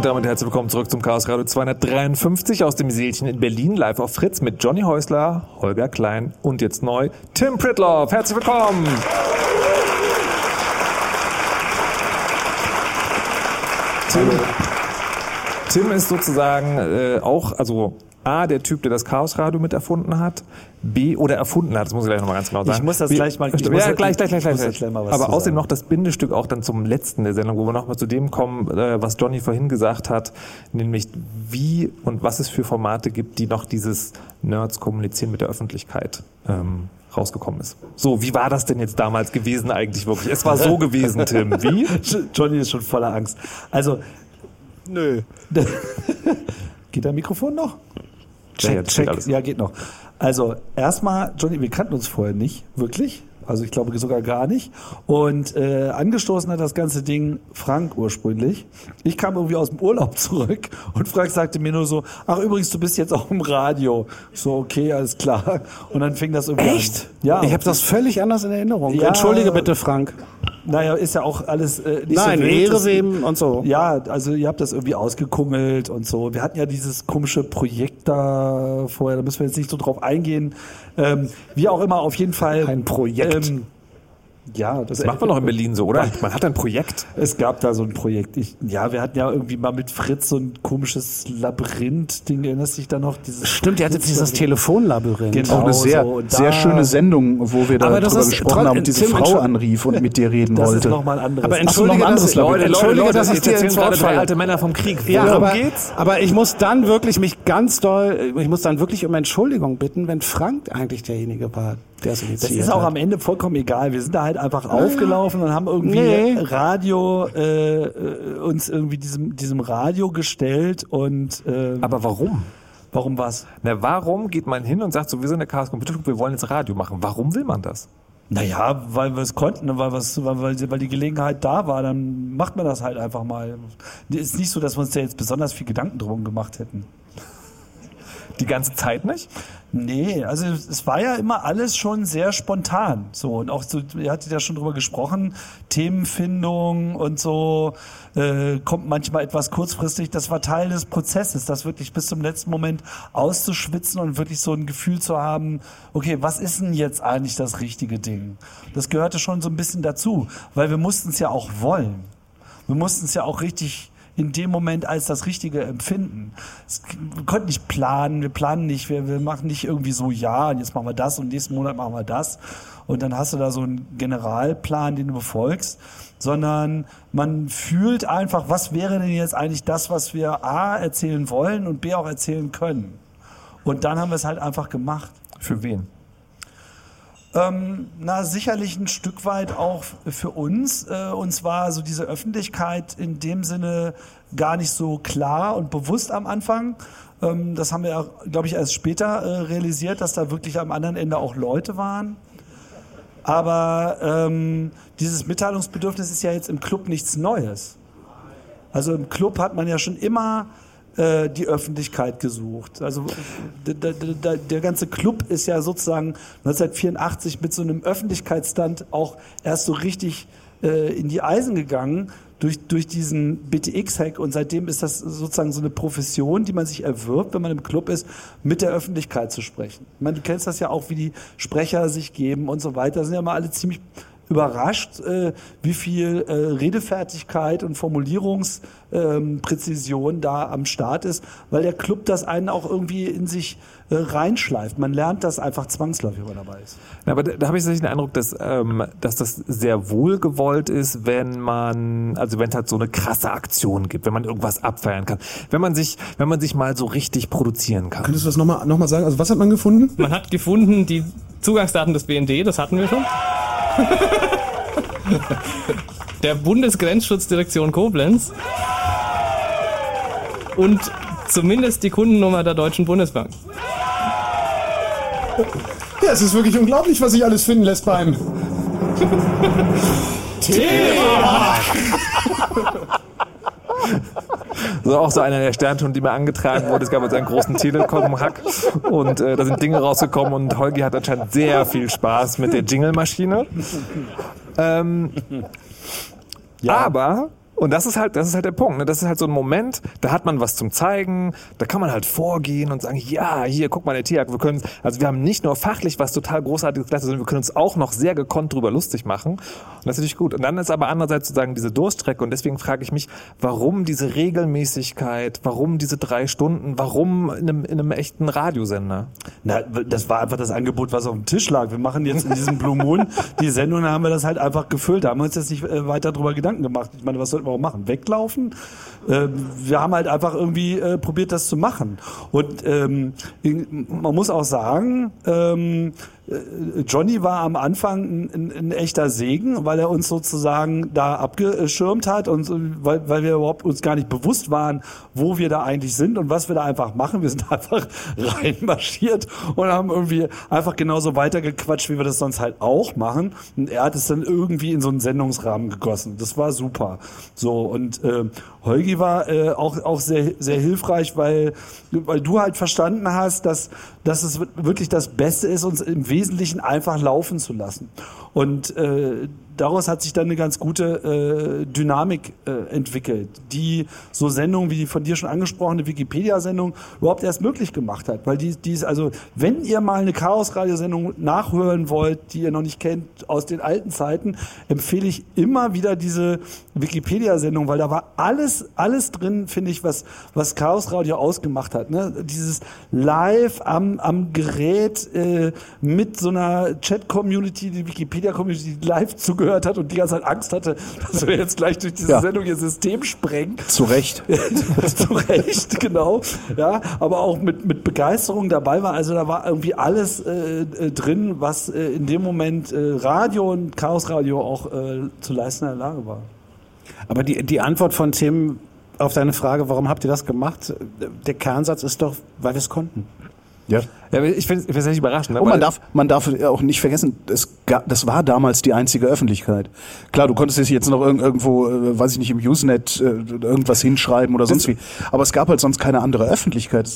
Und damit herzlich willkommen zurück zum Chaos Radio 253 aus dem Seelchen in Berlin, live auf Fritz mit Johnny Häusler, Holger Klein und jetzt neu Tim Pritloff. Herzlich willkommen. Tim, Tim ist sozusagen äh, auch, also A, der Typ, der das Chaosradio mit erfunden hat, B, oder erfunden hat, das muss ich gleich nochmal ganz genau sagen. Ich muss das gleich mal- ich ja, muss- gleich, gleich, gleich, gleich. gleich mal was Aber außerdem sagen. noch das Bindestück auch dann zum letzten der Sendung, wo wir nochmal zu dem kommen, äh, was Johnny vorhin gesagt hat, nämlich wie und was es für Formate gibt, die noch dieses Nerds kommunizieren mit der Öffentlichkeit ähm, rausgekommen ist. So, wie war das denn jetzt damals gewesen eigentlich wirklich? Es war so gewesen, Tim. Wie? Johnny ist schon voller Angst. Also, nö. geht dein Mikrofon noch? Ja, Check, geht check. alles. Ja, geht noch. Also, erstmal, Johnny, wir kannten uns vorher nicht, wirklich. Also ich glaube sogar gar nicht. Und äh, angestoßen hat das ganze Ding Frank ursprünglich. Ich kam irgendwie aus dem Urlaub zurück und Frank sagte mir nur so, ach übrigens, du bist jetzt auch im Radio. Ich So, okay, alles klar. Und dann fing das irgendwie Echt? an. Ja. Ich habe das völlig anders in Erinnerung. Ja. Entschuldige bitte, Frank. Naja, ist ja auch alles äh, nicht Nein, so wild. Ehre wem und so. Ja, also ihr habt das irgendwie ausgekungelt und so. Wir hatten ja dieses komische Projekt da vorher, da müssen wir jetzt nicht so drauf eingehen. Ähm, wie auch immer, auf jeden Fall. Ein Projekt. Ähm, ja, Das macht man doch in Berlin so, oder? Man hat ein Projekt. Es gab da so ein Projekt. Ich, ja, wir hatten ja irgendwie mal mit Fritz so ein komisches Labyrinth-Ding. Erinnerst du dich da noch? Dieses Stimmt, ihr hattet dieses Telefonlabyrinth. Genau. Auch eine sehr, so. Sehr da- schöne Sendung, wo wir Aber darüber das ist gesprochen haben und diese Tim, Frau anrief und mit dir reden Das ist wollte. nochmal ein anderes. Aber so, entschuldige, ein anderes. Leute, entschuldige, dass ich jetzt dir ins gerade Wort drei alte Männer vom Krieg. Ja, Worum aber, geht's? aber ich muss dann wirklich mich ganz doll, ich muss dann wirklich um Entschuldigung bitten, wenn Frank eigentlich derjenige war, initiiert Das ist auch hat. am Ende vollkommen egal. Wir sind da halt einfach aufgelaufen und haben irgendwie Nee. Radio äh, äh, uns irgendwie diesem diesem Radio gestellt und ähm, Aber warum? warum was? Na, warum geht man hin und sagt so, wir sind der Chaos Computer Club, wir wollen jetzt Radio machen? Warum will man das? Naja, weil wir es konnten, ne, weil, weil, weil die Gelegenheit da war, dann macht man das halt einfach mal. Ist nicht so, dass wir uns da jetzt besonders viel Gedanken drum gemacht hätten. Die ganze Zeit nicht? Nee, also es war ja immer alles schon sehr spontan. So und auch so, ihr hattet ja schon drüber gesprochen, Themenfindung und so äh, kommt manchmal etwas kurzfristig. Das war Teil des Prozesses, das wirklich bis zum letzten Moment auszuschwitzen und wirklich so ein Gefühl zu haben, okay, was ist denn jetzt eigentlich das richtige Ding? Das gehörte schon so ein bisschen dazu, weil wir mussten es ja auch wollen. Wir mussten es ja auch richtig in dem Moment als das Richtige empfinden. Wir konnten nicht planen, wir planen nicht, wir, wir machen nicht irgendwie so, ja, und jetzt machen wir das und nächsten Monat machen wir das. Und dann hast du da so einen Generalplan, den du befolgst, sondern man fühlt einfach, was wäre denn jetzt eigentlich das, was wir A erzählen wollen und B auch erzählen können. Und dann haben wir es halt einfach gemacht. Für wen? Ähm, na, sicherlich ein Stück weit auch für uns. Äh, uns war so diese Öffentlichkeit in dem Sinne gar nicht so klar und bewusst am Anfang. Ähm, das haben wir, glaube ich, erst später äh, realisiert, dass da wirklich am anderen Ende auch Leute waren. Aber ähm, dieses Mitteilungsbedürfnis ist ja jetzt im Club nichts Neues. Also im Club hat man ja schon immer die Öffentlichkeit gesucht. Also der, der, der, der ganze Club ist ja sozusagen 1984 mit so einem Öffentlichkeitsstand auch erst so richtig äh, in die Eisen gegangen durch, durch diesen BTX-Hack und seitdem ist das sozusagen so eine Profession, die man sich erwirbt, wenn man im Club ist, mit der Öffentlichkeit zu sprechen. Ich meine, du kennst das ja auch, wie die Sprecher sich geben und so weiter. Das sind ja mal alle ziemlich überrascht, äh, wie viel äh, Redefertigkeit und Formulierungspräzision da am Start ist, weil der Club das einen auch irgendwie in sich äh, reinschleift. Man lernt das einfach zwangsläufig, wenn man dabei ist. Ja, aber da, da habe ich tatsächlich den Eindruck, dass, ähm, dass das sehr wohl gewollt ist, wenn man, also wenn es halt so eine krasse Aktion gibt, wenn man irgendwas abfeiern kann, wenn man sich, wenn man sich mal so richtig produzieren kann. Könntest du das nochmal noch mal sagen? Also was hat man gefunden? Man hat gefunden die Zugangsdaten des BND, das hatten wir schon. Der Bundesgrenzschutzdirektion Koblenz. Und zumindest die Kundennummer der Deutschen Bundesbank. Ja, es ist wirklich unglaublich, was sich alles finden lässt beim Thema. So auch so einer der Sternstunden, die mir angetragen wurde. Es gab jetzt einen großen Telekom-Hack und äh, da sind Dinge rausgekommen und Holgi hat anscheinend sehr viel Spaß mit der Jingle-Maschine. Ähm, Aber und das ist halt, das ist halt der Punkt. Ne? Das ist halt so ein Moment, da hat man was zum Zeigen, da kann man halt vorgehen und sagen, ja, hier, guck mal, der Tiag, wir können, also wir haben nicht nur fachlich was total Großartiges geleistet, sondern wir können uns auch noch sehr gekonnt drüber lustig machen. Und das ist natürlich gut. Und dann ist aber andererseits sozusagen diese Durststrecke und deswegen frage ich mich, warum diese Regelmäßigkeit, warum diese drei Stunden, warum in einem, in einem echten Radiosender? Na, das war einfach das Angebot, was auf dem Tisch lag. Wir machen jetzt in diesem Blue Moon die Sendung, da haben wir das halt einfach gefüllt. Da haben wir uns jetzt nicht äh, weiter drüber Gedanken gemacht. Ich meine, was sollten wir auch machen? Weglaufen? Äh, wir haben halt einfach irgendwie äh, probiert, das zu machen. Und ähm, man muss auch sagen, ähm, äh, Johnny war am Anfang ein, ein, echter Segen, weil er uns sozusagen da abgeschirmt hat und weil, weil wir überhaupt uns gar nicht bewusst waren, wo wir da eigentlich sind und was wir da einfach machen. Wir sind einfach reinmarschiert und haben irgendwie einfach genauso weitergequatscht, wie wir das sonst halt auch machen. Und er hat es dann irgendwie in so einen Sendungsrahmen gegossen. Das war super. So und äh, Holgi war äh, auch auch sehr sehr hilfreich, weil weil du halt verstanden hast, dass dass es wirklich das Beste ist, uns im Wesentlichen einfach laufen zu lassen. Und äh, daraus hat sich dann eine ganz gute äh, Dynamik äh, entwickelt, die so Sendungen wie die von dir schon angesprochene Wikipedia-Sendung überhaupt erst möglich gemacht hat. Weil die, die ist, also, wenn ihr mal eine Chaos-Radiosendung nachhören wollt, die ihr noch nicht kennt aus den alten Zeiten, empfehle ich immer wieder diese Wikipedia-Sendung, weil da war alles, alles drin, finde ich, was, was Chaos Radio ausgemacht hat. Ne? Dieses live am, am Gerät äh, mit so einer Chat-Community, die Wikipedia-Community, die live zugehört hat und die ganze Zeit Angst hatte, dass wir jetzt gleich durch diese Ja. Sendung ihr System sprengen. Zu Recht. Zu Recht, genau. Ja, aber auch mit, mit Begeisterung dabei war. Also da war irgendwie alles äh, äh, drin, was äh, in dem Moment äh, Radio und Chaos Radio auch äh, zu leisten in der Lage war. Aber die, die Antwort von Tim auf deine Frage, warum habt ihr das gemacht? Der Kernsatz ist doch, weil wir es konnten. Ja. Ja, ich finde es echt überraschend. ne? Und man darf, man darf auch nicht vergessen, es das war damals die einzige Öffentlichkeit. Klar, du konntest jetzt noch irg irgendwo, äh, weiß ich nicht, im Usenet äh, irgendwas hinschreiben oder sonst wie. Aber es gab halt sonst keine andere Öffentlichkeit.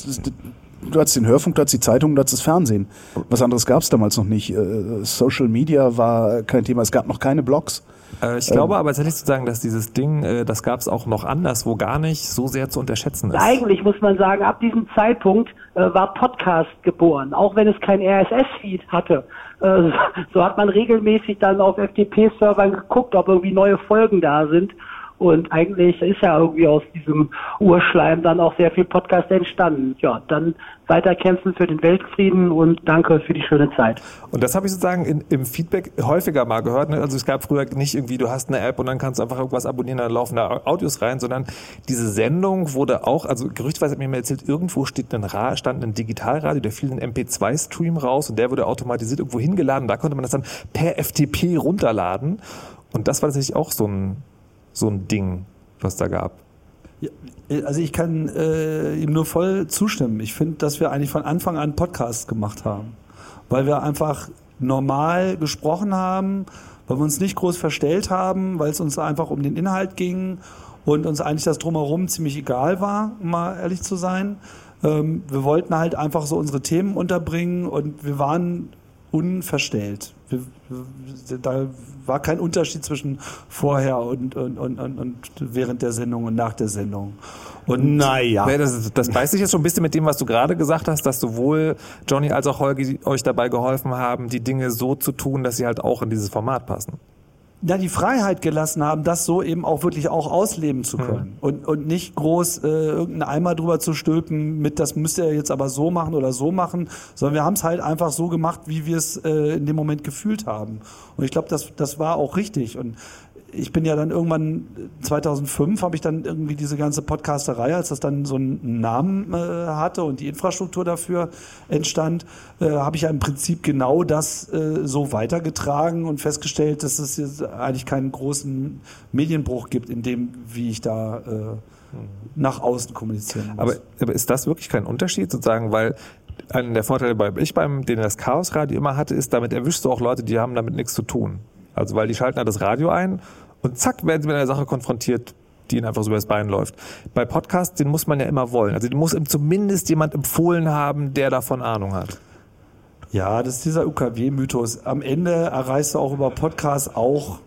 Du hattest den Hörfunk, du hattest die Zeitung, du hattest das Fernsehen. Was anderes gab es damals noch nicht. Äh, Social Media war kein Thema. Es gab noch keine Blogs. Äh, ich glaube aber tatsächlich zu sagen, dass dieses Ding, äh, das gab es auch noch anders, wo gar nicht so sehr zu unterschätzen ist. Eigentlich muss man sagen, ab diesem Zeitpunkt war Podcast geboren, auch wenn es kein RSS-Feed hatte. So hat man regelmäßig dann auf FTP-Servern geguckt, ob irgendwie neue Folgen da sind. Und eigentlich ist ja irgendwie aus diesem Urschleim dann auch sehr viel Podcast entstanden. Ja, dann weiterkämpfen für den Weltfrieden und danke für die schöne Zeit. Und das habe ich sozusagen in, im Feedback häufiger mal gehört. Ne? Also es gab früher nicht irgendwie, du hast eine App und dann kannst du einfach irgendwas abonnieren, dann laufen da Audios rein, sondern diese Sendung wurde auch, also gerüchtweise hat mir mal erzählt, irgendwo steht ein Ra stand ein Digitalradio, der fiel ein MP2-Stream raus und der wurde automatisiert irgendwo hingeladen. Da konnte man das dann per FTP runterladen. Und das war tatsächlich auch so ein, so ein Ding, was da gab. Ja, also ich kann äh, ihm nur voll zustimmen. Ich finde, dass wir eigentlich von Anfang an Podcasts gemacht haben, weil wir einfach normal gesprochen haben, weil wir uns nicht groß verstellt haben, weil es uns einfach um den Inhalt ging und uns eigentlich das drumherum ziemlich egal war, um mal ehrlich zu sein. Ähm, wir wollten halt einfach so unsere Themen unterbringen und wir waren unverstellt. Wir, wir, da war kein Unterschied zwischen vorher und, und, und, und, während der Sendung und nach der Sendung. Und naja. Das, das beißt sich jetzt schon ein bisschen mit dem, was du gerade gesagt hast, dass sowohl Johnny als auch Holgi euch dabei geholfen haben, die Dinge so zu tun, dass sie halt auch in dieses Format passen. Ja, die Freiheit gelassen haben, das so eben auch wirklich auch ausleben zu können. Und, und nicht groß äh, irgendeinen Eimer drüber zu stülpen mit, das müsst ihr jetzt aber so machen oder so machen, sondern wir haben es halt einfach so gemacht, wie wir es äh, in dem Moment gefühlt haben. Und ich glaube, das, das war auch richtig. Und ich bin ja dann irgendwann 2005 habe ich dann irgendwie diese ganze Podcasterei, als das dann so einen Namen äh, hatte und die Infrastruktur dafür entstand, äh, habe ich ja im Prinzip genau das äh, so weitergetragen und festgestellt, dass es jetzt eigentlich keinen großen Medienbruch gibt in dem, wie ich da äh, nach außen kommunizieren muss. Aber, aber ist das wirklich kein Unterschied sozusagen, weil einer der Vorteile, bei ich beim, den das Chaosradio immer hatte, ist, damit erwischst du auch Leute, die haben damit nichts zu tun. Also weil die schalten halt das Radio ein und zack werden sie mit einer Sache konfrontiert, die ihnen einfach so übers Bein läuft. Bei Podcasts, den muss man ja immer wollen. Also den muss ihm zumindest jemand empfohlen haben, der davon Ahnung hat. Ja, das ist dieser UKW-Mythos. Am Ende erreichst du auch über Podcasts auch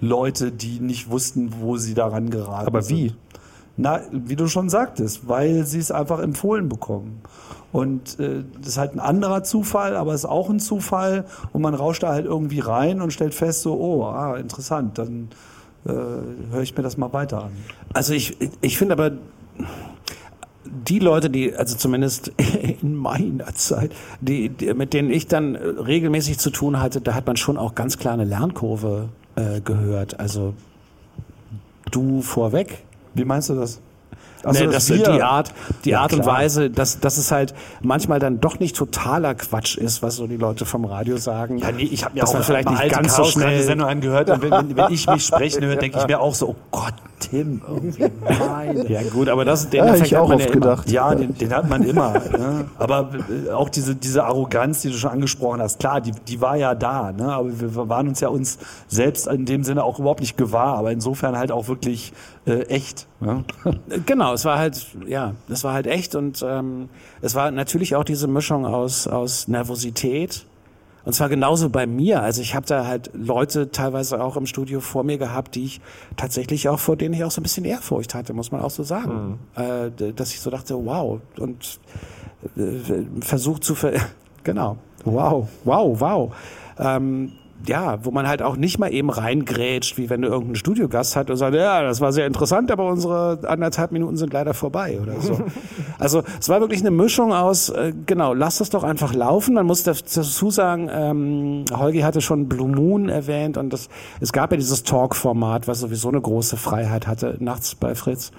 Leute, die nicht wussten, wo sie daran geraten Aber sind. Na, wie du schon sagtest, weil sie es einfach empfohlen bekommen. Und äh, das ist halt ein anderer Zufall, aber es ist auch ein Zufall. Und man rauscht da halt irgendwie rein und stellt fest, so, oh, ah, interessant, dann äh, höre ich mir das mal weiter an. Also ich, ich finde aber, die Leute, die, also zumindest in meiner Zeit, die, die, mit denen ich dann regelmäßig zu tun hatte, da hat man schon auch ganz klar eine Lernkurve äh, gehört. Also du vorweg. Wie meinst du das? Ach so, Nee, dass dass wir- die Art, die Ja, Art und klar. Weise, dass, dass es halt manchmal dann doch nicht totaler Quatsch ist, was so die Leute vom Radio sagen. Ja, nee, ich habe mir dass auch man vielleicht nicht ganz so schnell Sendung angehört und wenn, wenn, wenn ich mich sprechen höre, denke ich mir auch so, oh Gott, Tim, irgendwie nein. Ja gut, aber das, den Ja, ich hat auch man ja oft immer. gedacht. Ja, den, den hat man immer. ne? Aber äh, auch diese, diese Arroganz, die du schon angesprochen hast, klar, die, die war ja da. Ne? Aber wir waren uns ja uns selbst in dem Sinne auch überhaupt nicht gewahr. Aber insofern halt auch wirklich äh, echt. Ne? Genau, es war halt, ja, es war halt echt und ähm, es war natürlich auch diese Mischung aus, aus Nervosität. Und zwar genauso bei mir. Also ich habe da halt Leute teilweise auch im Studio vor mir gehabt, die ich tatsächlich auch, vor denen ich auch so ein bisschen Ehrfurcht hatte, muss man auch so sagen. Äh, d- dass ich so dachte, wow. Und äh, versucht zu ver genau. Wow, wow, wow. Ähm, ja, wo man halt auch nicht mal eben reingrätscht, wie wenn du irgendeinen Studiogast hat und sagt, ja, das war sehr interessant, aber unsere anderthalb Minuten sind leider vorbei oder so. also es war wirklich eine Mischung aus, äh, genau, lass das doch einfach laufen. Man muss dazu sagen, ähm, Holgi hatte schon Blue Moon erwähnt und das, es gab ja dieses Talk-Format, was sowieso eine große Freiheit hatte, nachts bei Fritz.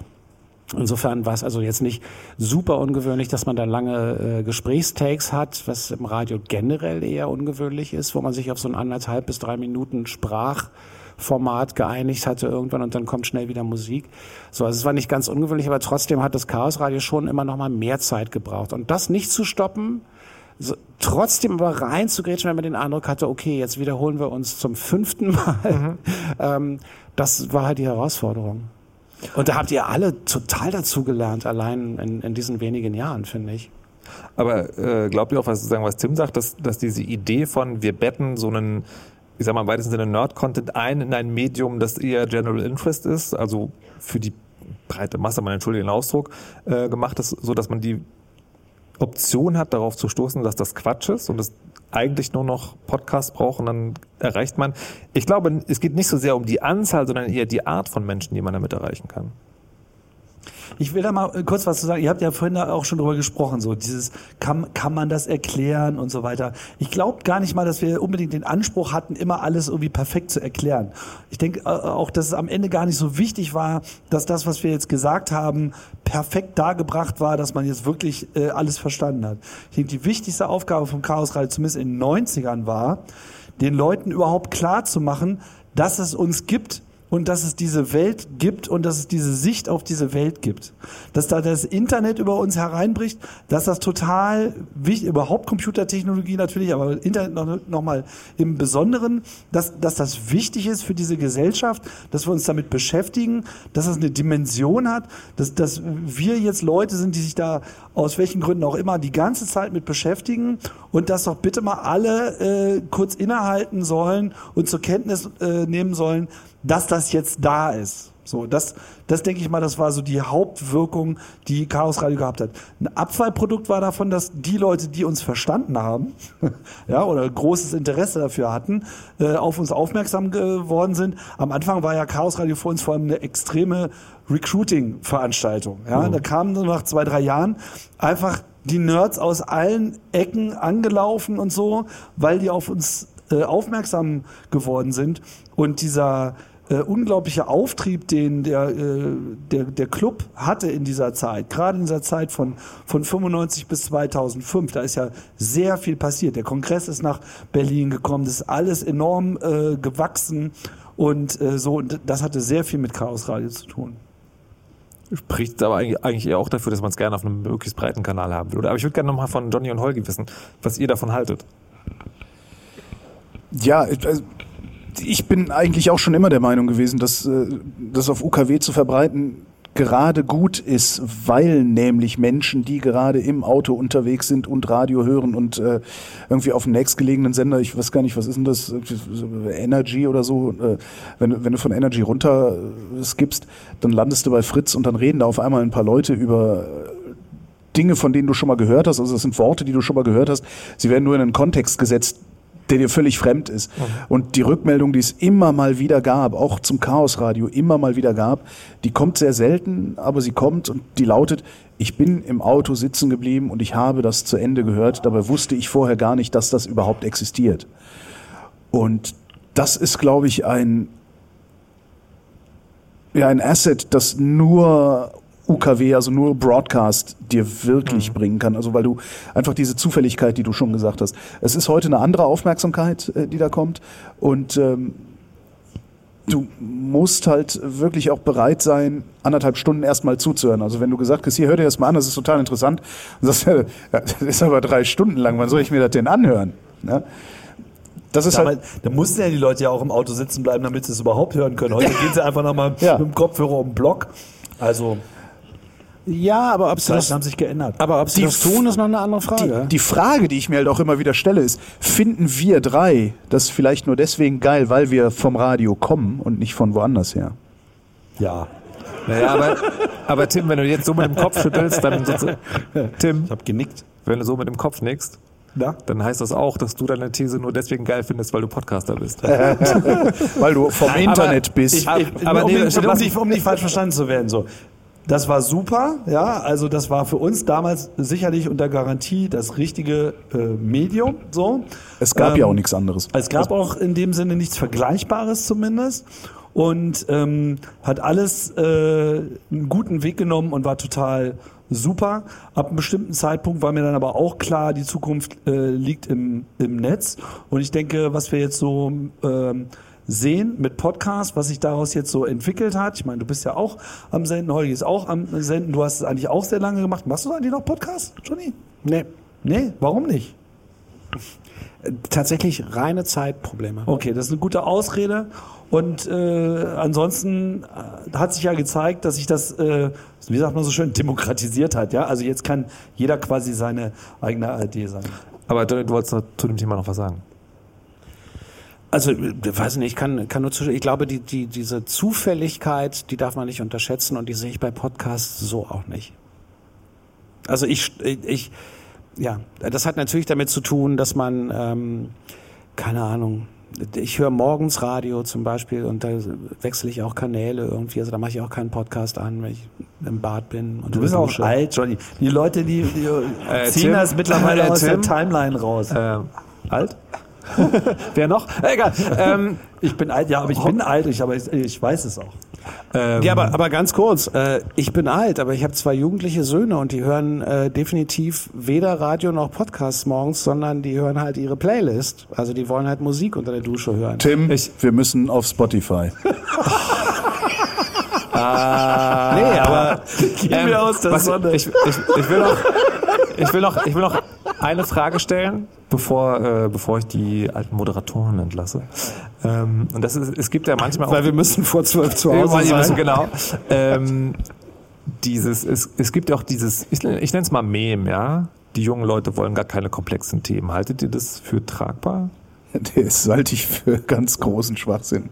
Insofern war es also jetzt nicht super ungewöhnlich, dass man da lange äh, Gesprächstakes hat, was im Radio generell eher ungewöhnlich ist, wo man sich auf so ein anderthalb bis drei Minuten Sprachformat geeinigt hatte irgendwann und dann kommt schnell wieder Musik. So, also es war nicht ganz ungewöhnlich, aber trotzdem hat das Chaosradio schon immer noch mal mehr Zeit gebraucht. Und das nicht zu stoppen, so, trotzdem aber reinzugrätschen, wenn man den Eindruck hatte, okay, jetzt wiederholen wir uns zum fünften Mal, ähm, das war halt die Herausforderung. Und da habt ihr alle total dazugelernt, allein in, in diesen wenigen Jahren, finde ich. Aber äh, glaubt ihr auch, was, sagen, was Tim sagt, dass, dass diese Idee von, wir betten so einen, ich sag mal im weitesten Sinne Nerd-Content ein in ein Medium, das eher General Interest ist, also für die breite Masse, man entschuldige den Ausdruck, äh, gemacht ist, so dass man die Option hat, darauf zu stoßen, dass das Quatsch ist und es eigentlich nur noch Podcasts braucht und dann erreicht man. Ich glaube, es geht nicht so sehr um die Anzahl, sondern eher die Art von Menschen, die man damit erreichen kann. Ich will da mal äh, kurz was zu sagen. Ihr habt ja vorhin da auch schon drüber gesprochen, so dieses, kann, kann man das erklären und so weiter. Ich glaube gar nicht mal, dass wir unbedingt den Anspruch hatten, immer alles irgendwie perfekt zu erklären. Ich denke äh, auch, dass es am Ende gar nicht so wichtig war, dass das, was wir jetzt gesagt haben, perfekt dargebracht war, dass man jetzt wirklich äh, alles verstanden hat. Ich denke, die wichtigste Aufgabe vom Chaos Radio, zumindest in den 90ern, war, den Leuten überhaupt klar zu machen, dass es uns gibt und dass es diese Welt gibt und dass es diese Sicht auf diese Welt gibt. Dass da das Internet über uns hereinbricht, dass das total wichtig, überhaupt Computertechnologie natürlich, aber Internet noch, noch mal im Besonderen, dass, dass das wichtig ist für diese Gesellschaft, dass wir uns damit beschäftigen, dass es eine Dimension hat, dass, dass wir jetzt Leute sind, die sich da aus welchen Gründen auch immer die ganze Zeit mit beschäftigen und dass doch bitte mal alle äh, kurz innehalten sollen und zur Kenntnis äh, nehmen sollen, dass das jetzt da ist. So, das, das denke ich mal, das war so die Hauptwirkung, die Chaos Radio gehabt hat. Ein Abfallprodukt war davon, dass die Leute, die uns verstanden haben, ja, oder großes Interesse dafür hatten, äh, auf uns aufmerksam geworden sind. Am Anfang war ja Chaos Radio für uns vor allem eine extreme Recruiting-Veranstaltung. Ja, Mhm. da kamen nach zwei, drei Jahren einfach die Nerds aus allen Ecken angelaufen und so, weil die auf uns äh, aufmerksam geworden sind. Und dieser äh, unglaubliche Auftrieb, den der, äh, der, der Club hatte in dieser Zeit, gerade in dieser Zeit von, von 95 bis 2005, da ist ja sehr viel passiert. Der Kongress ist nach Berlin gekommen, das ist alles enorm äh, gewachsen und äh, so, und das hatte sehr viel mit Chaos Radio zu tun. Spricht aber eigentlich eigentlich eher auch dafür, dass man es gerne auf einem möglichst breiten Kanal haben würde. Aber ich würde gerne nochmal von Johnny und Holgi wissen, was ihr davon haltet. Ja, also ich bin eigentlich auch schon immer der Meinung gewesen, dass äh, das auf UKW zu verbreiten gerade gut ist, weil nämlich Menschen, die gerade im Auto unterwegs sind und Radio hören und äh, irgendwie auf dem nächstgelegenen Sender, ich weiß gar nicht, was ist denn das, Energy oder so, äh, wenn, du- wenn du von Energy runter äh, skippst, dann landest du bei Fritz und dann reden da auf einmal ein paar Leute über äh, Dinge, von denen du schon mal gehört hast, also das sind Worte, die du schon mal gehört hast, sie werden nur in einen Kontext gesetzt, der dir völlig fremd ist. Und die Rückmeldung, die es immer mal wieder gab, auch zum Chaosradio immer mal wieder gab, die kommt sehr selten, aber sie kommt und die lautet, ich bin im Auto sitzen geblieben und ich habe das zu Ende gehört, dabei wusste ich vorher gar nicht, dass das überhaupt existiert. Und das ist, glaube ich, ein, ja, ein Asset, das nur UKW, also nur Broadcast dir wirklich bringen kann. Also weil du einfach diese Zufälligkeit, die du schon gesagt hast. Es ist heute eine andere Aufmerksamkeit, äh, die da kommt. Und ähm, du musst halt wirklich auch bereit sein, anderthalb Stunden erstmal zuzuhören. Also wenn du gesagt hast, hier hör dir das mal an, das ist total interessant, und sagst, ja, das ist aber drei Stunden lang, wann soll ich mir das denn anhören? Ne? Das ist Damals, halt, da mussten ja die Leute ja auch im Auto sitzen bleiben, damit sie es überhaupt hören können. Heute gehen sie einfach nochmal mit dem Kopfhörer um den Block. Also, Ja, aber ob sie das, haben sich geändert. aber ob sie Die das tun, ist noch eine andere Frage. Die, die Frage, die ich mir halt auch immer wieder stelle, ist, finden wir drei das vielleicht nur deswegen geil, weil wir vom Radio kommen und nicht von woanders her? Ja. Naja, aber, aber Tim, wenn du jetzt so mit dem Kopf schüttelst, dann sozusagen, Tim, Ich habe genickt. wenn du so mit dem Kopf nickst, Ja. dann heißt das auch, dass du deine These nur deswegen geil findest, weil du Podcaster bist. Weil du vom Internet bist. Ich, ich, aber um, nee, um, um, nicht, um nicht falsch verstanden zu werden, so. Das war super, ja, also das war für uns damals sicherlich unter Garantie das richtige äh, Medium, so. es gab Ähm, ja auch nichts anderes. Es gab auch in dem Sinne nichts Vergleichbares zumindest und ähm, hat alles äh, einen guten Weg genommen und war total super. Ab einem bestimmten Zeitpunkt war mir dann aber auch klar, die Zukunft äh, liegt im, im Netz und ich denke, was wir jetzt so ähm, sehen mit Podcast, was sich daraus jetzt so entwickelt hat. Ich meine, du bist ja auch am Senden, Holgi ist auch am Senden. Du hast es eigentlich auch sehr lange gemacht. Machst du eigentlich noch Podcast, Johnny? Nee. Nee, warum nicht? Tatsächlich reine Zeitprobleme. Okay, das ist eine gute Ausrede. Und äh, ansonsten äh, hat sich ja gezeigt, dass sich das, äh, wie sagt man so schön, demokratisiert hat. Ja, also jetzt kann jeder quasi seine eigene ARD sein. Aber du, du wolltest noch zu dem Thema noch was sagen. Also, äh, weiß nicht, ich kann, kann nur zu, ich glaube, die, die, diese Zufälligkeit, die darf man nicht unterschätzen und die sehe ich bei Podcasts so auch nicht. Also ich, ich, ja, das hat natürlich damit zu tun, dass man, ähm, keine Ahnung, ich höre morgens Radio zum Beispiel und da wechsle ich auch Kanäle irgendwie, also da mache ich auch keinen Podcast an, wenn ich im Bad bin. Und Du bist auch dusche. alt, Johnny. Die Leute, die, die Äh, ziehen Tim? das mittlerweile Äh, aus der Tim? Timeline raus. Äh, alt? Wer noch? Äh, Egal. Ähm, ich bin alt, ja, aber ich bin alt, ich, aber ich, ich weiß es auch. ähm, Ja, aber, aber ganz kurz, äh, ich bin alt, aber ich habe zwei jugendliche Söhne und die hören äh, definitiv weder Radio noch Podcasts morgens, sondern die hören halt ihre Playlist. Also die wollen halt Musik unter der Dusche hören. Tim, wir müssen auf Spotify. Ah, Nee, aber mir aus der was, Sonne. Ich, ich, ich, will noch, ich, will noch, ich will noch eine Frage stellen, bevor, äh, bevor ich die alten Moderatoren entlasse. Ähm, und das ist, es gibt ja manchmal Weil wir müssen vor zwölf zu Hause sein. Genau. Ähm, dieses, es, es gibt ja auch dieses, ich, ich nenne es mal Mem, ja. Die jungen Leute wollen gar keine komplexen Themen. Haltet ihr das für tragbar? Das halte ich für ganz großen Schwachsinn.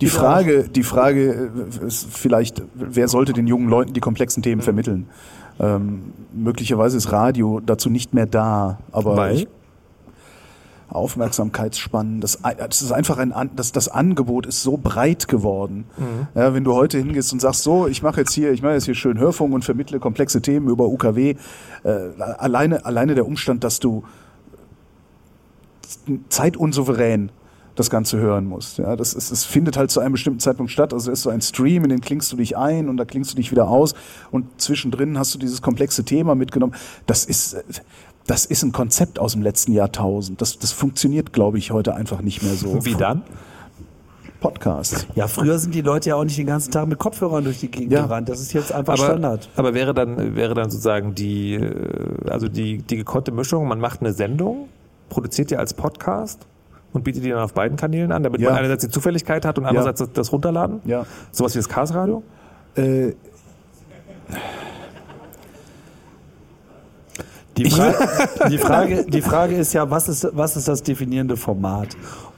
Die Frage, die Frage äh, ist vielleicht, wer sollte den jungen Leuten die komplexen Themen vermitteln? Ähm, möglicherweise ist Radio dazu nicht mehr da, aber Weil? ich, Aufmerksamkeitsspannen, das, das ist einfach ein, das, das Angebot ist so breit geworden. Mhm. Ja, wenn du heute hingehst und sagst, so, ich mache jetzt hier, ich mache jetzt hier schön Hörfunk und vermittle komplexe Themen über UKW, äh, alleine, alleine der Umstand, dass du zeitunsouverän das Ganze hören musst. Ja, das ist, es findet halt zu einem bestimmten Zeitpunkt statt. Also es ist so ein Stream, in den klingst du dich ein und da klingst du dich wieder aus und zwischendrin hast du dieses komplexe Thema mitgenommen. Das ist, das ist ein Konzept aus dem letzten Jahrtausend. Das, das funktioniert, glaube ich, heute einfach nicht mehr so. Wie dann? Podcast. Ja, früher sind die Leute ja auch nicht den ganzen Tag mit Kopfhörern durch die Gegend Ja. gerannt. Das ist jetzt einfach aber, Standard. Aber wäre dann, wäre dann sozusagen die, äh, also die, die gekonnte Mischung, man macht eine Sendung, produziert die als Podcast und bietet die dann auf beiden Kanälen an, damit Ja. man einerseits die Zufälligkeit hat und andererseits das, das Runterladen? Ja. Sowas wie das Chaos Radio? Äh, Die, Fra die, Frage, die Frage ist ja, was ist, was ist das definierende Format?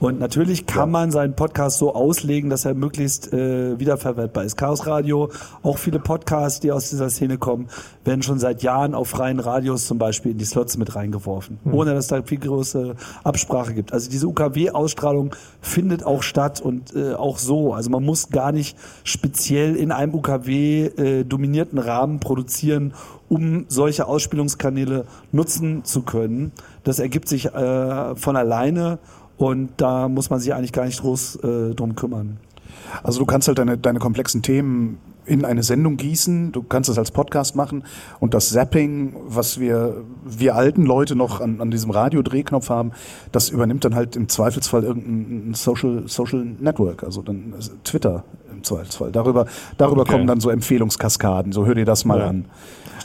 Und natürlich kann man seinen Podcast so auslegen, dass er möglichst äh, wiederverwertbar ist. Chaos Radio, auch viele Podcasts, die aus dieser Szene kommen, werden schon seit Jahren auf freien Radios zum Beispiel in die Slots mit reingeworfen, Hm. ohne dass da viel größere Absprache gibt. Also diese UKW-Ausstrahlung findet auch statt und äh, auch so. Also man muss gar nicht speziell in einem UKW äh, dominierten Rahmen produzieren, um solche Ausspielungskanäle nutzen zu können. Das ergibt sich äh, von alleine und da muss man sich eigentlich gar nicht groß äh, drum kümmern. Also du kannst halt deine, deine komplexen Themen in eine Sendung gießen, du kannst es als Podcast machen und das Zapping, was wir, wir alten Leute noch an, an diesem Radiodrehknopf haben, das übernimmt dann halt im Zweifelsfall irgendein Social, Social Network, also dann Twitter im Zweifelsfall. Darüber, darüber Okay. kommen dann so Empfehlungskaskaden, so hör dir das mal Ja. an.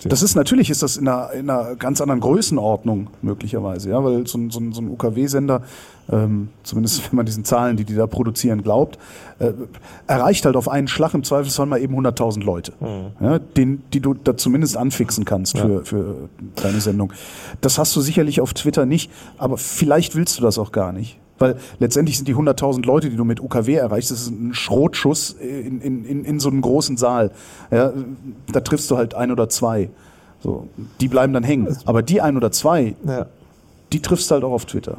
Das ist natürlich ist das in einer, in einer ganz anderen Größenordnung möglicherweise, ja, weil so ein, so ein, so ein UKW-Sender, ähm, zumindest wenn man diesen Zahlen, die die da produzieren, glaubt, äh, erreicht halt auf einen Schlag im Zweifelsfall mal eben 100.000 Leute, ja, den, die du da zumindest anfixen kannst für, für deine Sendung. Das hast du sicherlich auf Twitter nicht, aber vielleicht willst du das auch gar nicht. Weil letztendlich sind die 100.000 Leute, die du mit UKW erreichst, das ist ein Schrotschuss in, in, in, in so einem großen Saal. Ja, da triffst du halt ein oder zwei. So, die bleiben dann hängen. Aber die ein oder zwei, Ja. die triffst du halt auch auf Twitter.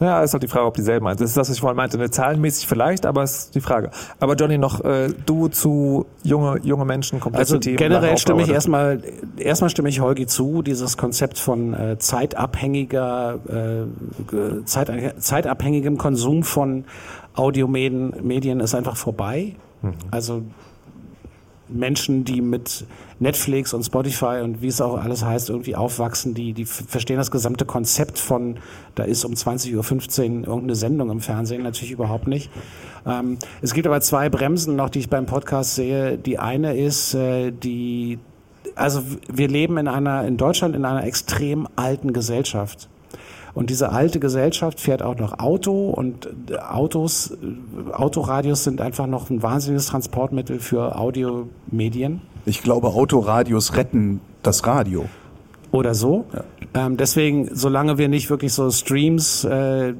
Ja, ist halt die Frage, ob dieselben meint. Das ist das, was ich vorhin meinte. Ne, Zahlenmäßig vielleicht, aber ist die Frage. Aber Johnny, noch äh, du zu junge, junge Menschen, komplexe Also Themen. generell stimme ich erstmal, erstmal stimme ich Holgi zu, dieses Konzept von äh, zeitabhängiger, äh, zeit, zeitabhängigem Konsum von Audiomedien Medien ist einfach vorbei. Also Menschen, die mit Netflix und Spotify und wie es auch alles heißt, irgendwie aufwachsen, die, die verstehen das gesamte Konzept von, da ist um 20.15 Uhr irgendeine Sendung im Fernsehen natürlich überhaupt nicht. Ähm, es gibt aber zwei Bremsen noch, die ich beim Podcast sehe. Die eine ist, äh, die, also wir leben in einer, in Deutschland in einer extrem alten Gesellschaft. Und diese alte Gesellschaft fährt auch noch Auto und äh, Autos, äh, Autoradios sind einfach noch ein wahnsinniges Transportmittel für Audiomedien Ich glaube, Autoradios retten das Radio. oder so. Ähm, deswegen, solange wir nicht wirklich so Streams, äh,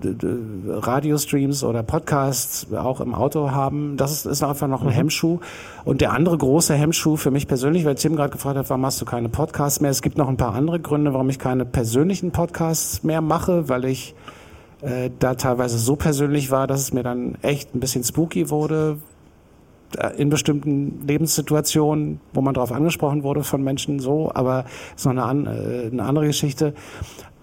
Radiostreams oder Podcasts auch im Auto haben, das ist, ist einfach noch ein Hemmschuh. Und der andere große Hemmschuh für mich persönlich, weil Tim gerade gefragt hat, warum machst du keine Podcasts mehr? Es gibt noch ein paar andere Gründe, warum ich keine persönlichen Podcasts mehr mache, weil ich äh, da teilweise so persönlich war, dass es mir dann echt ein bisschen spooky wurde, in bestimmten Lebenssituationen, wo man darauf angesprochen wurde von Menschen so, aber ist noch eine, äh, eine andere Geschichte.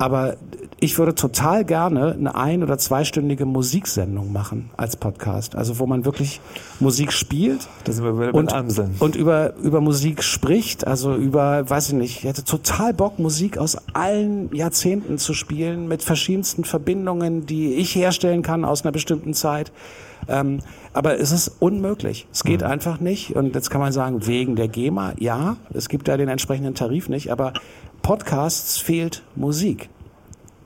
Aber ich würde total gerne eine ein- oder zweistündige Musiksendung machen als Podcast. Also wo man wirklich Musik spielt Da sind wir wieder und, Amseln. und über, über Musik spricht, also über, weiß ich nicht, ich hätte total Bock, Musik aus allen Jahrzehnten zu spielen, mit verschiedensten Verbindungen, die ich herstellen kann aus einer bestimmten Zeit. Ähm, aber es ist unmöglich. Es geht einfach nicht. Und jetzt kann man sagen, wegen der GEMA, ja, es gibt da den entsprechenden Tarif nicht, aber Podcasts fehlt Musik.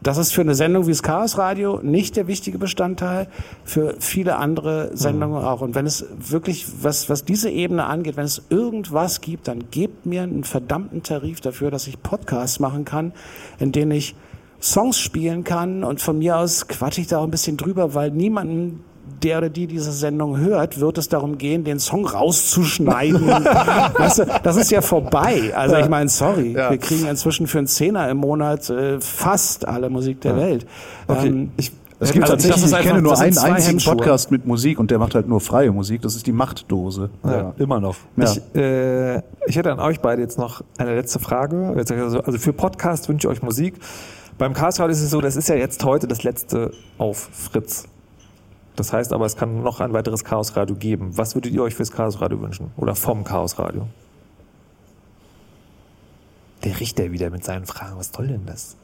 Das ist für eine Sendung wie das Chaos Radio nicht der wichtige Bestandteil, für viele andere Sendungen auch. Und wenn es wirklich, was, was diese Ebene angeht, wenn es irgendwas gibt, dann gebt mir einen verdammten Tarif dafür, dass ich Podcasts machen kann, in denen ich Songs spielen kann und von mir aus quatsche ich da auch ein bisschen drüber, weil niemanden der oder die diese Sendung hört, wird es darum gehen, den Song rauszuschneiden. weißt du, das ist ja vorbei. Also ich meine, sorry, Ja. wir kriegen inzwischen für einen Zehner im Monat äh, fast alle Musik der Welt. Okay. Ähm, ich, es gibt also tatsächlich, ich kenne nur einen einzigen Hemmschuhe. Podcast mit Musik und der macht halt nur freie Musik. Das ist die Machtdose. Ja, immer noch. Ja. Ich, äh, ich hätte an euch beide jetzt noch eine letzte Frage. Also also für Podcast wünsche ich euch Musik. Beim Chaos Radio ist es so, das ist ja jetzt heute das letzte auf Fritz. Das heißt aber, es kann noch ein weiteres Chaos Radio geben. Was würdet ihr euch fürs Chaos Radio wünschen? Oder vom Chaos Radio? Der Richter wieder mit seinen Fragen. Was soll denn das?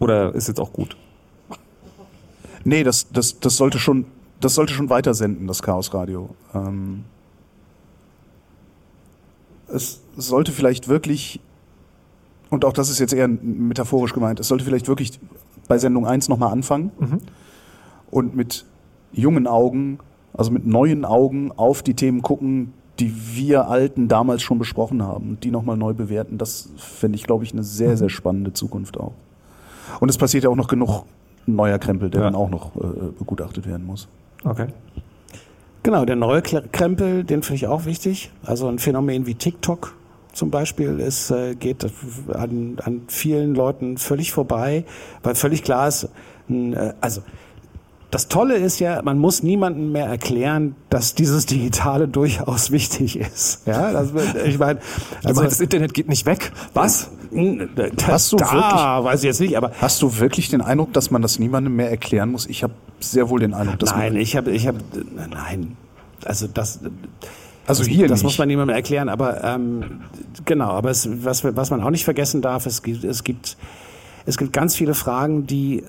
Oder ist jetzt auch gut? Nee, das, das, das sollte schon, das sollte schon weiter senden, das Chaos Radio. Ähm, es sollte vielleicht wirklich, und auch das ist jetzt eher metaphorisch gemeint, es sollte vielleicht wirklich bei Sendung 1 nochmal anfangen und mit jungen Augen, also mit neuen Augen auf die Themen gucken, die wir Alten damals schon besprochen haben und die nochmal neu bewerten. Das fände ich, glaube ich, eine sehr, sehr spannende Zukunft auch. Und es passiert ja auch noch genug neuer Krempel, der dann auch noch äh, begutachtet werden muss. Okay. Genau, der neue Krempel, den finde ich auch wichtig. Also ein Phänomen wie TikTok zum Beispiel ist, äh, geht an, an vielen Leuten völlig vorbei, weil völlig klar ist, äh, also das Tolle ist ja, man muss niemandem mehr erklären, dass dieses Digitale durchaus wichtig ist. Ja, das, ich meine, Also das Internet geht nicht weg. Was? Hast du da, wirklich- weiß ich jetzt nicht, aber Hast du wirklich den Eindruck, dass man das niemandem mehr erklären muss? Ich habe sehr wohl den Eindruck, dass nein, man, ich habe, ich habe, nein, also das. Also das, hier Das nicht. muss man niemandem erklären, aber ähm, genau. Aber es, was, was man auch nicht vergessen darf, es gibt, es gibt, es gibt ganz viele Fragen, die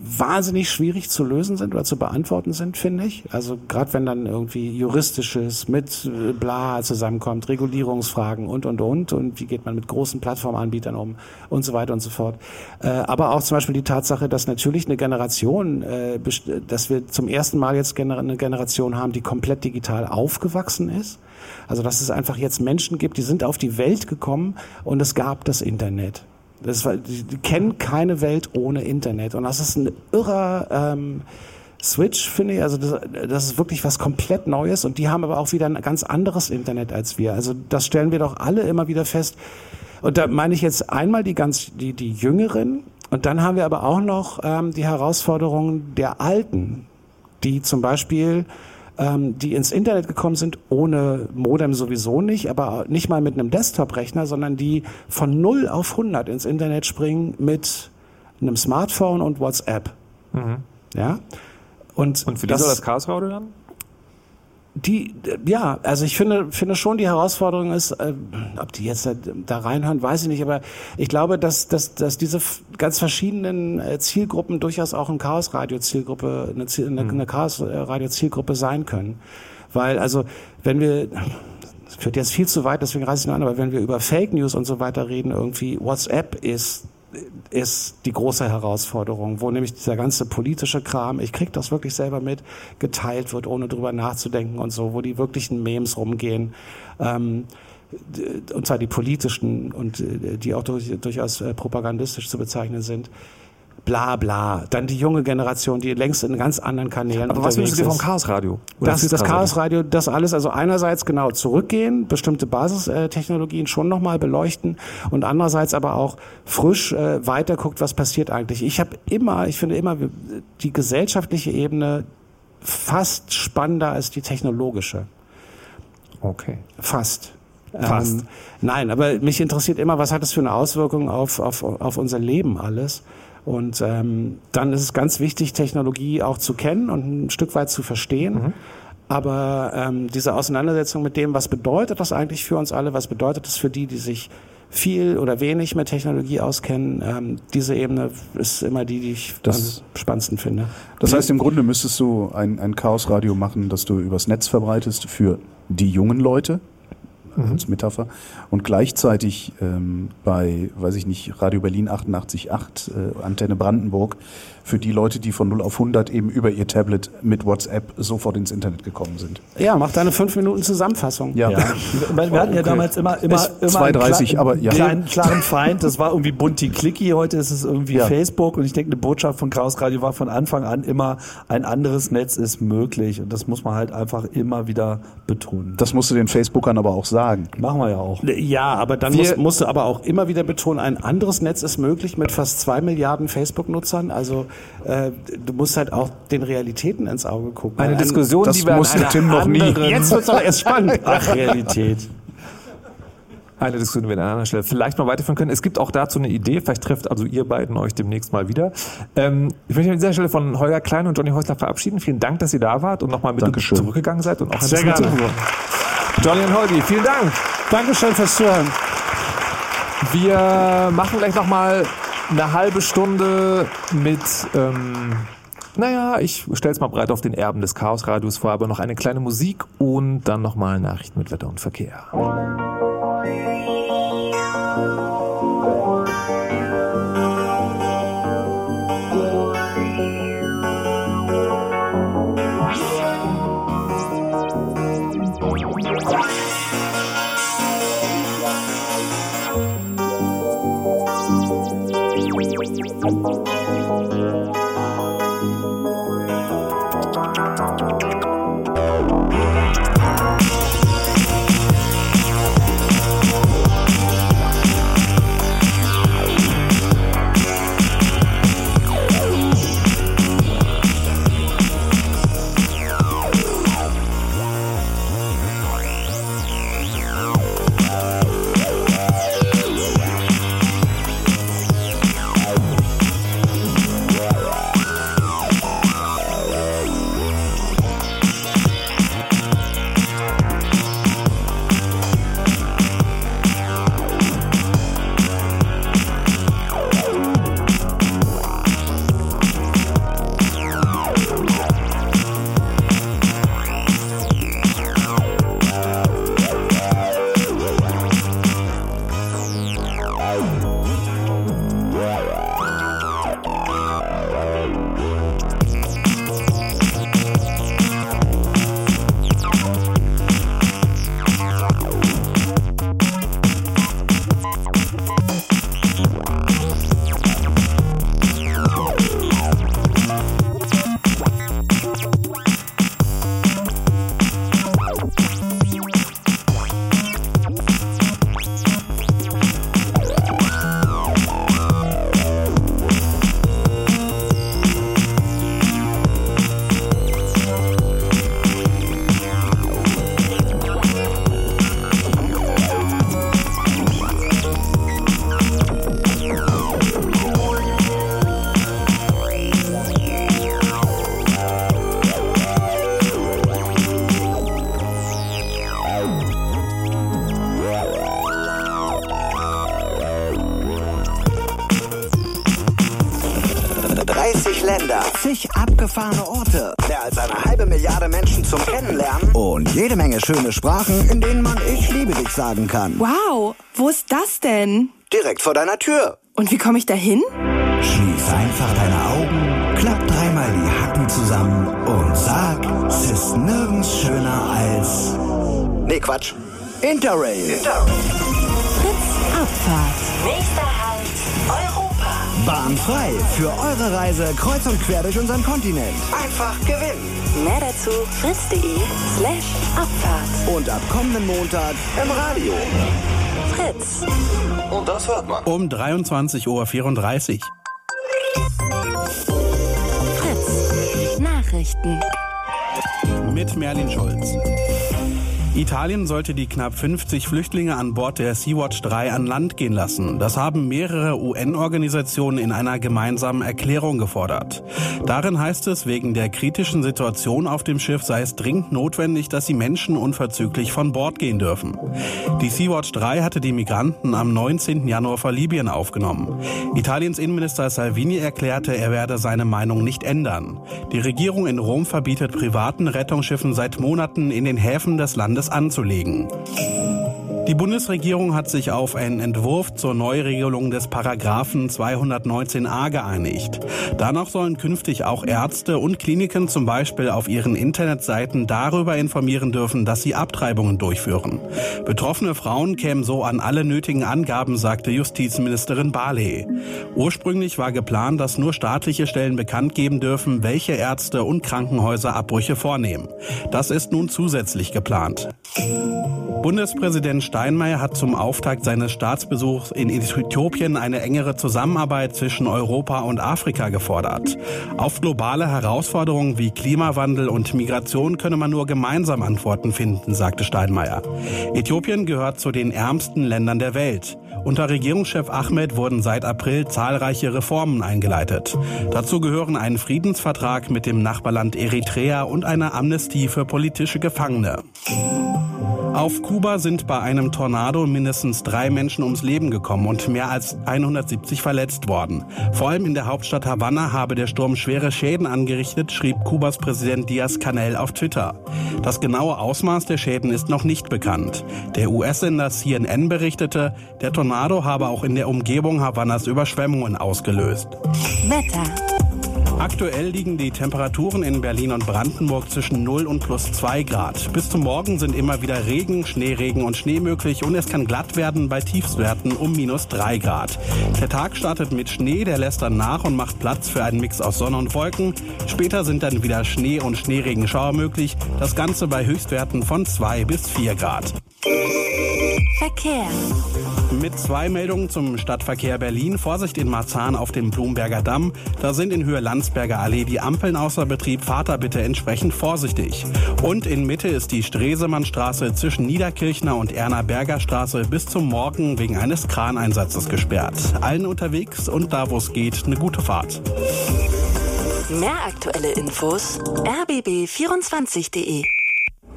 wahnsinnig schwierig zu lösen sind oder zu beantworten sind, finde ich. Also gerade wenn dann irgendwie juristisches mit äh, bla zusammenkommt, Regulierungsfragen und und und und wie geht man mit großen Plattformanbietern um und so weiter und so fort. Äh, aber auch zum Beispiel die Tatsache, dass natürlich eine Generation, äh, dass wir zum ersten Mal jetzt eine Generation haben, die komplett digital aufgewachsen ist. Also dass es einfach jetzt Menschen gibt, die sind auf die Welt gekommen und es gab das Internet. Das war, die, die kennen keine Welt ohne Internet. Und das ist ein irrer ähm, Switch, finde ich. Also das, das ist wirklich was komplett Neues. Und die haben aber auch wieder ein ganz anderes Internet als wir. Also das stellen wir doch alle immer wieder fest. Und da meine ich jetzt einmal die ganz die, die Jüngeren. Und dann haben wir aber auch noch ähm, die Herausforderungen der Alten, die zum Beispiel ähm, die ins Internet gekommen sind, ohne Modem sowieso nicht, aber nicht mal mit einem Desktop-Rechner, sondern die von 0 auf 100 ins Internet springen mit einem Smartphone und WhatsApp. Ja? Und, Und für die soll das Chaos Radio dann? Die, ja, also ich finde, finde schon, die Herausforderung ist, äh, ob die jetzt da, da reinhören, weiß ich nicht, aber ich glaube, dass, dass, dass diese ganz verschiedenen äh, Zielgruppen durchaus auch ein Chaos-Radio-Zielgruppe, eine, Ziel- eine, eine Chaos-Radio-Zielgruppe sein können. Weil, also, wenn wir, das führt jetzt viel zu weit, deswegen reiße ich nur an, aber wenn wir über Fake News und so weiter reden, irgendwie, WhatsApp ist ist die große Herausforderung, wo nämlich dieser ganze politische Kram, ich krieg das wirklich selber mit, geteilt wird, ohne drüber nachzudenken und so, wo die wirklichen Memes rumgehen. Ähm, und zwar die politischen und äh, die auch durch, durchaus äh, propagandistisch zu bezeichnen sind. Bla bla. Dann die junge Generation, die längst in ganz anderen Kanälen Aber was wünschst du dir vom. Chaos Radio? Das, fürs das Chaos Radio? Chaos Radio, das alles, also einerseits genau zurückgehen, bestimmte Basistechnologien schon nochmal beleuchten und andererseits aber auch frisch äh, weiter guckt, was passiert eigentlich. Ich habe immer, ich finde immer die gesellschaftliche Ebene fast spannender als die technologische. Okay. Fast. Fast. Ähm, nein, aber mich interessiert immer, was hat das für eine Auswirkung auf, auf, auf unser Leben alles. Und ähm, dann ist es ganz wichtig, Technologie auch zu kennen und ein Stück weit zu verstehen. Mhm. Aber ähm, diese Auseinandersetzung mit dem, was bedeutet das eigentlich für uns alle, was bedeutet das für die, die sich viel oder wenig mit Technologie auskennen, ähm, diese Ebene ist immer die, die ich Das- am spannendsten finde. Das heißt, im Grunde müsstest du ein, ein Chaosradio machen, das du übers Netz verbreitest für die jungen Leute, äh, als Metapher. Und gleichzeitig ähm, bei, weiß ich nicht, Radio Berlin 88.8, äh, Antenne Brandenburg, für die Leute, die von 0 auf 100 eben über ihr Tablet mit WhatsApp sofort ins Internet gekommen sind. Ja, mach deine 5 Minuten Zusammenfassung. Ja. Ja. Wir wir hatten ja Okay. damals immer, immer, Ist immer 2,30, einen aber ja. kleinen, klaren Feind. Das war irgendwie bunti clicky. Heute ist es irgendwie Ja. Facebook. Und ich denke, eine Botschaft von Chaos Radio war von Anfang an immer, ein anderes Netz ist möglich. Und das muss man halt einfach immer wieder betonen. Das musst du den Facebookern aber auch sagen. Machen wir ja auch. Ja, aber dann Wir- musst, musst du aber auch immer wieder betonen, ein anderes Netz ist möglich mit fast zwei Milliarden Facebook-Nutzern. Also äh, du musst halt auch den Realitäten ins Auge gucken. Eine Ein- Diskussion, das die wir an musste einer Tim noch nie. Jetzt wird's doch erst spannend. Ach, Realität. Eine Diskussion, die wir an einer anderen Stelle vielleicht mal weiterführen können. Es gibt auch dazu eine Idee, vielleicht trifft also ihr beiden euch demnächst mal wieder. Ähm, ich möchte mich an dieser Stelle von Holger Klein und Johnny Häusler verabschieden. Vielen Dank, dass ihr da wart und nochmal mit uns Dankeschön. zurückgegangen seid und auch Sehr gerne. Johnny und Holgi, vielen Dank. Dankeschön fürs Zuhören. Wir machen gleich nochmal eine halbe Stunde mit, ähm, naja, ich stell's mal breit auf den Erben des Chaosradios vor, aber noch eine kleine Musik und dann nochmal Nachrichten mit Wetter und Verkehr. Abgefahrene Orte, mehr als eine halbe Milliarde Menschen zum Kennenlernen und jede Menge schöne Sprachen, in denen man Ich liebe dich sagen kann. Wow, wo ist das denn? Direkt vor deiner Tür. Und wie komme ich da hin? Schließ einfach deine Augen, klapp dreimal die Hacken zusammen und sag, es ist nirgends schöner als... Nee, Quatsch. Interrail. Fritz Abfahrt. Bahnfrei für eure Reise kreuz und quer durch unseren Kontinent. Einfach gewinnen. Mehr dazu fritz.de slash Abfahrt. Und ab kommenden Montag im Radio. Fritz. Und das hört man. Um 23.34 Uhr. Fritz. Nachrichten. Mit Merlin Schulz. Italien sollte die knapp 50 Flüchtlinge an Bord der Sea-Watch 3 an Land gehen lassen. Das haben mehrere UN-Organisationen in einer gemeinsamen Erklärung gefordert. Darin heißt es, wegen der kritischen Situation auf dem Schiff sei es dringend notwendig, dass die Menschen unverzüglich von Bord gehen dürfen. Die Sea-Watch 3 hatte die Migranten am 19. Januar vor Libyen aufgenommen. Italiens Innenminister Salvini erklärte, er werde seine Meinung nicht ändern. Die Regierung in Rom verbietet privaten Rettungsschiffen seit Monaten in den Häfen des Landes anzulegen. Die Bundesregierung hat sich auf einen Entwurf zur Neuregelung des Paragraphen 219a geeinigt. Danach sollen künftig auch Ärzte und Kliniken zum Beispiel auf ihren Internetseiten darüber informieren dürfen, dass sie Abtreibungen durchführen. Betroffene Frauen kämen so an alle nötigen Angaben, sagte Justizministerin Barley. Ursprünglich war geplant, dass nur staatliche Stellen bekannt geben dürfen, welche Ärzte und Krankenhäuser Abbrüche vornehmen. Das ist nun zusätzlich geplant. Bundespräsident Steinmeier hat zum Auftakt seines Staatsbesuchs in Äthiopien eine engere Zusammenarbeit zwischen Europa und Afrika gefordert. Auf globale Herausforderungen wie Klimawandel und Migration könne man nur gemeinsam Antworten finden, sagte Steinmeier. Äthiopien gehört zu den ärmsten Ländern der Welt. Unter Regierungschef Ahmed wurden seit April zahlreiche Reformen eingeleitet. Dazu gehören ein Friedensvertrag mit dem Nachbarland Eritrea und eine Amnestie für politische Gefangene. Auf Kuba sind bei einem Tornado mindestens drei Menschen ums Leben gekommen und mehr als 170 verletzt worden. Vor allem in der Hauptstadt Havanna habe der Sturm schwere Schäden angerichtet, schrieb Kubas Präsident Diaz-Canel auf Twitter. Das genaue Ausmaß der Schäden ist noch nicht bekannt. Der US-Sender CNN berichtete, der Tornado habe auch in der Umgebung Havannas Überschwemmungen ausgelöst. Wetter. Aktuell liegen die Temperaturen in Berlin und Brandenburg zwischen 0 und plus 2 Grad. Bis zum Morgen sind immer wieder Regen, Schneeregen und Schnee möglich und es kann glatt werden bei Tiefstwerten um minus 3 Grad. Der Tag startet mit Schnee, der lässt dann nach und macht Platz für einen Mix aus Sonne und Wolken. Später sind dann wieder Schnee und Schneeregenschauer möglich. Das Ganze bei Höchstwerten von 2 bis 4 Grad. Verkehr. Mit zwei Meldungen zum Stadtverkehr Berlin. Vorsicht in Marzahn auf dem Blumberger Damm. Da sind in Höhe Landsberger Allee die Ampeln außer Betrieb. Fahrt da bitte entsprechend vorsichtig. Und in Mitte ist die Stresemannstraße zwischen Niederkirchner und Erna Berger Straße bis zum Morgen wegen eines Kraneinsatzes gesperrt. Allen unterwegs und da wo es geht, eine gute Fahrt. Mehr aktuelle Infos rbb24.de.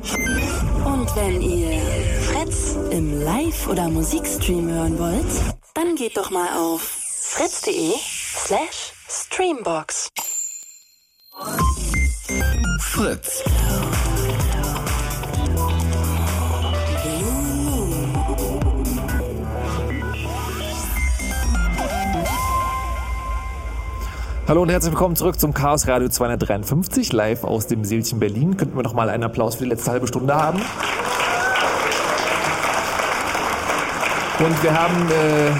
Und wenn ihr Fritz im Live- oder Musikstream hören wollt, dann geht doch mal auf fritz.de slash streambox. Fritz. Hallo und herzlich willkommen zurück zum Chaos Radio 253, live aus dem Seelchen Berlin. Könnten wir noch mal einen Applaus für die letzte halbe Stunde haben? Und wir haben äh,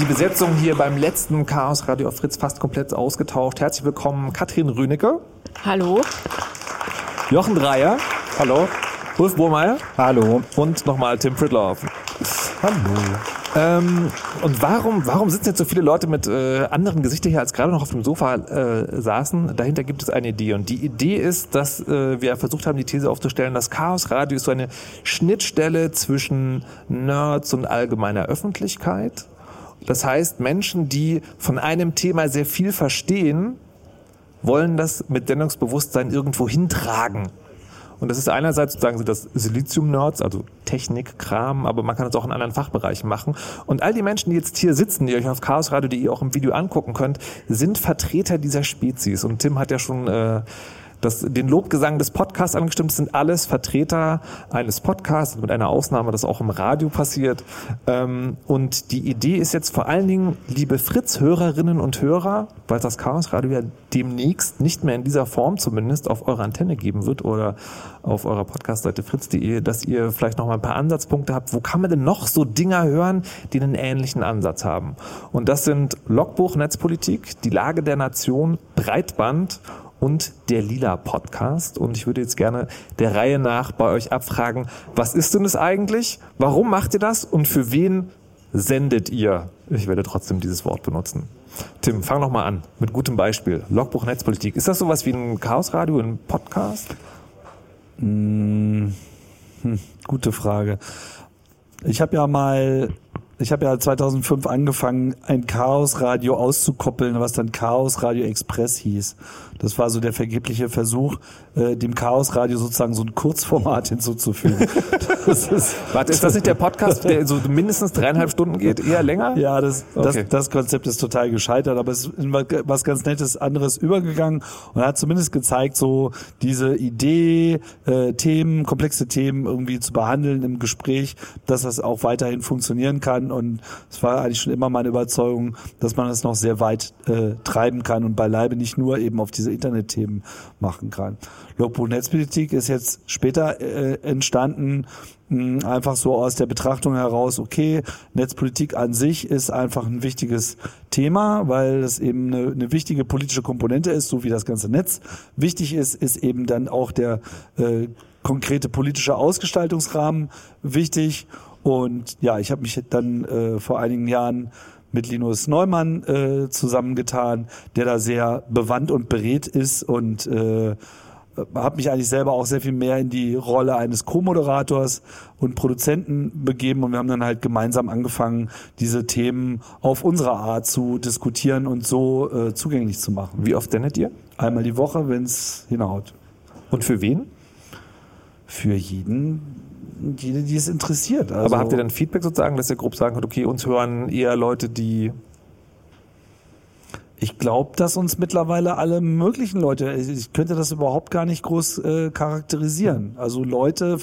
die Besetzung hier beim letzten Chaos Radio auf Fritz fast komplett ausgetauscht. Herzlich willkommen Katrin Rünecke. Hallo. Jochen Dreier. Hallo. Ulf Burmeier. Hallo. Und nochmal Tim Fridloff. Hallo. Ähm, und warum, warum sitzen jetzt so viele Leute mit äh, anderen Gesichtern hier, als gerade noch auf dem Sofa äh, saßen? Dahinter gibt es eine Idee. Und die Idee ist, dass äh, wir versucht haben, die These aufzustellen, das Chaos Radio ist so eine Schnittstelle zwischen Nerds und allgemeiner Öffentlichkeit. Das heißt, Menschen, die von einem Thema sehr viel verstehen, wollen das mit Sendungsbewusstsein irgendwo hintragen. Und das ist einerseits sozusagen so das Silizium-Nerds, also Technik, Kram, aber man kann es auch in anderen Fachbereichen machen. Und all die Menschen, die jetzt hier sitzen, die euch auf chaosradio.de auch im Video angucken könnt, sind Vertreter dieser Spezies. Und Tim hat ja schon äh, das, den Lobgesang des Podcasts angestimmt. Das sind alles Vertreter eines Podcasts, mit einer Ausnahme, das auch im Radio passiert. Ähm, und die Idee ist jetzt vor allen Dingen, liebe Fritz-Hörerinnen und Hörer, weil das Chaos Radio ja demnächst nicht mehr in dieser Form zumindest auf eurer Antenne geben wird oder auf eurer Podcastseite fritz.de, dass ihr vielleicht noch mal ein paar Ansatzpunkte habt. Wo kann man denn noch so Dinger hören, die einen ähnlichen Ansatz haben? Und das sind Logbuch Netzpolitik, die Lage der Nation, Breitband und der Lila Podcast. Und ich würde jetzt gerne der Reihe nach bei euch abfragen, was ist denn es eigentlich? Warum macht ihr das? Und für wen sendet ihr? Ich werde trotzdem dieses Wort benutzen. Tim, fang noch mal an mit gutem Beispiel. Logbuch Netzpolitik. Ist das sowas wie ein Chaosradio, ein Podcast? Hm, hm, gute Frage. Ich habe ja mal ich habe ja 2005 angefangen, ein Chaosradio auszukoppeln, was dann Chaos Radio Express hieß. Das war so der vergebliche Versuch, äh, dem Chaosradio sozusagen so ein Kurzformat hinzuzufügen. Das ist, Warte, ist das nicht der Podcast, der so mindestens dreieinhalb Stunden geht, eher länger? Ja, das, das, Okay. das Konzept ist total gescheitert, aber es ist in was ganz Nettes anderes übergegangen und hat zumindest gezeigt, so diese Idee, äh, Themen, komplexe Themen irgendwie zu behandeln im Gespräch, dass das auch weiterhin funktionieren kann und es war eigentlich schon immer meine Überzeugung, dass man das noch sehr weit äh, treiben kann und beileibe nicht nur eben auf diese Internetthemen machen kann. Logbuch Netzpolitik ist jetzt später äh, entstanden, mh, einfach so aus der Betrachtung heraus, okay, Netzpolitik an sich ist einfach ein wichtiges Thema, weil es eben eine, eine wichtige politische Komponente ist, so wie das ganze Netz wichtig ist, ist eben dann auch der äh, konkrete politische Ausgestaltungsrahmen wichtig. Und ja, ich habe mich dann äh, vor einigen Jahren mit Linus Neumann äh, zusammengetan, der da sehr bewandt und berät ist und äh, habe mich eigentlich selber auch sehr viel mehr in die Rolle eines Co-Moderators und Produzenten begeben und wir haben dann halt gemeinsam angefangen, diese Themen auf unsere Art zu diskutieren und so äh, zugänglich zu machen. Wie oft sendet ihr? Einmal die Woche, wenn es hinhaut. Und für wen? Für jeden, jede, die es interessiert. Also, Aber habt ihr dann Feedback sozusagen, dass ihr grob sagen könnt, okay, uns hören eher Leute, die Ich glaube, dass uns mittlerweile alle möglichen Leute, ich könnte das überhaupt gar nicht groß äh, charakterisieren. Also Leute,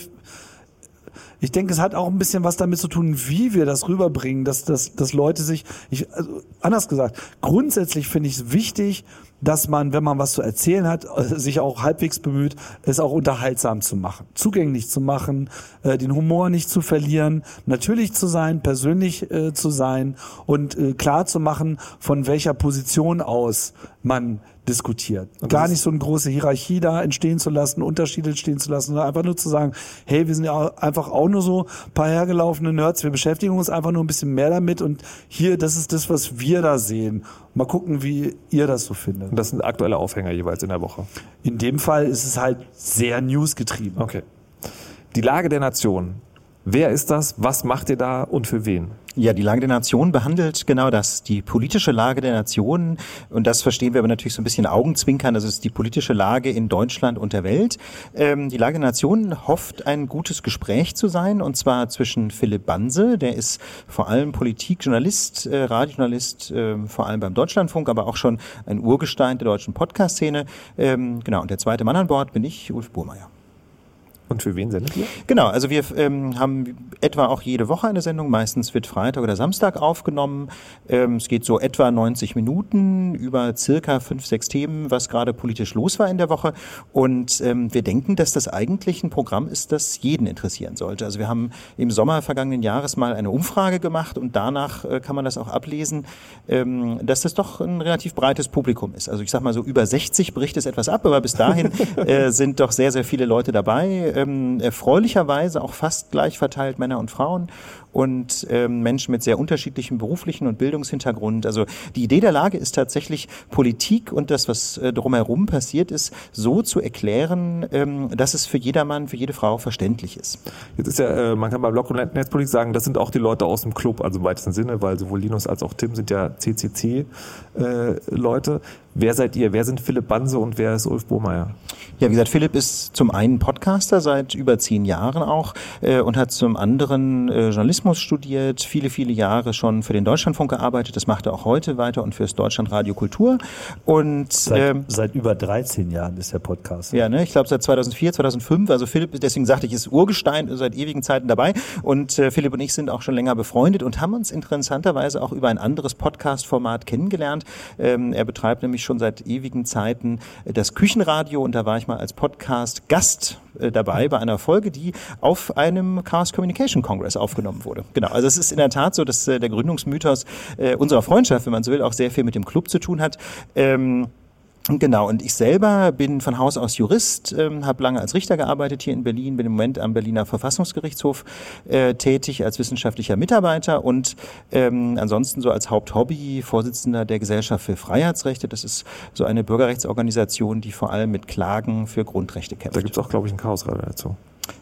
ich denke, es hat auch ein bisschen was damit zu tun, wie wir das rüberbringen, dass, dass, dass Leute sich, ich, also anders gesagt, grundsätzlich finde ich es wichtig, dass man, wenn man was zu erzählen hat, äh, sich auch halbwegs bemüht, es auch unterhaltsam zu machen, zugänglich zu machen, äh, den Humor nicht zu verlieren, natürlich zu sein, persönlich äh, zu sein und klar zu machen, von welcher Position aus man diskutiert. Gar nicht so eine große Hierarchie da entstehen zu lassen, Unterschiede entstehen zu lassen, sondern einfach nur zu sagen, hey, wir sind ja einfach auch nur so ein paar hergelaufene Nerds, wir beschäftigen uns einfach nur ein bisschen mehr damit und hier, das ist das, was wir da sehen. Mal gucken, wie ihr das so findet. Und das sind aktuelle Aufhänger jeweils in der Woche. In dem Fall ist es halt sehr newsgetrieben. Okay. Die Lage der Nation. Wer ist das? Was macht ihr da und für wen? Ja, die Lage der Nation behandelt genau das, die politische Lage der Nation. Und das verstehen wir aber natürlich so ein bisschen Augenzwinkern. Das ist die politische Lage in Deutschland und der Welt. Ähm, die Lage der Nation hofft, ein gutes Gespräch zu sein. Und zwar zwischen Philipp Banse, der ist vor allem Politikjournalist, äh, Radiojournalist, äh, vor allem beim Deutschlandfunk, aber auch schon ein Urgestein der deutschen Podcast-Szene. Ähm, genau, und der zweite Mann an Bord bin ich, Ulf Burmeier. Und für wen sendet ihr? Genau, also wir ähm, haben etwa auch jede Woche eine Sendung. Meistens wird Freitag oder Samstag aufgenommen. Ähm, es geht so etwa 90 Minuten über circa fünf, sechs Themen, was gerade politisch los war in der Woche. Und ähm, wir denken, dass das eigentlich ein Programm ist, das jeden interessieren sollte. Also wir haben im Sommer vergangenen Jahres mal eine Umfrage gemacht und danach äh, kann man das auch ablesen, ähm, dass das doch ein relativ breites Publikum ist. Also ich sag mal so über 60 bricht es etwas ab, aber bis dahin äh, sind doch sehr, sehr viele Leute dabei. Ähm, erfreulicherweise auch fast gleich verteilt Männer und Frauen und ähm, Menschen mit sehr unterschiedlichem beruflichen und Bildungshintergrund. Also die Idee der Lage ist tatsächlich Politik und das, was äh, drumherum passiert ist, so zu erklären, ähm, dass es für jedermann, für jede Frau verständlich ist. Jetzt ist ja, äh, man kann bei Blog und Netzpolitik sagen, das sind auch die Leute aus dem Club, also im weitesten Sinne, weil sowohl Linus als auch Tim sind ja CCC-Leute. Wer seid ihr? Wer sind Philipp Banse und wer ist Ulf Bohmeier? Ja, wie gesagt, Philipp ist zum einen Podcaster seit über zehn Jahren auch äh, und hat zum anderen äh, Journalismus studiert, viele, viele Jahre schon für den Deutschlandfunk gearbeitet. Das macht er auch heute weiter und fürs Deutschlandradio Kultur. Und Seit, ähm, seit über 13 Jahren ist der Podcast. ja, ne, ich glaube seit 2004, 2005. Also Philipp, deswegen sagte ich, ist Urgestein seit ewigen Zeiten dabei. Und äh, Philipp und ich sind auch schon länger befreundet und haben uns interessanterweise auch über ein anderes Podcast-Format kennengelernt. Ähm, er betreibt nämlich schon seit ewigen Zeiten äh, das Küchenradio und da war ich mal als Podcast-Gast äh, dabei bei einer Folge, die auf einem Chaos Communication Congress aufgenommen wurde. Genau, also es ist in der Tat so, dass äh, der Gründungsmythos unserer Freundschaft, wenn man so will, auch sehr viel mit dem Club zu tun hat. Ähm, Genau, und ich selber bin von Haus aus Jurist, ähm, habe lange als Richter gearbeitet hier in Berlin, bin im Moment am Berliner Verfassungsgerichtshof äh, tätig als wissenschaftlicher Mitarbeiter und ähm, ansonsten so als Haupthobby Vorsitzender der Gesellschaft für Freiheitsrechte. Das ist so eine Bürgerrechtsorganisation, die vor allem mit Klagen für Grundrechte kämpft. Da gibt's auch, glaube ich, ein Chaosradio dazu.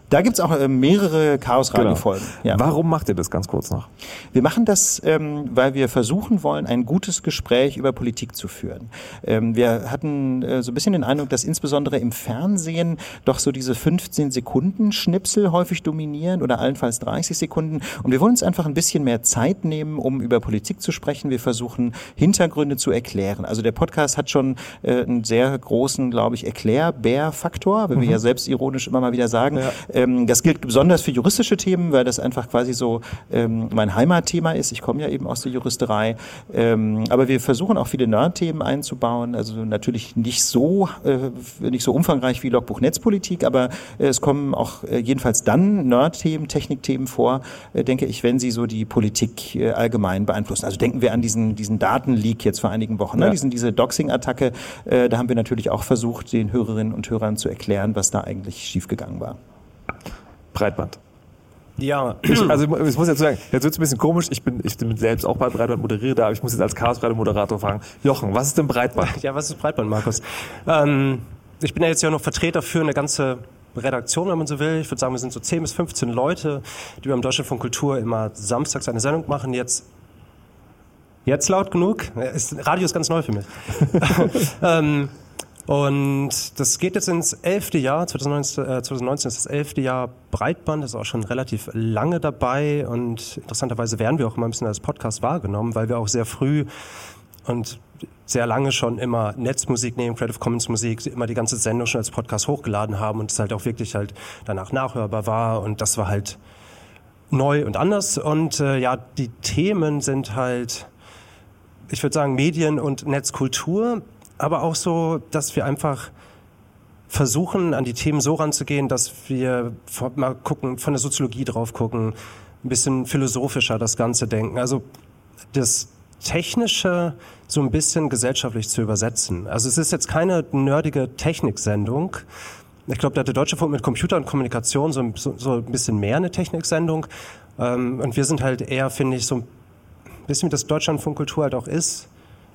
Da gibt's auch äh, mehrere Chaos-Radio-Folgen. Genau. Warum macht ihr das ganz kurz noch? Wir machen das, ähm, weil wir versuchen wollen, ein gutes Gespräch über Politik zu führen. Ähm, wir hatten äh, so ein bisschen den Eindruck, dass insbesondere im Fernsehen doch so diese 15 Sekunden Schnipsel häufig dominieren oder allenfalls 30 Sekunden. Und wir wollen uns einfach ein bisschen mehr Zeit nehmen, um über Politik zu sprechen. Wir versuchen Hintergründe zu erklären. Also der Podcast hat schon äh, einen sehr großen, glaube ich, Erklärbär-Faktor, wenn Mhm. wir ja selbst ironisch immer mal wieder sagen. Ähm, das gilt besonders für juristische Themen, weil das einfach quasi so ähm, mein Heimatthema ist. Ich komme ja eben aus der Juristerei. Ähm, aber wir versuchen auch viele Nerd-Themen einzubauen. Also natürlich nicht so, äh, nicht so umfangreich wie Logbuch Netzpolitik, aber äh, es kommen auch äh, jedenfalls dann Nerd-Themen, Technikthemen vor, äh, denke ich, wenn sie so die Politik äh, allgemein beeinflussen. Also denken wir an diesen, diesen Datenleak jetzt vor einigen Wochen, ne? Ja. diesen, diese Doxing-Attacke. Äh, da haben wir natürlich auch versucht, den Hörerinnen und Hörern zu erklären, was da eigentlich schiefgegangen war. Breitband. Ja. Ich, also ich muss jetzt sagen, jetzt wird es ein bisschen komisch. Ich bin, ich bin selbst auch bei Breitband moderiere da, aber ich muss jetzt als Chaos-Radio-Moderator fragen. Jochen, was ist denn Breitband? Ja, was ist Breitband, Markus? Ähm, ich bin ja jetzt ja noch Vertreter für eine ganze Redaktion, wenn man so will. Ich würde sagen, wir sind so 10 bis 15 Leute, die beim Deutschlandfunk Kultur immer samstags eine Sendung machen. Jetzt Jetzt laut genug? Ist, Radio ist ganz neu für mich. ähm, und das geht jetzt ins elfte Jahr. 2019, äh, 2019 ist das elfte Jahr Breitband. Das ist auch schon relativ lange dabei. Und interessanterweise werden wir auch immer ein bisschen als Podcast wahrgenommen, weil wir auch sehr früh und sehr lange schon immer Netzmusik nehmen, Creative Commons Musik, immer die ganze Sendung schon als Podcast hochgeladen haben und es halt auch wirklich halt danach nachhörbar war. Und das war halt neu und anders. Und äh, ja, die Themen sind halt, ich würde sagen, Medien und Netzkultur, aber auch so, dass wir einfach versuchen, an die Themen so ranzugehen, dass wir mal gucken, von der Soziologie drauf gucken, ein bisschen philosophischer das Ganze denken. Also das Technische so ein bisschen gesellschaftlich zu übersetzen. Also es ist jetzt keine nerdige Techniksendung. Ich glaube, da hat der Deutsche Funk mit Computer und Kommunikation so, so, so ein bisschen mehr eine Techniksendung. Ähm, und wir sind halt eher, finde ich, so ein bisschen wie das Deutschlandfunkkultur halt auch ist,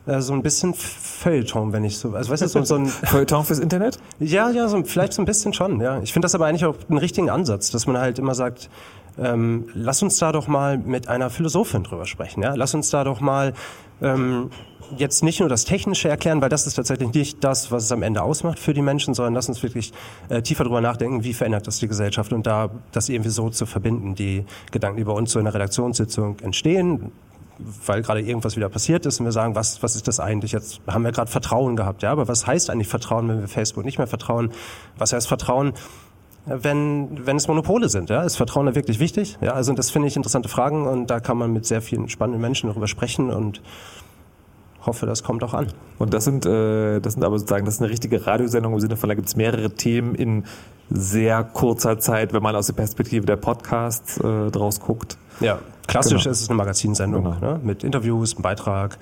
äh, so ein bisschen Feuilleton, wenn ich so, also weißt du, so, so ein Feuilleton fürs Internet? Ja, ja, so, vielleicht so ein bisschen schon, ja. Ich finde das aber eigentlich auch einen richtigen Ansatz, dass man halt immer sagt, ähm, lass uns da doch mal mit einer Philosophin drüber sprechen, ja. Lass uns da doch mal ähm, jetzt nicht nur das Technische erklären, weil das ist tatsächlich nicht das, was es am Ende ausmacht für die Menschen, sondern lass uns wirklich äh, tiefer drüber nachdenken, wie verändert das die Gesellschaft und da das irgendwie so zu verbinden, die Gedanken, die bei uns so in der Redaktionssitzung entstehen, weil gerade irgendwas wieder passiert ist und wir sagen, was, was ist das eigentlich? Jetzt haben wir gerade Vertrauen gehabt, ja, aber was heißt eigentlich Vertrauen, wenn wir Facebook nicht mehr vertrauen? Was heißt Vertrauen, wenn, wenn es Monopole sind? Ja? Ist Vertrauen da wirklich wichtig? Ja, also das finde ich interessante Fragen und da kann man mit sehr vielen spannenden Menschen darüber sprechen und hoffe, das kommt auch an. Und das sind, äh, das sind aber sozusagen, das ist eine richtige Radiosendung im Sinne von, da gibt es mehrere Themen in sehr kurzer Zeit, wenn man aus der Perspektive der Podcasts äh, draus guckt. Ja, klassisch Genau. ist es eine Magazinsendung ne? mit Interviews, einem Beitrag,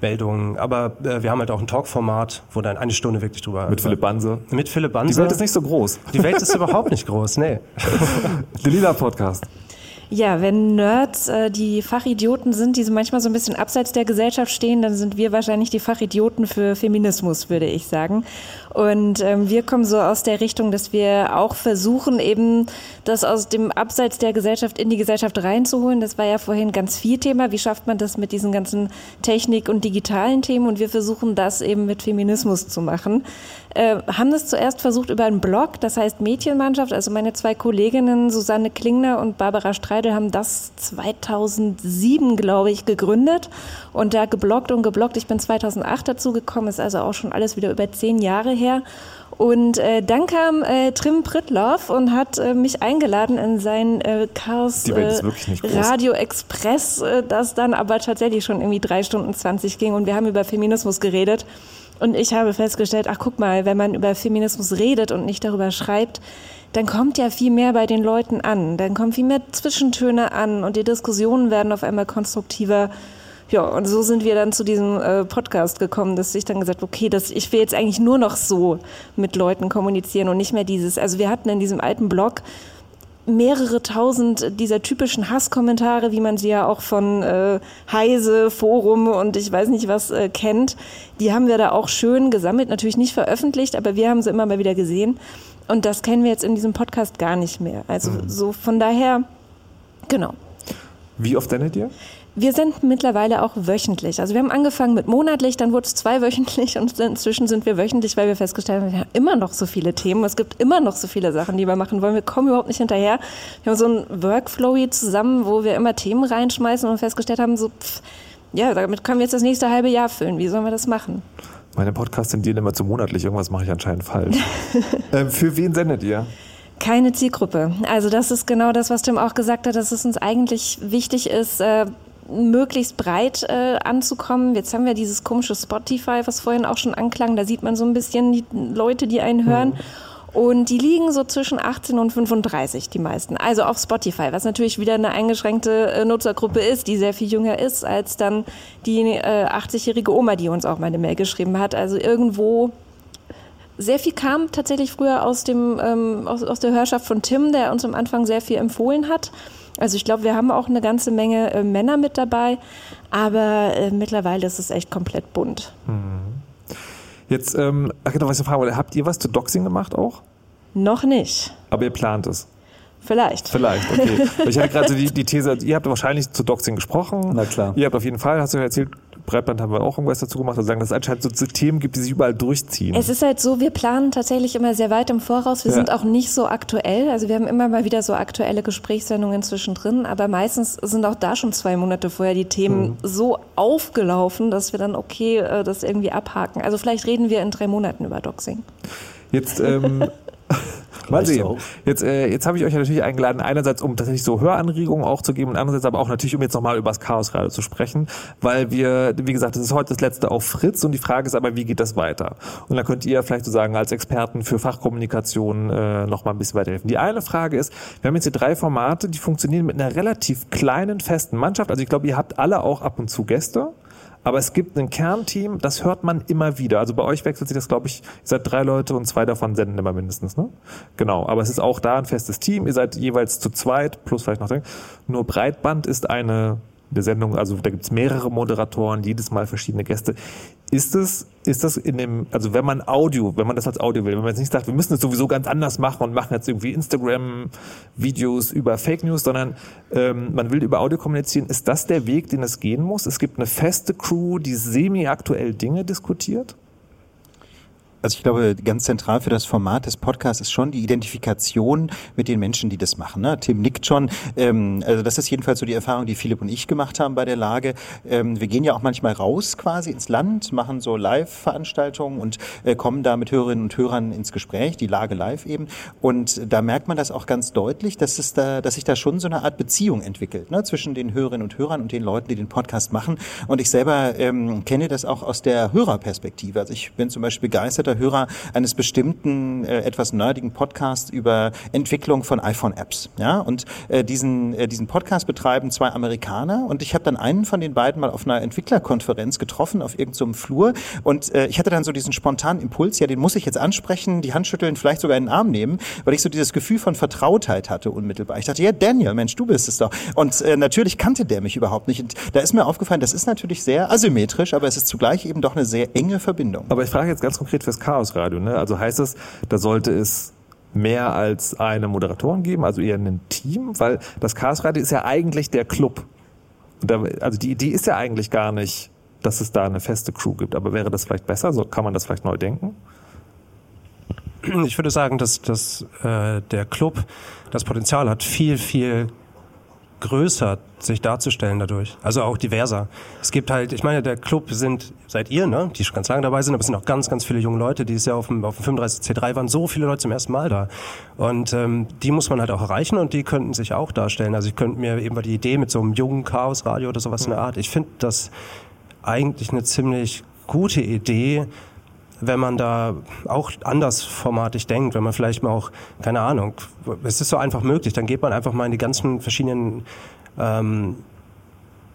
Meldungen. Aber äh, wir haben halt auch ein Talkformat, wo dann eine Stunde wirklich drüber. Mit Philipp Banse. Mit Philipp Banse. Die Welt ist nicht so groß. Die Welt ist überhaupt nicht groß, nee. Der Lila Podcast. Ja, wenn Nerds äh, die Fachidioten sind, die so manchmal so ein bisschen abseits der Gesellschaft stehen, dann sind wir wahrscheinlich die Fachidioten für Feminismus, würde ich sagen. Und ähm, wir kommen so aus der Richtung, dass wir auch versuchen, eben das aus dem Abseits der Gesellschaft in die Gesellschaft reinzuholen. Das war ja vorhin ganz viel Thema. Wie schafft man das mit diesen ganzen Technik- und digitalen Themen? Und wir versuchen das eben mit Feminismus zu machen. Äh, haben das zuerst versucht über einen Blog, das heißt Mädchenmannschaft. Also meine zwei Kolleginnen Susanne Klingner und Barbara Streidel haben das 2007, glaube ich, gegründet und da gebloggt und gebloggt. Ich bin 2008 dazu gekommen, ist also auch schon alles wieder über zehn Jahre her. Und äh, dann kam äh, Trim Prittloff und hat äh, mich eingeladen in sein äh, Chaos äh. Radio Express, äh, das dann aber tatsächlich schon irgendwie drei Stunden 20 ging und wir haben über Feminismus geredet. Und ich habe festgestellt, ach guck mal, wenn man über Feminismus redet und nicht darüber schreibt, dann kommt ja viel mehr bei den Leuten an. Dann kommen viel mehr Zwischentöne an und die Diskussionen werden auf einmal konstruktiver. Ja, und so sind wir dann zu diesem äh, Podcast gekommen, dass ich dann gesagt okay, das, ich will jetzt eigentlich nur noch so mit Leuten kommunizieren und nicht mehr dieses. Also wir hatten in diesem alten Blog mehrere tausend dieser typischen Hasskommentare, wie man sie ja auch von äh, Heise, Forum und ich weiß nicht was äh, kennt, die haben wir da auch schön gesammelt, natürlich nicht veröffentlicht, aber wir haben sie immer mal wieder gesehen. Und das kennen wir jetzt in diesem Podcast gar nicht mehr. Also Mhm. so von daher, genau. Wie oft sendet ihr? Wir senden mittlerweile auch wöchentlich. Also wir haben angefangen mit monatlich, dann wurde es zweiwöchentlich und inzwischen sind wir wöchentlich, weil wir festgestellt haben, wir haben immer noch so viele Themen. Es gibt immer noch so viele Sachen, die wir machen wollen. Wir kommen überhaupt nicht hinterher. Wir haben so einen Workflow hier zusammen, wo wir immer Themen reinschmeißen und festgestellt haben, so, pff, ja, damit können wir jetzt das nächste halbe Jahr füllen. Wie sollen wir das machen? Meine Podcasts sind immer zu monatlich. Irgendwas mache ich anscheinend falsch. ähm, für wen sendet ihr? Keine Zielgruppe. Also das ist genau das, was Tim auch gesagt hat, dass es uns eigentlich wichtig ist, äh, möglichst breit äh, anzukommen. Jetzt haben wir dieses komische Spotify, was vorhin auch schon anklang. Da sieht man so ein bisschen die Leute, die einen hören. Und die liegen so zwischen 18 und 35, die meisten. Also auf Spotify, was natürlich wieder eine eingeschränkte äh, Nutzergruppe ist, die sehr viel jünger ist als dann die äh, 80-jährige Oma, die uns auch mal eine Mail geschrieben hat. Also irgendwo sehr viel kam tatsächlich früher aus, dem, ähm, aus, aus der Hörschaft von Tim, der uns am Anfang sehr viel empfohlen hat. Also ich glaube, wir haben auch eine ganze Menge äh, Männer mit dabei, aber äh, mittlerweile ist es echt komplett bunt. Jetzt, ähm, ach genau, was ich fragen wollte, habt ihr was zu Doxing gemacht auch? Noch nicht. Aber ihr plant es. Vielleicht. Vielleicht, okay. Ich hatte gerade so die, die These, ihr habt wahrscheinlich zu Doxing gesprochen. Na klar. Ihr habt auf jeden Fall, hast du ja erzählt, Breitband haben wir auch irgendwas dazu gemacht, also sagen, dass es anscheinend so Themen gibt, die sich überall durchziehen. Es ist halt so, wir planen tatsächlich immer sehr weit im Voraus. Wir Ja. sind auch nicht so aktuell. Also wir haben immer mal wieder so aktuelle Gesprächssendungen zwischendrin, aber meistens sind auch da schon zwei Monate vorher die Themen Mhm. so aufgelaufen, dass wir dann okay äh, das irgendwie abhaken. Also vielleicht reden wir in drei Monaten über Doxing. Jetzt, ähm, mal sehen. Jetzt, äh, jetzt habe ich euch ja natürlich eingeladen, einerseits um tatsächlich so Höranregungen auch zu geben und andererseits aber auch natürlich, um jetzt nochmal über das Chaosradio zu sprechen, weil wir, wie gesagt, das ist heute das letzte auf Fritz und die Frage ist aber, wie geht das weiter? Und da könnt ihr vielleicht so sagen, als Experten für Fachkommunikation äh, nochmal ein bisschen weiterhelfen. Die eine Frage ist, wir haben jetzt hier drei Formate, die funktionieren mit einer relativ kleinen, festen Mannschaft. Also ich glaube, ihr habt alle auch ab und zu Gäste. Aber es gibt ein Kernteam, das hört man immer wieder. Also bei euch wechselt sich das, glaube ich, ihr seid drei Leute und zwei davon senden immer mindestens, ne? Genau. Aber es ist auch da ein festes Team. Ihr seid jeweils zu zweit, plus vielleicht noch. Nur Breitband ist eine, eine Sendung, also da gibt's mehrere Moderatoren, jedes Mal verschiedene Gäste. Ist es, ist das in dem, also wenn man Audio, wenn man das als Audio will, wenn man jetzt nicht sagt, wir müssen es sowieso ganz anders machen und machen jetzt irgendwie Instagram-Videos über Fake News, sondern ähm, man will über Audio kommunizieren, ist das der Weg, den es gehen muss? Es gibt eine feste Crew, die semi-aktuell Dinge diskutiert? Also ich glaube, ganz zentral für das Format des Podcasts ist schon die Identifikation mit den Menschen, die das machen. Ne? Tim nickt schon. Ähm, also das ist jedenfalls so die Erfahrung, die Philipp und ich gemacht haben bei der Lage. Ähm, wir gehen ja auch manchmal raus quasi ins Land, machen so Live-Veranstaltungen und äh, kommen da mit Hörerinnen und Hörern ins Gespräch, die Lage live eben. Und da merkt man das auch ganz deutlich, dass, es da, dass sich da schon so eine Art Beziehung entwickelt ne? zwischen den Hörerinnen und Hörern und den Leuten, die den Podcast machen. Und ich selber ähm, kenne das auch aus der Hörerperspektive. Also ich bin zum Beispiel begeisterter Hörer eines bestimmten, äh, etwas nerdigen Podcasts über Entwicklung von iPhone-Apps. Ja? Und äh, diesen, äh, diesen Podcast betreiben zwei Amerikaner und ich habe dann einen von den beiden mal auf einer Entwicklerkonferenz getroffen, auf irgendeinem Flur. Und äh, ich hatte dann so diesen spontanen Impuls, ja, den muss ich jetzt ansprechen, die Hand schütteln, vielleicht sogar in den Arm nehmen, weil ich so dieses Gefühl von Vertrautheit hatte unmittelbar. Ich dachte, ja, Daniel, Mensch, du bist es doch. Und äh, natürlich kannte der mich überhaupt nicht. Und da ist mir aufgefallen, das ist natürlich sehr asymmetrisch, aber es ist zugleich eben doch eine sehr enge Verbindung. Aber ich frage jetzt ganz konkret fürs Chaosradio. Ne? Also heißt es, da sollte es mehr als eine Moderatorin geben, also eher ein Team, weil das Chaosradio ist ja eigentlich der Club. Da, also die Idee ist ja eigentlich gar nicht, dass es da eine feste Crew gibt. Aber wäre das vielleicht besser? So kann man das vielleicht neu denken? Ich würde sagen, dass, dass äh, der Club das Potenzial hat, viel, viel größer sich darzustellen dadurch. Also auch diverser. Es gibt halt, ich meine, der Club sind, seid ihr, ne, die schon ganz lange dabei sind, aber es sind auch ganz, ganz viele junge Leute, die es ja auf dem, auf dem 35C3 waren, so viele Leute zum ersten Mal da. Und ähm, die muss man halt auch erreichen und die könnten sich auch darstellen. Also ich könnte mir eben mal die Idee mit so einem jungen Chaosradio oder sowas in der Art, ich finde das eigentlich eine ziemlich gute Idee, wenn man da auch anders formatig denkt, wenn man vielleicht mal auch, keine Ahnung, es ist so einfach möglich, dann geht man einfach mal in die ganzen verschiedenen ähm,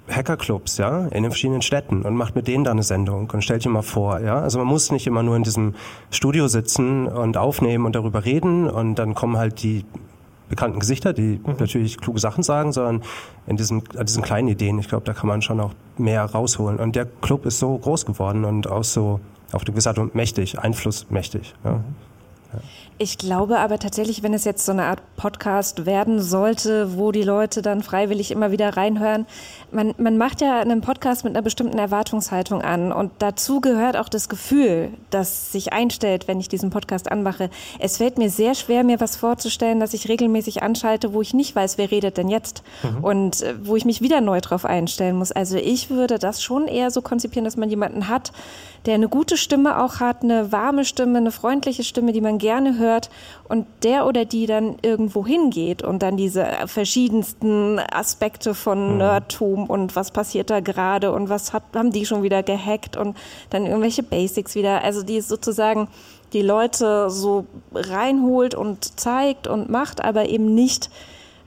Hackerclubs, ja, in den verschiedenen Städten und macht mit denen dann eine Sendung und stellt dir mal vor, ja. Also man muss nicht immer nur in diesem Studio sitzen und aufnehmen und darüber reden und dann kommen halt die bekannten Gesichter, die natürlich kluge Sachen sagen, sondern in diesem, an diesen kleinen Ideen. Ich glaube, da kann man schon auch mehr rausholen. Und der Club ist so groß geworden und auch so auf eine gewisse Art und mächtig, einflussmächtig. Ja. Ich glaube aber tatsächlich, wenn es jetzt so eine Art Podcast werden sollte, wo die Leute dann freiwillig immer wieder reinhören, man, man macht ja einen Podcast mit einer bestimmten Erwartungshaltung an und dazu gehört auch das Gefühl, das sich einstellt, wenn ich diesen Podcast anmache. Es fällt mir sehr schwer, mir was vorzustellen, dass ich regelmäßig anschalte, wo ich nicht weiß, wer redet denn jetzt Mhm. und äh, wo ich mich wieder neu drauf einstellen muss. Also ich würde das schon eher so konzipieren, dass man jemanden hat, der eine gute Stimme auch hat, eine warme Stimme, eine freundliche Stimme, die man gerne hört und der oder die dann irgendwo hingeht und dann diese verschiedensten Aspekte von Nerdtum und was passiert da gerade und was hat, haben die schon wieder gehackt und dann irgendwelche Basics wieder, also die sozusagen die Leute so reinholt und zeigt und macht, aber eben nicht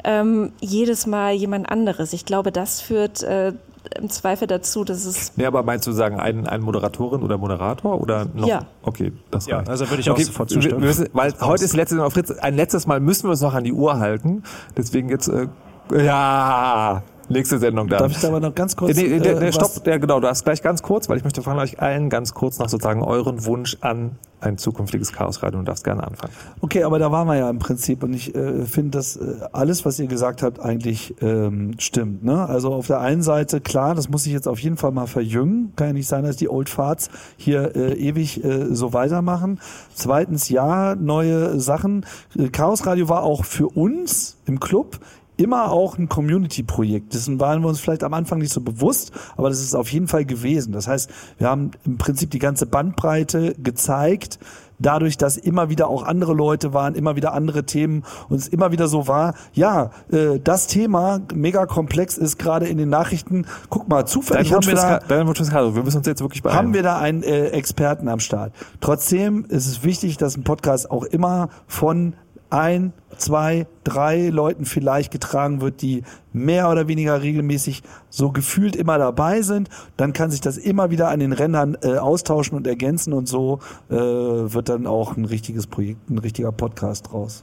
ähm, jedes Mal jemand anderes. Ich glaube, das führt äh, im Zweifel dazu, dass es Nee, aber meinst du sagen, ein, ein Moderatorin oder Moderator oder noch? Ja. Okay, das Ja, reicht. also würde ich auch okay, sofort wir- zustimmen. Wir müssen, weil heute ist die letzte Sendung auf Fritz. Ein letztes Mal müssen wir uns noch an die Uhr halten. Deswegen jetzt, äh, ja, nächste Sendung dann. Darf ich da aber noch ganz kurz, Nee, der, äh, der, was- stopp, der, genau, du hast gleich ganz kurz, weil ich möchte von euch allen ganz kurz noch sozusagen euren Wunsch an ein zukünftiges Chaosradio und darfst gerne anfangen. Okay, aber da waren wir ja im Prinzip und ich äh, finde, dass äh, alles, was ihr gesagt habt, eigentlich ähm, stimmt. Ne? Also auf der einen Seite, klar, das muss ich jetzt auf jeden Fall mal verjüngen. Kann ja nicht sein, dass die Old Farts hier äh, ewig äh, so weitermachen. Zweitens, ja, neue Sachen. Äh, Chaos Radio war auch für uns im Club immer auch ein Community-Projekt. Dessen waren wir uns vielleicht am Anfang nicht so bewusst, aber das ist auf jeden Fall gewesen. Das heißt, wir haben im Prinzip die ganze Bandbreite gezeigt, dadurch, dass immer wieder auch andere Leute waren, immer wieder andere Themen und es immer wieder so war, ja, äh, das Thema mega komplex ist gerade in den Nachrichten. Guck mal, zufällig haben wir da dein Wunsch. Wir müssen uns jetzt wirklich beeilen. haben wir da einen äh, Experten am Start. Trotzdem ist es wichtig, dass ein Podcast auch immer von ein, zwei, drei Leuten vielleicht getragen wird, die mehr oder weniger regelmäßig so gefühlt immer dabei sind. Dann kann sich das immer wieder an den Rändern äh, austauschen und ergänzen und so äh, wird dann auch ein richtiges Projekt, ein richtiger Podcast draus.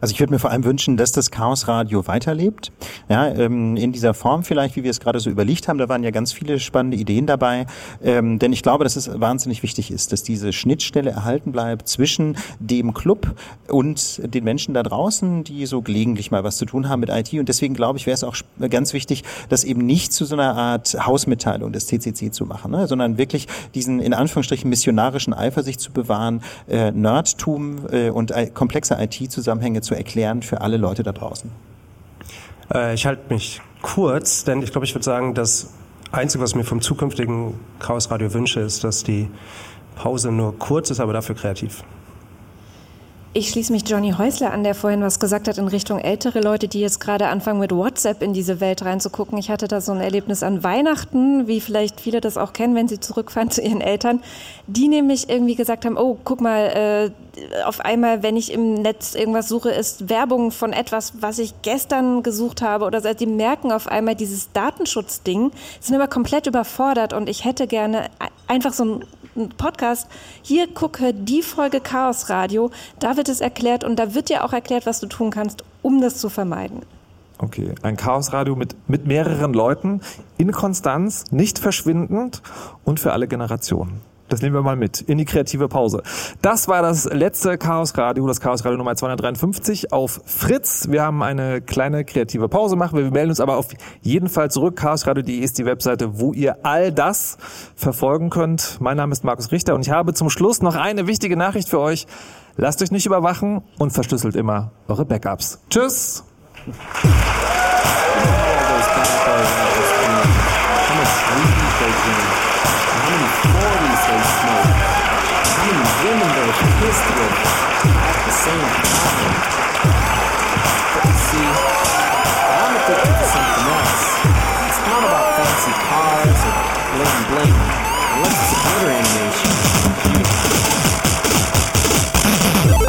Also ich würde mir vor allem wünschen, dass das Chaos Radio weiterlebt. Ja, ähm, in dieser Form vielleicht, wie wir es gerade so überlegt haben. Da waren ja ganz viele spannende Ideen dabei. Ähm, denn ich glaube, dass es wahnsinnig wichtig ist, dass diese Schnittstelle erhalten bleibt zwischen dem Club und den Menschen da draußen, die so gelegentlich mal was zu tun haben mit IT. Und deswegen glaube ich, wäre es auch ganz wichtig, das eben nicht zu so einer Art Hausmitteilung des CCC zu machen, ne? sondern wirklich diesen in Anführungsstrichen missionarischen Eifer sich zu bewahren, äh, Nerdtum äh, und äh, komplexe IT-Zusammenhänge zu erklären für alle Leute da draußen. Äh, ich halte mich kurz, denn ich glaube, ich würde sagen, das Einzige, was ich mir vom zukünftigen Chaos Radio wünsche, ist, dass die Pause nur kurz ist, aber dafür kreativ. Ich schließe mich Johnny Häusler an, der vorhin was gesagt hat in Richtung ältere Leute, die jetzt gerade anfangen mit WhatsApp in diese Welt reinzugucken. Ich hatte da so ein Erlebnis an Weihnachten, wie vielleicht viele das auch kennen, wenn sie zurückfahren zu ihren Eltern, die nämlich irgendwie gesagt haben, oh, guck mal, äh, auf einmal, wenn ich im Netz irgendwas suche, ist Werbung von etwas, was ich gestern gesucht habe oder so. Die merken auf einmal dieses Datenschutzding, sind aber komplett überfordert und ich hätte gerne einfach so ein ein Podcast. Hier gucke die Folge Chaos Radio. Da wird es erklärt und da wird dir auch erklärt, was du tun kannst, um das zu vermeiden. Okay, ein Chaosradio mit, mit mehreren Leuten in Konstanz, nicht verschwindend und für alle Generationen. Das nehmen wir mal mit in die kreative Pause. Das war das letzte Chaosradio, das Chaosradio Nummer 253 auf Fritz. Wir haben eine kleine kreative Pause machen. Wir melden uns aber auf jeden Fall zurück. Chaosradio.de ist die Webseite, wo ihr all das verfolgen könnt. Mein Name ist Markus Richter und ich habe zum Schluss noch eine wichtige Nachricht für euch. Lasst euch nicht überwachen und verschlüsselt immer eure Backups. Tschüss! they smoke. How many women they kissed with at the same problem. But you see, I'm addicted to something else. It's not about fancy cars or bling bling. Unless it's glittering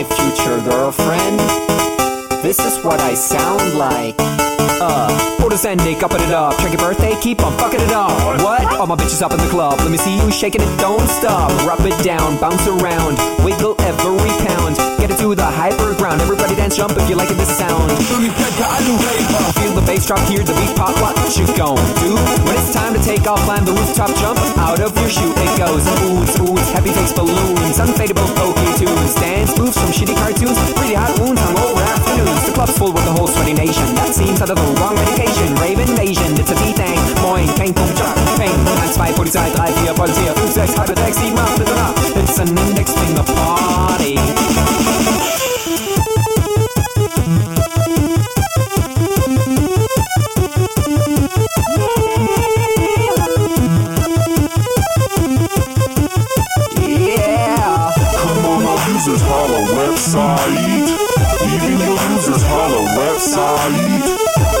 My future girlfriend. This is what I sound like. Uh, Porter's ending, upping it up. Check your birthday, keep on fucking it up. What? All my bitches up in the club. Let me see you shaking it, don't stop. Rub it down, bounce around, wiggle every pound. It to the hyper ground. Everybody dance, jump if you like it, this sound. Feel the bass drop, hear the beat pop. What you gon' do? When it's time to take off, climb the rooftop, jump out of your shoe. It goes oohs, oohs, heavy face balloons, unfadable pokey tunes, dance moves from shitty cartoons, pretty hot wounds, hungover afternoons. The club's full with the whole sweaty nation. That seems out of the wrong medication. Rave invasion, it's a D-Thing. Moin, kein Jock, Peng. 1, 2, Polizei, 3, 4, Polizei, 5, 6, halbe 6, 7, 8, bitte nach. It's an index finger party. Yeah. Come on, our users holla website. Even your users holla website.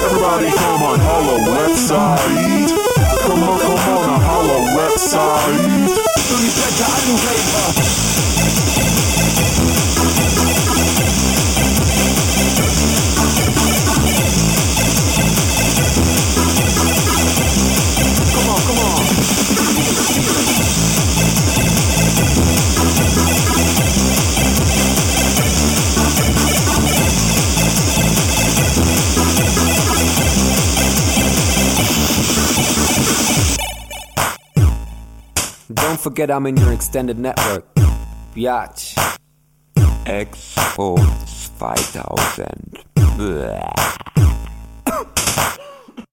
Everybody come on, holla website. Come on, come on, holla website. Don't forget I'm in your extended network. Biatch. Expo 2000. Bäh.